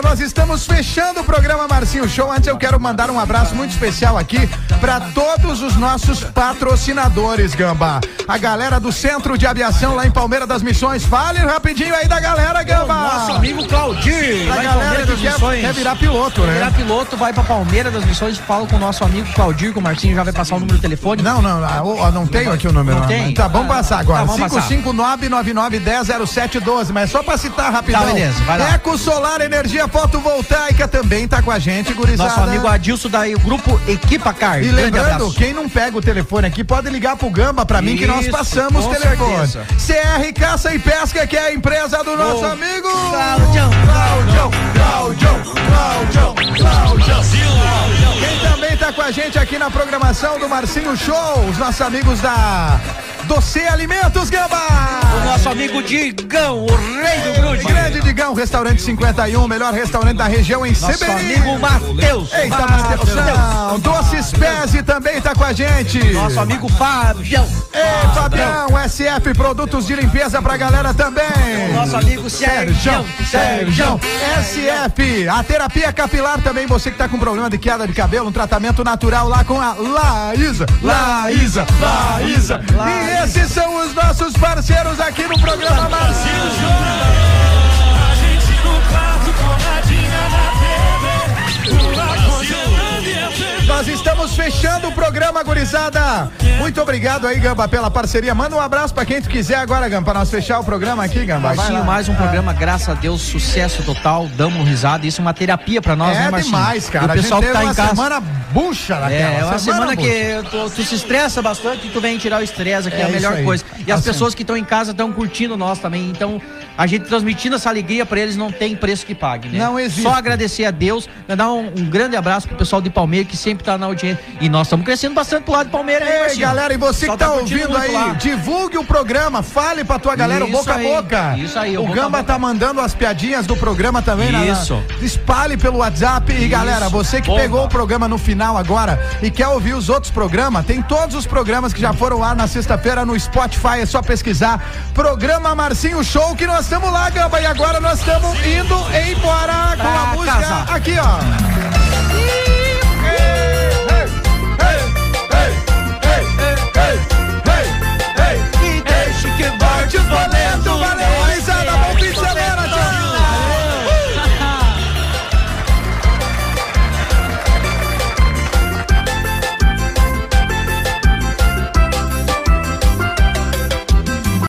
Nós estamos fechando o programa Marcinho Show. Antes eu quero mandar um abraço muito especial aqui para todos os nossos patrocinadores, Gamba. A galera do Centro de Aviação lá em Palmeira das Missões. Fale rapidinho aí da galera, Gamba. Nosso amigo lá em galera que quer, quer virar piloto, né? Virar piloto, vai pra Palmeira das Missões, fala com o nosso amigo Claudir, que o Marcinho já vai passar o número do telefone. Não, não, ah, ó, não tenho aqui o número. Não tem? Tá, vamos passar agora. Tá, vamos passar. 559-9910-0712, mas é só pra citar rapidão. Tá, beleza, vai lá. Eco Solar Energia Fotovoltaica também tá com a gente, gurizada. Nosso amigo Adilson da grupo Equipa Car. E lembrando, quem não pega o telefone aqui pode ligar pro Gamba pra mim que nós Isso, passamos o telefone. certeza. CR Caça e Pesca, que é a empresa do nosso amigo Claudião, Claudião, Claudião, Claudião, Claudião. Quem também tá com a gente aqui na programação do Marcinho Show, os nossos amigos da Doce Alimentos, Gamba! O nosso amigo Digão, o rei do grude. Grande Digão, restaurante 51, melhor restaurante da região em Nosso Seberi. amigo Matheus. Eita, Matheus. Matheus. Doces Pese também tá com a gente. Nosso amigo Fabião. Ei, Fabião, SF Produtos de Limpeza pra galera também. Nosso amigo Sérgio. Sérgio, SF, a terapia capilar também, você que tá com problema de queda de cabelo, um tratamento natural lá com a Laísa, Laísa, Laísa. E esses são os nossos parceiros aqui no programa Marcinho Nós estamos fechando o programa, gurizada. Muito obrigado aí, Gamba, pela parceria. Manda um abraço pra quem tu quiser agora, Gamba, pra nós fechar o programa aqui, Gamba. Lá. mais um programa, graças a Deus, sucesso total, damos risada, isso é uma terapia pra nós, é né, Marcinho? demais, cara. E o pessoal a que gente tá teve em casa. uma semana bucha naquela. É, é uma semana, bucha. que tu, tu se estressa bastante e tu vem tirar o estresse, aqui é, É a melhor isso aí. coisa. E as Assim. pessoas que estão em casa estão curtindo nós também. Então, a gente transmitindo essa alegria pra eles não tem preço que pague, né? Não existe. Só agradecer a Deus, mandar um, um grande abraço pro pessoal de Palmeiras que sempre tá na audiência. E nós estamos crescendo bastante pro lado de Palmeiras aí, Ei, Marcinho. galera, e você Só que tá, curtindo ouvindo aí, lá. divulgue o programa, fale pra tua galera, o Isso boca aí, a boca. isso aí, o o Gamba boca. tá mandando as piadinhas do programa também. na- Isso. Na, espalhe pelo WhatsApp. E galera, você que Bomba. pegou o programa no final agora e quer ouvir os outros programas, tem todos os programas que já foram lá na sexta-feira no Spotify, é só pesquisar. Programa Marcinho Show, que nós estamos lá, Gamba, e agora nós estamos indo embora com a música casa. aqui, ó. Rádio Boleto